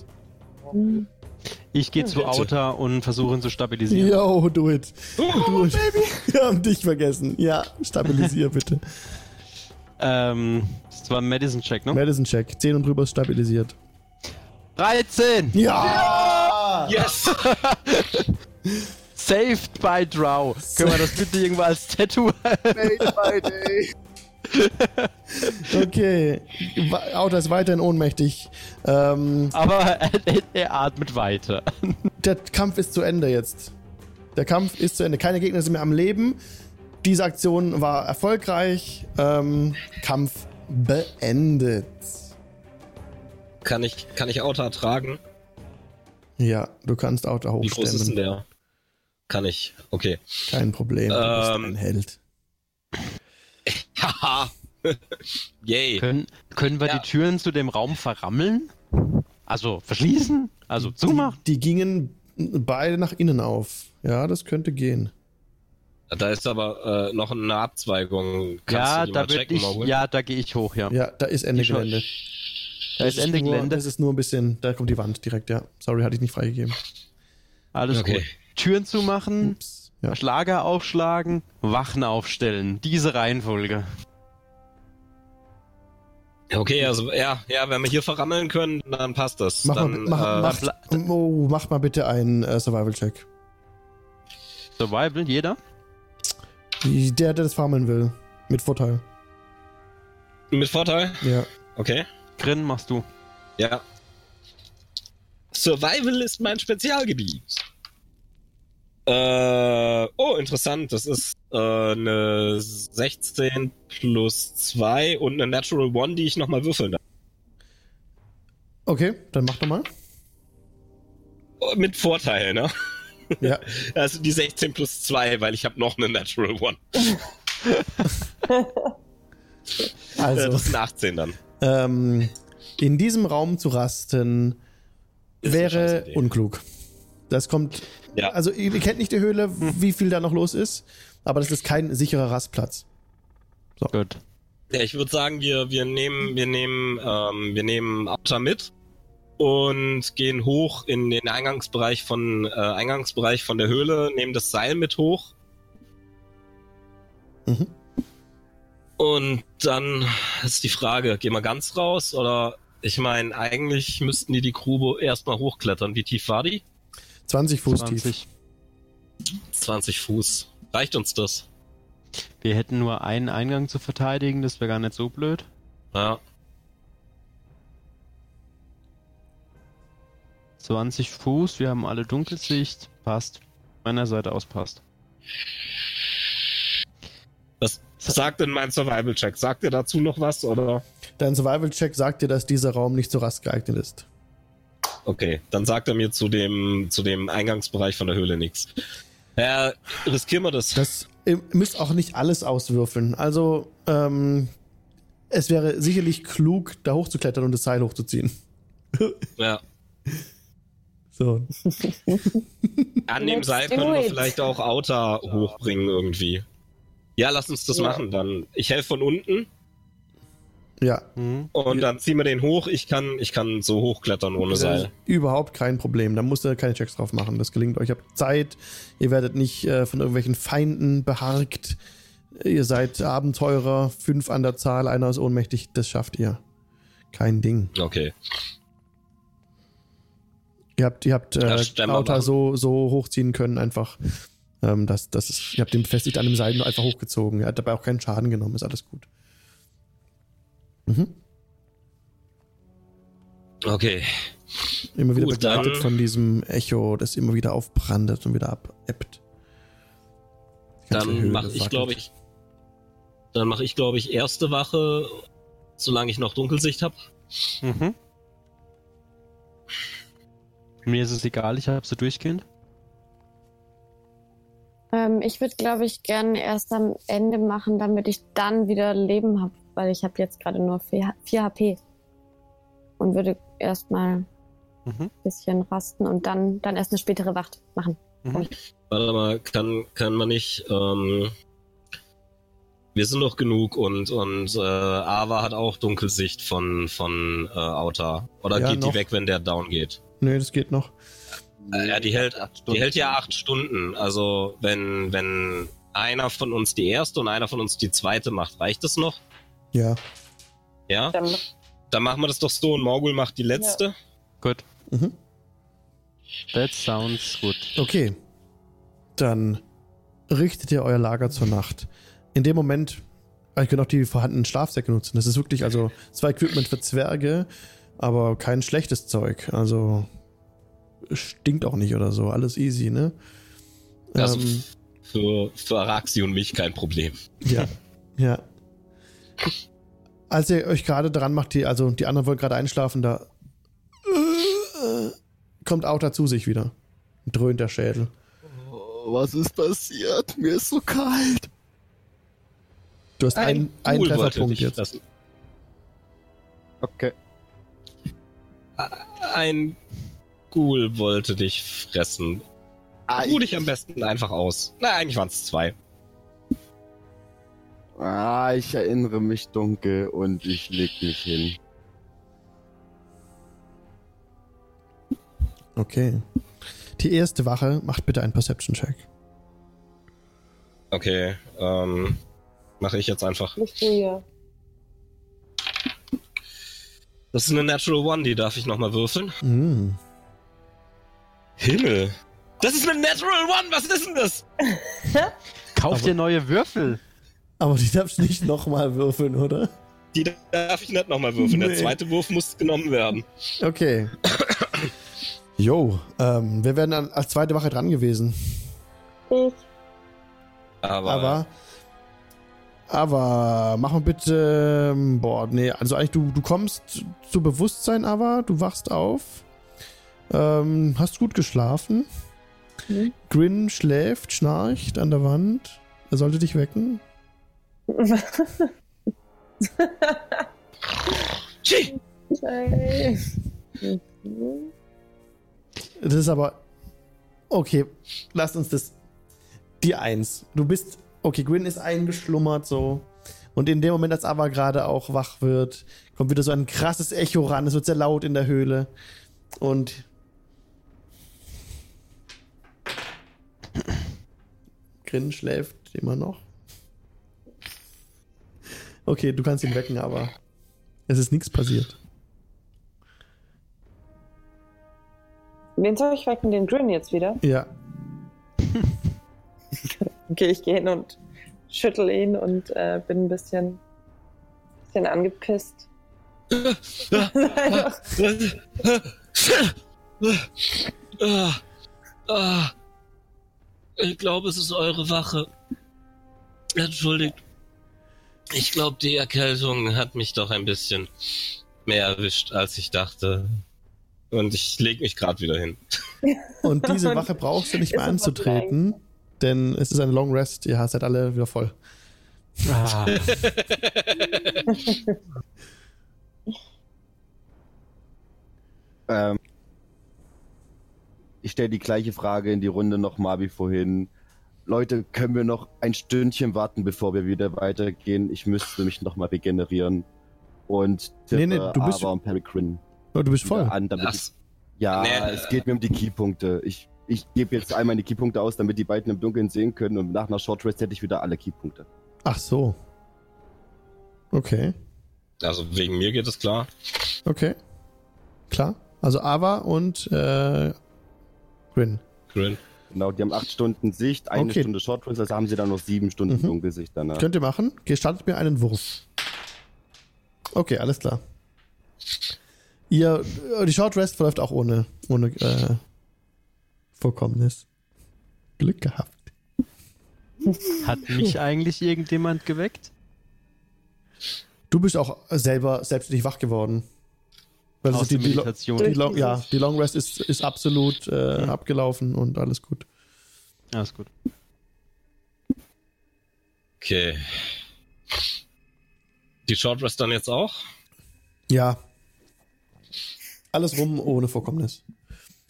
S2: Ich gehe zu
S3: Bitte.
S2: Outer und versuche ihn zu stabilisieren.
S1: Yo, do it. Do it. (laughs) Wir haben dich vergessen. Ja, stabilisier (laughs) bitte.
S2: Ähm, das war ein Medicine-Check, ne?
S1: Madison Check. 10 und drüber ist stabilisiert.
S2: 13!
S1: Ja!
S3: Yes! (laughs)
S2: Saved by Drow. Können wir das bitte irgendwo als Tattoo?
S4: Made by day. (laughs)
S1: Okay. Auto ist weiterhin ohnmächtig. Ähm,
S2: Aber er, (laughs) er atmet weiter.
S1: der Kampf ist zu Ende jetzt. Der Kampf ist zu Ende. Keine Gegner sind mehr am Leben. Diese Aktion war erfolgreich. Ähm, Kampf beendet.
S3: Kann ich, kann ich Autor tragen?
S1: Ja, du kannst Auto
S3: Wie groß ist denn
S1: hochstemmen.
S3: der? Kann ich. Okay.
S1: Kein Problem. Du bist
S3: Ähm.
S1: ein Held.
S3: Haha. (laughs) Yay.
S2: Können, können wir
S3: Ja.
S2: die Türen zu dem Raum verrammeln? Also verschließen? Also zumachen?
S1: Die, die gingen beide nach innen auf. Ja, das könnte gehen.
S3: Da ist aber äh, noch eine Abzweigung. Kannst
S2: Ja, da
S3: checken,
S2: ich, ja, da gehe ich hoch, ja.
S1: Ja, da ist Ende Gelände.
S2: da ist Ende
S1: nur,
S2: Gelände.
S1: Das ist nur ein bisschen, da kommt die Wand direkt, ja. Sorry, hatte ich nicht freigegeben.
S2: Alles
S3: Okay.
S2: gut. Türen zumachen,
S1: Ups. Ja.
S2: Schlager aufschlagen, Wachen aufstellen. Diese Reihenfolge.
S3: Okay, also ja, ja, wenn wir hier verrammeln können, dann passt das.
S1: Mach,
S3: dann,
S1: mal, mach,
S3: äh,
S1: mach, oh, mach mal bitte einen äh, Survival-Check.
S2: Survival, jeder?
S1: Der, der das farmen will. Mit Vorteil.
S3: mit Vorteil?
S1: Ja.
S3: Okay.
S2: Grin machst du.
S3: Ja. Survival ist mein Spezialgebiet. Äh, oh, interessant. Das ist äh, eine 16 plus 2 und eine Natural One, die ich nochmal würfeln darf.
S1: Okay, dann mach doch mal.
S3: Oh, Mit Vorteil, ne?
S1: Ja. (laughs)
S3: Also die 16 plus 2, weil ich habe noch eine Natural One. (laughs) Äh,
S1: Also,
S3: das sind 18 dann.
S1: ähm, in diesem Raum zu rasten wäre unklug. Das kommt.
S3: Ja.
S1: Also, ihr, ihr kennt nicht die Höhle, wie viel da noch los ist, aber das ist kein sicherer Rastplatz.
S2: Gut.
S3: Ja, ich würde sagen, wir, wir nehmen, wir nehmen, ähm, wir nehmen Outer mit und gehen hoch in den Eingangsbereich von, äh, Eingangsbereich von der Höhle, nehmen das Seil mit hoch.
S1: Mhm.
S3: Und dann ist die Frage, gehen wir ganz raus oder ich meine, eigentlich müssten die die Grube erstmal hochklettern. Wie tief war die?
S1: 20 Fuß tief.
S2: 20.
S3: 20 Fuß. Reicht uns das?
S2: Wir hätten nur einen Eingang zu verteidigen, das wäre gar nicht so blöd.
S3: Ja.
S2: 20 Fuß, wir haben alle Dunkelsicht. Passt. Meiner Seite aus passt.
S3: Was sagt denn mein Survival-Check? Sagt ihr dazu noch was oder?
S1: Dein Survival-Check sagt dir, dass dieser Raum nicht so rast geeignet ist.
S3: Okay, dann sagt er mir zu dem, zu dem Eingangsbereich von der Höhle nichts. Ja, riskieren wir das.
S1: Das ihr müsst auch nicht alles auswürfeln. Also, ähm, es wäre sicherlich klug, da hochzuklettern und das Seil hochzuziehen.
S3: Ja. (laughs)
S1: So. (laughs)
S3: An dem Seil können wir vielleicht auch Outer hochbringen irgendwie. Ja, lass uns das
S6: Ja.
S3: machen dann. Ich helfe von unten
S1: Ja,
S2: Mhm.
S3: und dann ziehen wir den hoch. Ich kann, ich kann so hochklettern ohne Seil.
S1: überhaupt kein Problem. Da musst ihr keine Checks drauf machen. Das gelingt euch. Ihr habt Zeit. Ihr werdet nicht äh, von irgendwelchen Feinden beharkt. Ihr seid Abenteurer. Fünf an der Zahl. Einer ist ohnmächtig. Das schafft ihr. Kein Ding.
S3: Okay.
S1: Ihr habt, ihr habt äh,
S3: mal.
S1: so, so hochziehen können, einfach. Ähm, das, das ist, ihr habt den befestigt an dem Seil nur einfach hochgezogen. Er hat dabei auch keinen Schaden genommen, ist alles gut. Mhm.
S3: Okay.
S1: Immer wieder
S3: Gut,
S1: begleitet
S3: dann-
S1: von diesem Echo, das immer wieder aufbrandet und wieder abebbt.
S3: Dann mache ich, glaube ich, dann mache ich, glaube ich, erste Wache, solange ich noch Dunkelsicht habe.
S2: Mhm. Mir ist es egal, ich habe sie durchgehend.
S7: Ähm, ich würde, glaube ich, gerne erst am Ende machen, damit ich dann wieder Leben habe, weil ich habe jetzt gerade nur 4, 4 HP. Und würde erstmal ein
S2: Mhm.
S7: bisschen rasten und dann, dann erst eine spätere Wacht machen.
S2: Mhm.
S3: Warte mal, kann, kann man nicht, ähm, wir sind doch genug und, und, äh, Ava hat auch Dunkelsicht von, von, äh, Outer. Oder
S1: Ja,
S3: geht
S1: noch.
S3: die weg, wenn der down geht?
S1: Nee, das geht noch.
S3: Äh, ja, die hält, die hält ja acht Stunden. Also, wenn, wenn einer von uns die erste und einer von uns die zweite macht, reicht das noch?
S1: Ja.
S3: Ja?
S6: Dann,
S3: Dann machen wir das doch so und Morgul macht die letzte.
S2: Gut.
S1: Mhm.
S2: That sounds good.
S1: Okay. Dann richtet ihr euer Lager zur Nacht. In dem Moment, ihr könnt auch die vorhandenen Schlafsäcke nutzen. Das ist wirklich, also, zwar Equipment für Zwerge, aber kein schlechtes Zeug. Also, stinkt auch nicht oder so. Alles easy, ne?
S3: Also
S1: Ähm,
S3: für, für Araxi und mich kein Problem.
S1: ja. ja. Als ihr euch gerade dran macht, die, also die anderen wollen gerade einschlafen, da kommt Outer zu sich wieder. Dröhnt der Schädel.
S4: Was ist passiert? Mir ist so kalt.
S1: Du hast einen, einen
S3: wollte
S1: Trefferpunkt jetzt.
S3: fressen.
S4: Okay.
S3: ein Ghoul wollte dich fressen. Ruh dich am besten einfach aus. Na, eigentlich waren es zwei.
S4: Ah, ich erinnere mich dunkel und ich leg mich hin.
S1: Okay. Die erste Wache macht bitte einen Perception-Check.
S3: Okay, ähm, mache ich jetzt einfach.
S6: Nicht du hier.
S3: Das ist eine Natural One, die darf ich nochmal würfeln.
S1: Mm.
S3: Himmel. Das ist eine Natural One, was ist denn das? (laughs)
S2: Kauf dir neue Würfel.
S1: Aber die darfst du nicht nochmal würfeln, oder?
S3: Die darf ich nicht nochmal würfeln. Der
S1: Nee.
S3: zweite Wurf muss genommen werden.
S1: Okay. Jo, ähm, wir wären dann als zweite Wache dran gewesen.
S6: Ich.
S3: Aber,
S1: Aber. Aber mach mal bitte. ähm, Boah, nee, also eigentlich, du, du kommst zu Bewusstsein, aber du wachst auf. Ähm, hast gut geschlafen.
S6: Mhm.
S1: Grin schläft, schnarcht an der Wand. Er sollte dich wecken. (laughs) Das ist aber. Okay, lasst uns das. Die Eins. Du bist. Okay, Grin ist eingeschlummert so. Und in dem Moment, als Ava gerade auch wach wird, kommt wieder so ein krasses Echo ran. Es wird sehr laut in der Höhle. Und. Grin schläft immer noch. Okay, du kannst ihn wecken, aber es ist nichts passiert.
S6: Wen soll ich wecken? Den Grin jetzt wieder?
S1: Ja, (laughs)
S6: Okay, ich gehe hin und schüttel ihn und äh, bin ein bisschen, bisschen angepisst.
S3: Ich glaube, es ist eure Wache. Entschuldigt. Ich glaube, die Erkältung hat mich doch ein bisschen mehr erwischt, als ich dachte. Und ich lege mich gerade wieder hin. (laughs)
S1: Und diese Wache brauchst du nicht mehr anzutreten, denn es ist eine Long Rest. Ihr seid alle wieder voll.
S2: Ah, (laughs)
S4: Ähm, ich stelle die gleiche Frage in die Runde nochmal wie vorhin. Leute, können wir noch ein Stündchen warten, bevor wir wieder weitergehen? Ich müsste mich nochmal regenerieren. Und tippe
S1: Nee, nee, du bist-
S4: und Peregrine
S1: Oh, du bist voll.
S4: an, ich, ja,
S3: Nee.
S4: es geht mir um die Keypunkte. Ich, ich gebe jetzt einmal die Keypunkte aus, damit die beiden im Dunkeln sehen können und nach einer Short Rest hätte ich wieder alle Keypunkte.
S1: Ach so. Okay.
S3: also wegen mir geht es klar.
S1: Okay. Klar. Also Ava und äh, Grin.
S3: Grin.
S4: Genau, die haben acht Stunden Sicht, eine
S1: Okay.
S4: Stunde Short Rest, also haben sie dann noch sieben Stunden
S1: Mhm.
S4: Dunkelsicht danach.
S1: Könnt ihr machen? Gestartet mir einen Wurf. Okay, alles klar. Ihr, die Short Rest verläuft auch ohne, ohne äh, Vorkommnis. Glück gehabt.
S2: hat mich eigentlich irgendjemand geweckt?
S1: Du bist auch selber selbstständig wach geworden. Weil
S2: Aus
S1: die, die,
S2: Meditation.
S1: die, Long, ja, die Long Rest ist, ist absolut äh, abgelaufen und alles gut.
S2: Alles gut.
S3: Okay. Die Short Rest dann jetzt auch?
S1: Ja. Alles rum ohne Vorkommnis.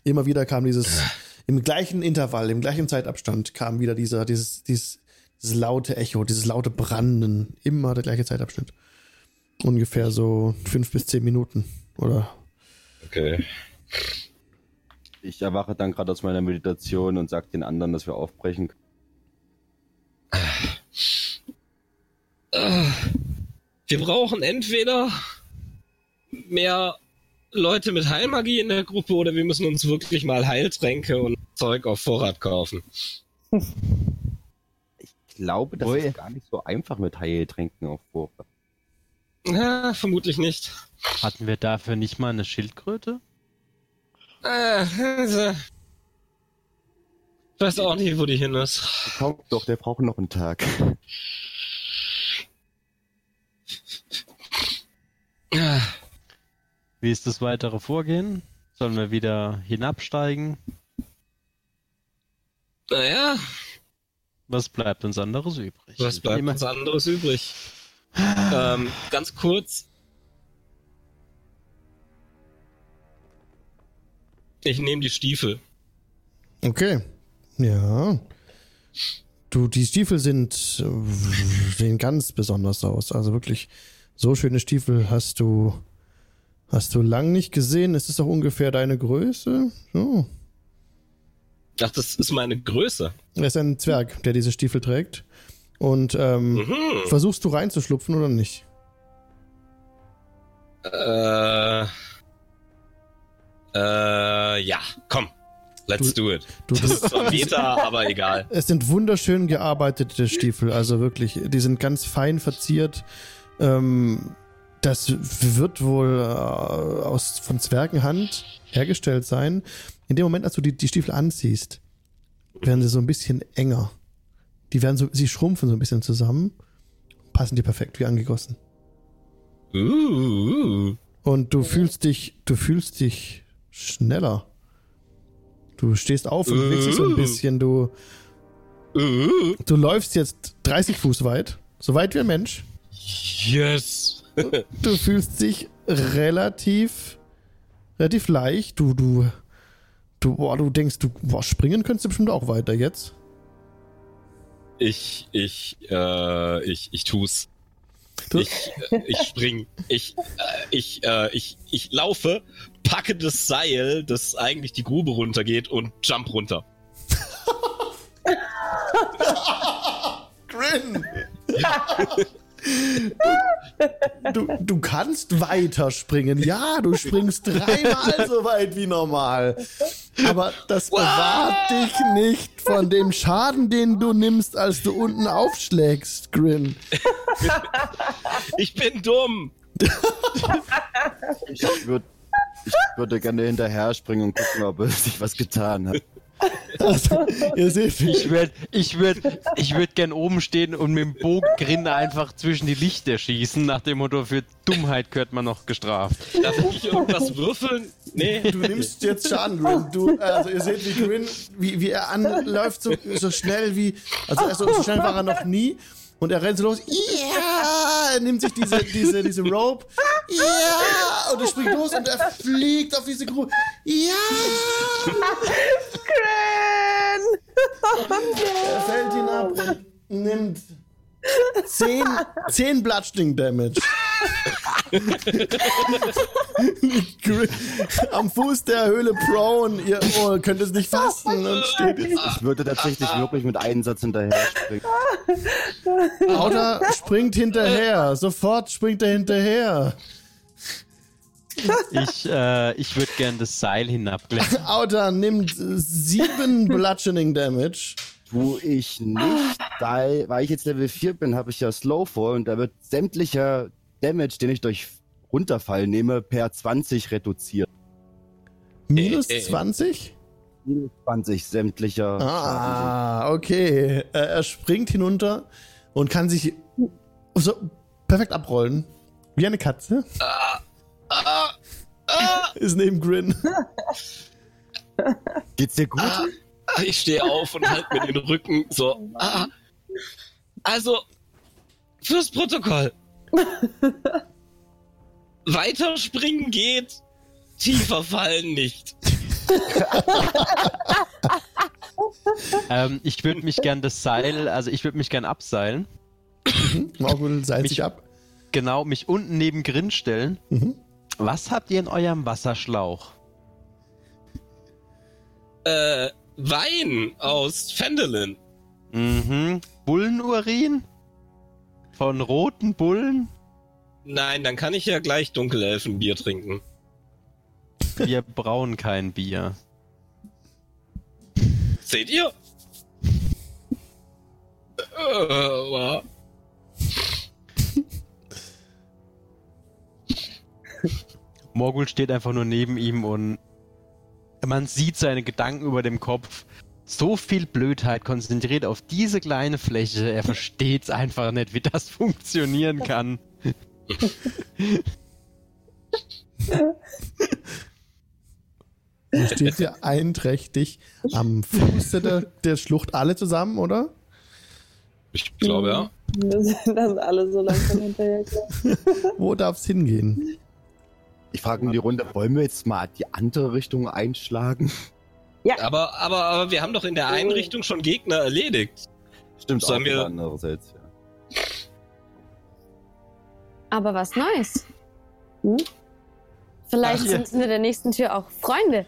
S1: Immer wieder kam dieses, im gleichen Intervall, im gleichen Zeitabstand kam wieder dieser, dieses, dieses, dieses laute Echo, dieses laute Branden. Immer der gleiche Zeitabschnitt. Ungefähr so fünf bis zehn Minuten. Oder?
S3: Okay.
S4: Ich erwache dann gerade aus meiner Meditation und sage den anderen, dass wir aufbrechen.
S3: Äh, Wir brauchen entweder mehr Leute mit Heilmagie in der Gruppe oder wir müssen uns wirklich mal Heiltränke und Zeug auf Vorrat kaufen.
S4: Ich glaube, das
S2: Ui.
S4: ist gar nicht so einfach mit Heiltränken auf Vorrat.
S3: Ja, vermutlich nicht.
S2: Hatten wir dafür nicht mal eine Schildkröte?
S3: Äh, also, ich weiß auch nicht, wo die hin ist.
S4: Kommt doch, der braucht noch einen Tag.
S2: Wie ist das weitere Vorgehen? Sollen wir wieder hinabsteigen?
S3: Naja,
S2: Was bleibt uns anderes übrig?
S3: was bleibt
S2: Immer-
S3: uns anderes übrig? Ähm, ganz kurz. Ich nehme die Stiefel.
S1: Okay. Ja. Du, die Stiefel sind, sehen ganz besonders aus. Also wirklich, so schöne Stiefel hast du, hast du lang nicht gesehen. Ist es auch ungefähr deine Größe? So.
S3: Ach, das ist meine Größe.
S1: Er ist ein Zwerg, der diese Stiefel trägt. Und ähm,
S3: Mhm.
S1: versuchst du reinzuschlupfen oder nicht?
S3: Äh, äh, ja, komm. Let's do it.
S1: Du,
S3: Das ist zwar Meta, (laughs) aber egal.
S1: Es sind wunderschön gearbeitete Stiefel, also wirklich, die sind ganz fein verziert. Ähm, das wird wohl äh, aus, von Zwergenhand hergestellt sein. In dem Moment, als du die, die Stiefel anziehst, werden sie so ein bisschen enger. Die werden so, sie schrumpfen so ein bisschen zusammen, passen dir perfekt wie angegossen.
S3: Uh,
S1: Und du fühlst dich, du fühlst dich schneller. Du stehst auf und bewegst dich so ein bisschen, du, Du läufst jetzt 30 Fuß weit, so weit wie ein Mensch.
S3: yes.
S1: Du fühlst dich relativ, relativ leicht. Du, du, du, boah, du denkst, du, boah, springen könntest du bestimmt auch weiter jetzt.
S3: Ich, ich, äh, ich, ich tu's.
S1: Du-
S3: Ich, äh, ich spring. Ich, äh, ich, äh, ich, ich laufe, packe das Seil, das eigentlich die Grube runtergeht und jump runter. (laughs)
S1: Grin! (laughs) Du, du kannst weiter springen. Ja, du springst dreimal so weit wie normal. Aber das bewahrt dich nicht von dem Schaden, den du nimmst, als du unten aufschlägst, Grin.
S3: Ich bin dumm.
S4: Ich, würd, ich würde gerne hinterher springen und gucken, ob er sich was getan hat.
S1: Also, ihr seht,
S2: Ich würde ich würd, ich würd gern oben stehen und mit dem Bogen einfach zwischen die Lichter schießen, nach dem Motto, für Dummheit gehört man noch gestraft.
S3: Darf ich irgendwas würfeln? Nee.
S1: Du nimmst jetzt Schaden, Grin. Du, also ihr seht, wie Grin, wie, wie er anläuft, so, so schnell wie, also er- so, so schnell war er noch nie. Und er rennt so los. Ja! Er nimmt sich diese, diese, diese Rope. Ja! Und er springt los und er fliegt auf diese Grube. Ja! Er fällt hinab und nimmt 10, 10 Bludgeoning Damage. Am Fuß der Höhle prone. Ihr oh, könnt es nicht fassen und (laughs) steht jetzt.
S4: Ich würde tatsächlich wirklich mit einem Satz hinterher springen.
S1: Auda springt hinterher. Sofort springt er hinterher.
S2: Ich, äh, ich würde gern das Seil hinabklettern. (laughs)
S1: Auda nimmt 7 Bludgeoning Damage.
S4: Tu ich nicht, weil, weil ich jetzt Level 4 bin, habe ich ja Slowfall und da wird sämtlicher Damage, den ich durch Runterfall nehme, per 20 reduziert.
S1: Minus
S3: Äh, äh.
S1: 20?
S4: Minus 20 sämtlicher Schaden.
S1: Ah, okay. Er, er springt hinunter und kann sich so perfekt abrollen. Wie eine Katze. Ist neben Grin.
S4: Geht's dir gut?
S3: Ah, ich stehe auf und halte mir den Rücken so. Ah, also, fürs Protokoll. (laughs) Weiter springen geht, tiefer fallen nicht. (laughs)
S2: ähm, ich würde mich gern das Seil, also ich würde mich gern abseilen.
S1: Morgul seilt sich ab.
S2: Genau, mich unten neben Grin stellen.
S1: Mhm.
S2: Was habt ihr in eurem Wasserschlauch?
S3: Äh, Wein aus Fendelin.
S2: Mhm. Bullenurin? Von roten Bullen?
S3: Nein, dann kann ich ja gleich Dunkelelfenbier trinken.
S2: Wir (laughs) brauen kein Bier.
S3: Seht ihr?
S2: Morgul steht einfach nur neben ihm und man sieht seine Gedanken über dem Kopf. So viel Blödheit konzentriert auf diese kleine Fläche. Er versteht's einfach nicht, wie das funktionieren kann.
S1: Ihr steht hier einträchtig am Fuße der, der Schlucht alle zusammen, oder?
S3: Ich glaube ja.
S6: Wir sind das alle so langsam hinterher.
S1: Wo darf es hingehen?
S4: Ich frage in die Runde, wollen wir jetzt mal die andere Richtung einschlagen?
S3: Aber, aber, aber wir haben doch in der einen
S6: Oh.
S3: Richtung schon Gegner erledigt.
S4: Stimmt,
S3: Sollen
S4: auch
S3: wir-
S4: andererseits, ja.
S7: Aber was Neues. Hm? Vielleicht
S2: Ach, ja.
S7: sind hinter der nächsten Tür auch Freunde.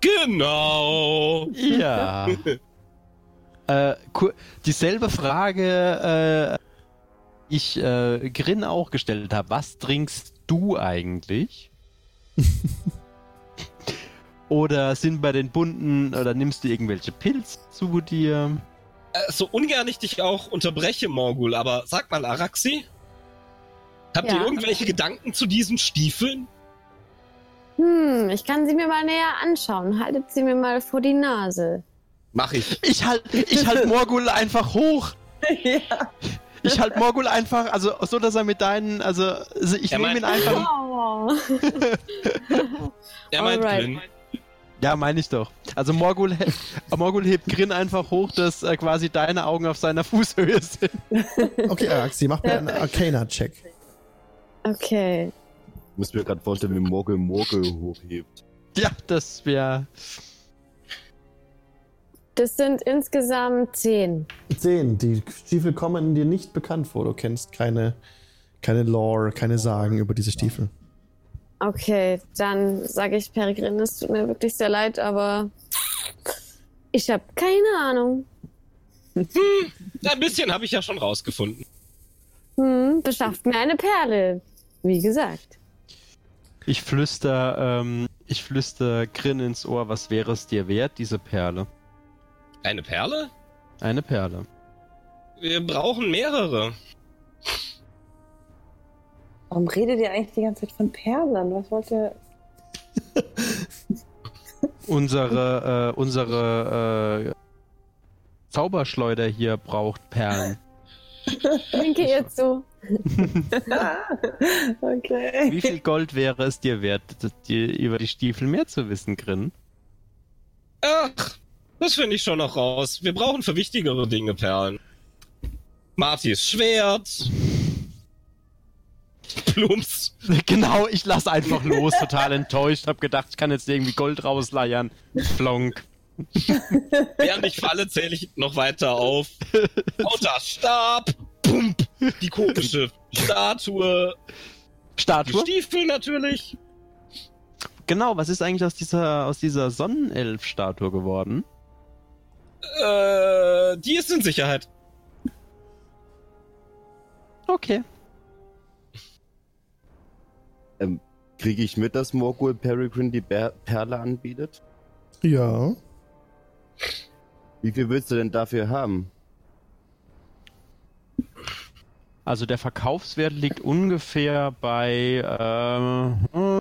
S3: Genau.
S2: Ja. (laughs) äh, ku- dieselbe Frage, äh, ich äh, Grin auch gestellt habe. Was trinkst du eigentlich? (laughs) oder sind bei den bunten oder nimmst du irgendwelche Pilze zu dir?
S3: Äh, so ungern ich dich auch unterbreche, Morgul, aber sag mal, Araxi, habt
S7: Ja.
S3: ihr irgendwelche Gedanken zu diesen Stiefeln?
S7: Hm, ich kann sie mir mal näher anschauen. Haltet sie mir mal vor die Nase.
S3: Mach ich.
S2: Ich halt, ich halt Morgul einfach hoch. (laughs)
S6: ja.
S2: Ich halt Morgul einfach, also so, dass er mit deinen, also also ich
S3: Er
S2: nehme ihn
S3: meint-
S2: einfach.
S7: Oh. (laughs)
S3: Er meint
S7: Alright.
S3: Grin.
S2: Ja, meine ich doch. Also Morgul, he (laughs) Morgul hebt Grin einfach hoch, dass äh, quasi deine Augen auf seiner Fußhöhe sind. (laughs)
S1: Okay, Araxi, mach mir einen Arcana-Check.
S7: Okay.
S4: Ich muss mir gerade vorstellen, wie Morgel Morgel hochhebt.
S2: Ja, das wäre.
S7: Das sind insgesamt zehn.
S1: Zehn. Die Stiefel kommen dir nicht bekannt vor. Du kennst keine, keine Lore, keine Sagen über diese Stiefel.
S7: Okay, dann sage ich Peregrin, es tut mir wirklich sehr leid, aber ich habe keine Ahnung. (laughs)
S3: Ein bisschen habe ich ja schon rausgefunden.
S7: Hm, beschafft mir eine Perle. Wie gesagt.
S2: Ich flüster, ähm, ich flüster Grin ins Ohr, was wäre es dir wert, diese Perle?
S3: Eine Perle?
S2: Eine Perle.
S3: Wir brauchen mehrere.
S6: Warum redet ihr eigentlich die ganze Zeit von Perlen? Was wollt ihr? (laughs)
S2: Unsere, äh, unsere äh, Zauberschleuder hier braucht Perlen.
S7: Denke ihr so.
S6: okay.
S2: Wie viel Gold wäre es dir wert, dir über die Stiefel mehr zu wissen, Grin?
S3: Ach, das finde ich schon noch raus. Wir brauchen für wichtigere Dinge Perlen. Martis Schwert. Plumps. (laughs)
S2: Genau, ich lass einfach los, total enttäuscht. Hab gedacht, ich kann jetzt irgendwie Gold rausleiern. Flonk.
S3: Während ich falle, zähle ich noch weiter auf. Lauter Stab. Pump. Die komische Statue. Die
S2: Statue?
S3: Stiefel natürlich.
S2: Genau, was ist eigentlich aus dieser, aus dieser Sonnenelf-Statue geworden?
S3: Äh, die ist in Sicherheit.
S2: Okay.
S4: Kriege ich mit, dass Morgul Peregrine die Ber Perle anbietet?
S1: Ja.
S4: Wie viel willst du denn dafür haben?
S2: Also der Verkaufswert liegt ungefähr bei äh,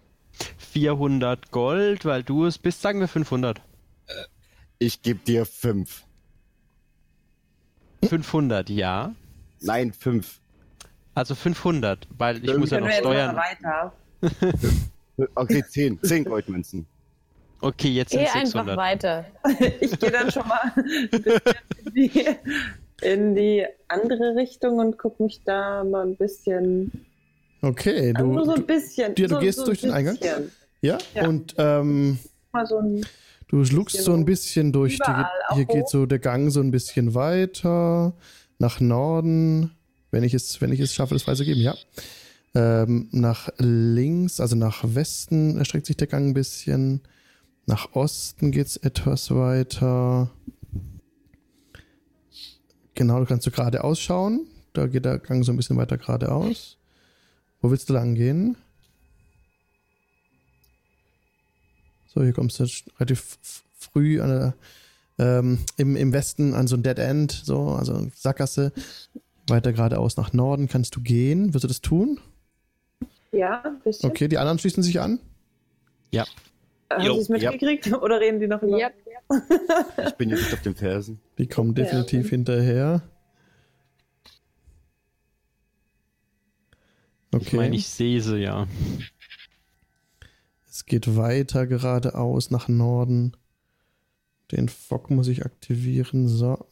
S2: 400 Gold, weil du es bist, sagen wir 500.
S4: Ich gebe dir fünf.
S2: 500, ja.
S4: Nein, fünf.
S2: Also 500, weil ich muss ja noch steuern.
S6: weiter? (laughs)
S4: Okay, zehn. Zehn Goldmünzen.
S2: Okay, jetzt sind
S7: Geh
S2: es
S7: einfach
S2: 600.
S7: weiter. (laughs)
S6: Ich gehe dann schon mal ein bisschen in die, in die andere Richtung und gucke mich da mal ein bisschen.
S1: Okay,
S6: Also nur
S1: du,
S6: so ein
S1: du,
S6: bisschen.
S1: du, du
S6: so,
S1: gehst
S6: so
S1: durch den Eingang? ja?
S6: Ja.
S1: Und ähm,
S6: Mal so ein,
S1: du schluckst so ein bisschen durch. Die, hier geht so der Gang so ein bisschen weiter nach Norden. Wenn ich es, wenn ich es schaffe, das freizugeben, ja. Ähm, nach links, also nach Westen erstreckt sich der Gang ein bisschen. Nach Osten geht es etwas weiter. Genau, du kannst so gerade ausschauen. Da geht der Gang so ein bisschen weiter geradeaus. Wo willst du lang gehen? So, hier kommst du relativ früh an der, ähm, im, im Westen an so ein Dead End, so, also Sackgasse. Weiter geradeaus nach Norden kannst du gehen. Wirst du das tun?
S6: Ja, ein bisschen.
S1: Okay, die anderen schließen sich an.
S2: Ja.
S6: Haben
S3: Jo,
S6: Sie es mitgekriegt oder reden die noch über?
S7: Ja. (laughs)
S4: Ich bin jetzt nicht auf den Fersen.
S1: Die kommen
S6: Ja,
S1: definitiv
S6: okay.
S1: hinterher. Okay.
S2: Ich meine, ich sehe sie ja.
S1: Es geht weiter geradeaus nach Norden. Den Fock muss ich aktivieren. So.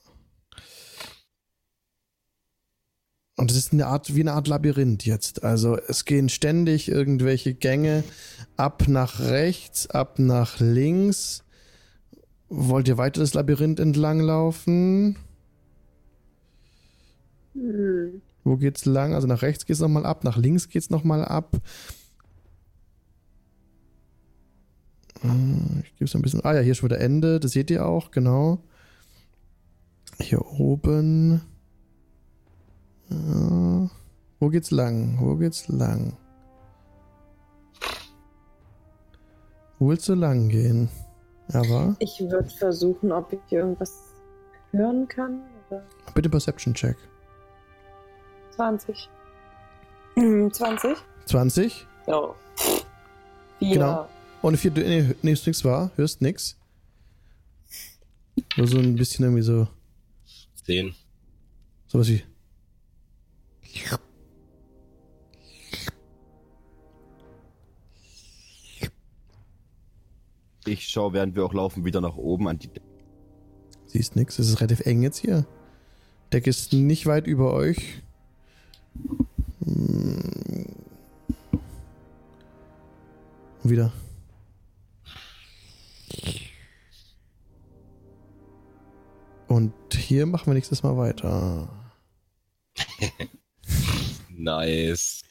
S1: Und es ist eine Art, wie eine Art Labyrinth jetzt. Also es gehen ständig irgendwelche Gänge ab nach rechts, ab nach links. Wollt ihr weiter das Labyrinth entlang laufen?
S7: Hm.
S1: Wo geht's lang? Also nach rechts geht's nochmal ab, nach links geht's nochmal ab. Äh, Ich gebe es ein bisschen. Ah ja, hier ist schon wieder Ende. Das seht ihr auch, genau. Hier oben. Ja. Wo geht's lang? Wo geht's lang? Wo willst du lang gehen? Aber
S6: Ich würde versuchen, ob ich irgendwas hören kann. Oder
S1: bitte Perception Check.
S6: 20. Hm, 20?
S1: 20.
S6: Ja. Vier.
S1: Genau. Und vier, du nee, nimmst nichts wahr, hörst nix. Nur so ein bisschen irgendwie so,
S3: Zehn.
S1: sowas wie.
S4: Ich schaue, während wir auch laufen, wieder nach oben an die
S1: Siehst nix, es ist relativ eng jetzt hier. Deck ist nicht weit über euch. Hm. Wieder. Und hier machen wir nächstes Mal weiter. (laughs)
S3: Nice.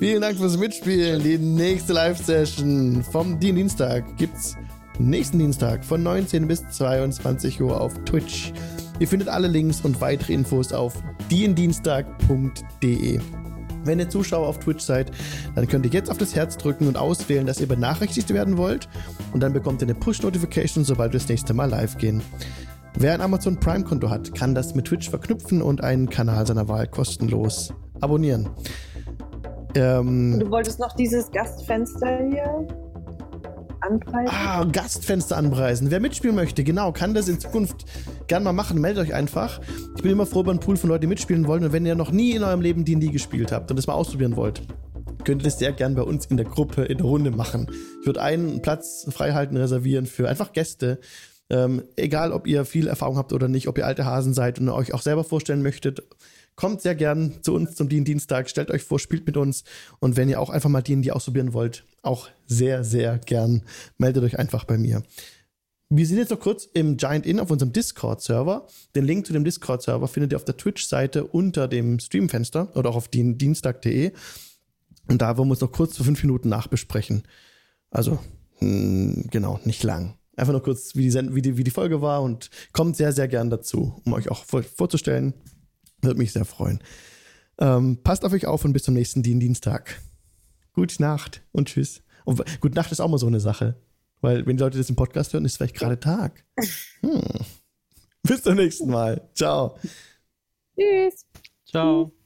S1: Vielen Dank fürs Mitspielen. Die nächste Live-Session vom Dien Dienstag gibt's nächsten Dienstag von 19 bis 22 Uhr auf Twitch. Ihr findet alle Links und weitere Infos auf diendienstag.de. Wenn ihr Zuschauer auf Twitch seid, dann könnt ihr jetzt auf das Herz drücken und auswählen, dass ihr benachrichtigt werden wollt. Und dann bekommt ihr eine Push-Notification, sobald wir das nächste Mal live gehen. Wer ein Amazon Prime-Konto hat, kann das mit Twitch verknüpfen und einen Kanal seiner Wahl kostenlos abonnieren. Ähm,
S6: Du wolltest noch dieses Gastfenster hier anpreisen?
S1: Ah, Gastfenster anpreisen. Wer mitspielen möchte, genau, kann das in Zukunft gern mal machen. Meldet euch einfach. Ich bin immer froh über einen Pool von Leuten, die mitspielen wollen. Und wenn ihr noch nie in eurem Leben D&D gespielt habt und das mal ausprobieren wollt, könnt ihr das sehr gern bei uns in der Gruppe, in der Runde machen. Ich würde einen Platz freihalten, reservieren für einfach Gäste. Ähm, egal, ob ihr viel Erfahrung habt oder nicht, ob ihr alte Hasen seid und euch auch selber vorstellen möchtet, kommt sehr gern zu uns zum Dienstag, stellt euch vor, spielt mit uns und wenn ihr auch einfach mal D&D ausprobieren wollt, auch sehr, sehr gern, meldet euch einfach bei mir. Wir sind jetzt noch kurz im Giant Inn auf unserem Discord-Server. Den Link zu dem Discord-Server findet ihr auf der Twitch-Seite unter dem Streamfenster oder auch auf dien- dienstag.de. Und da wollen wir uns noch kurz für fünf Minuten nachbesprechen. Also, hm, genau, nicht lang. Einfach nur kurz, wie die, Send wie, die, wie die Folge war und kommt sehr, sehr gern dazu, um euch auch vor vorzustellen. Würde mich sehr freuen. Ähm, passt auf euch auf und bis zum nächsten Dien Dienstag. Gute Nacht und tschüss. Und gute Nacht ist auch mal so eine Sache. Weil, wenn die Leute das im Podcast hören, ist es vielleicht gerade Tag. (laughs) Hm. Bis zum nächsten Mal. Ciao.
S7: Tschüss.
S2: Ciao.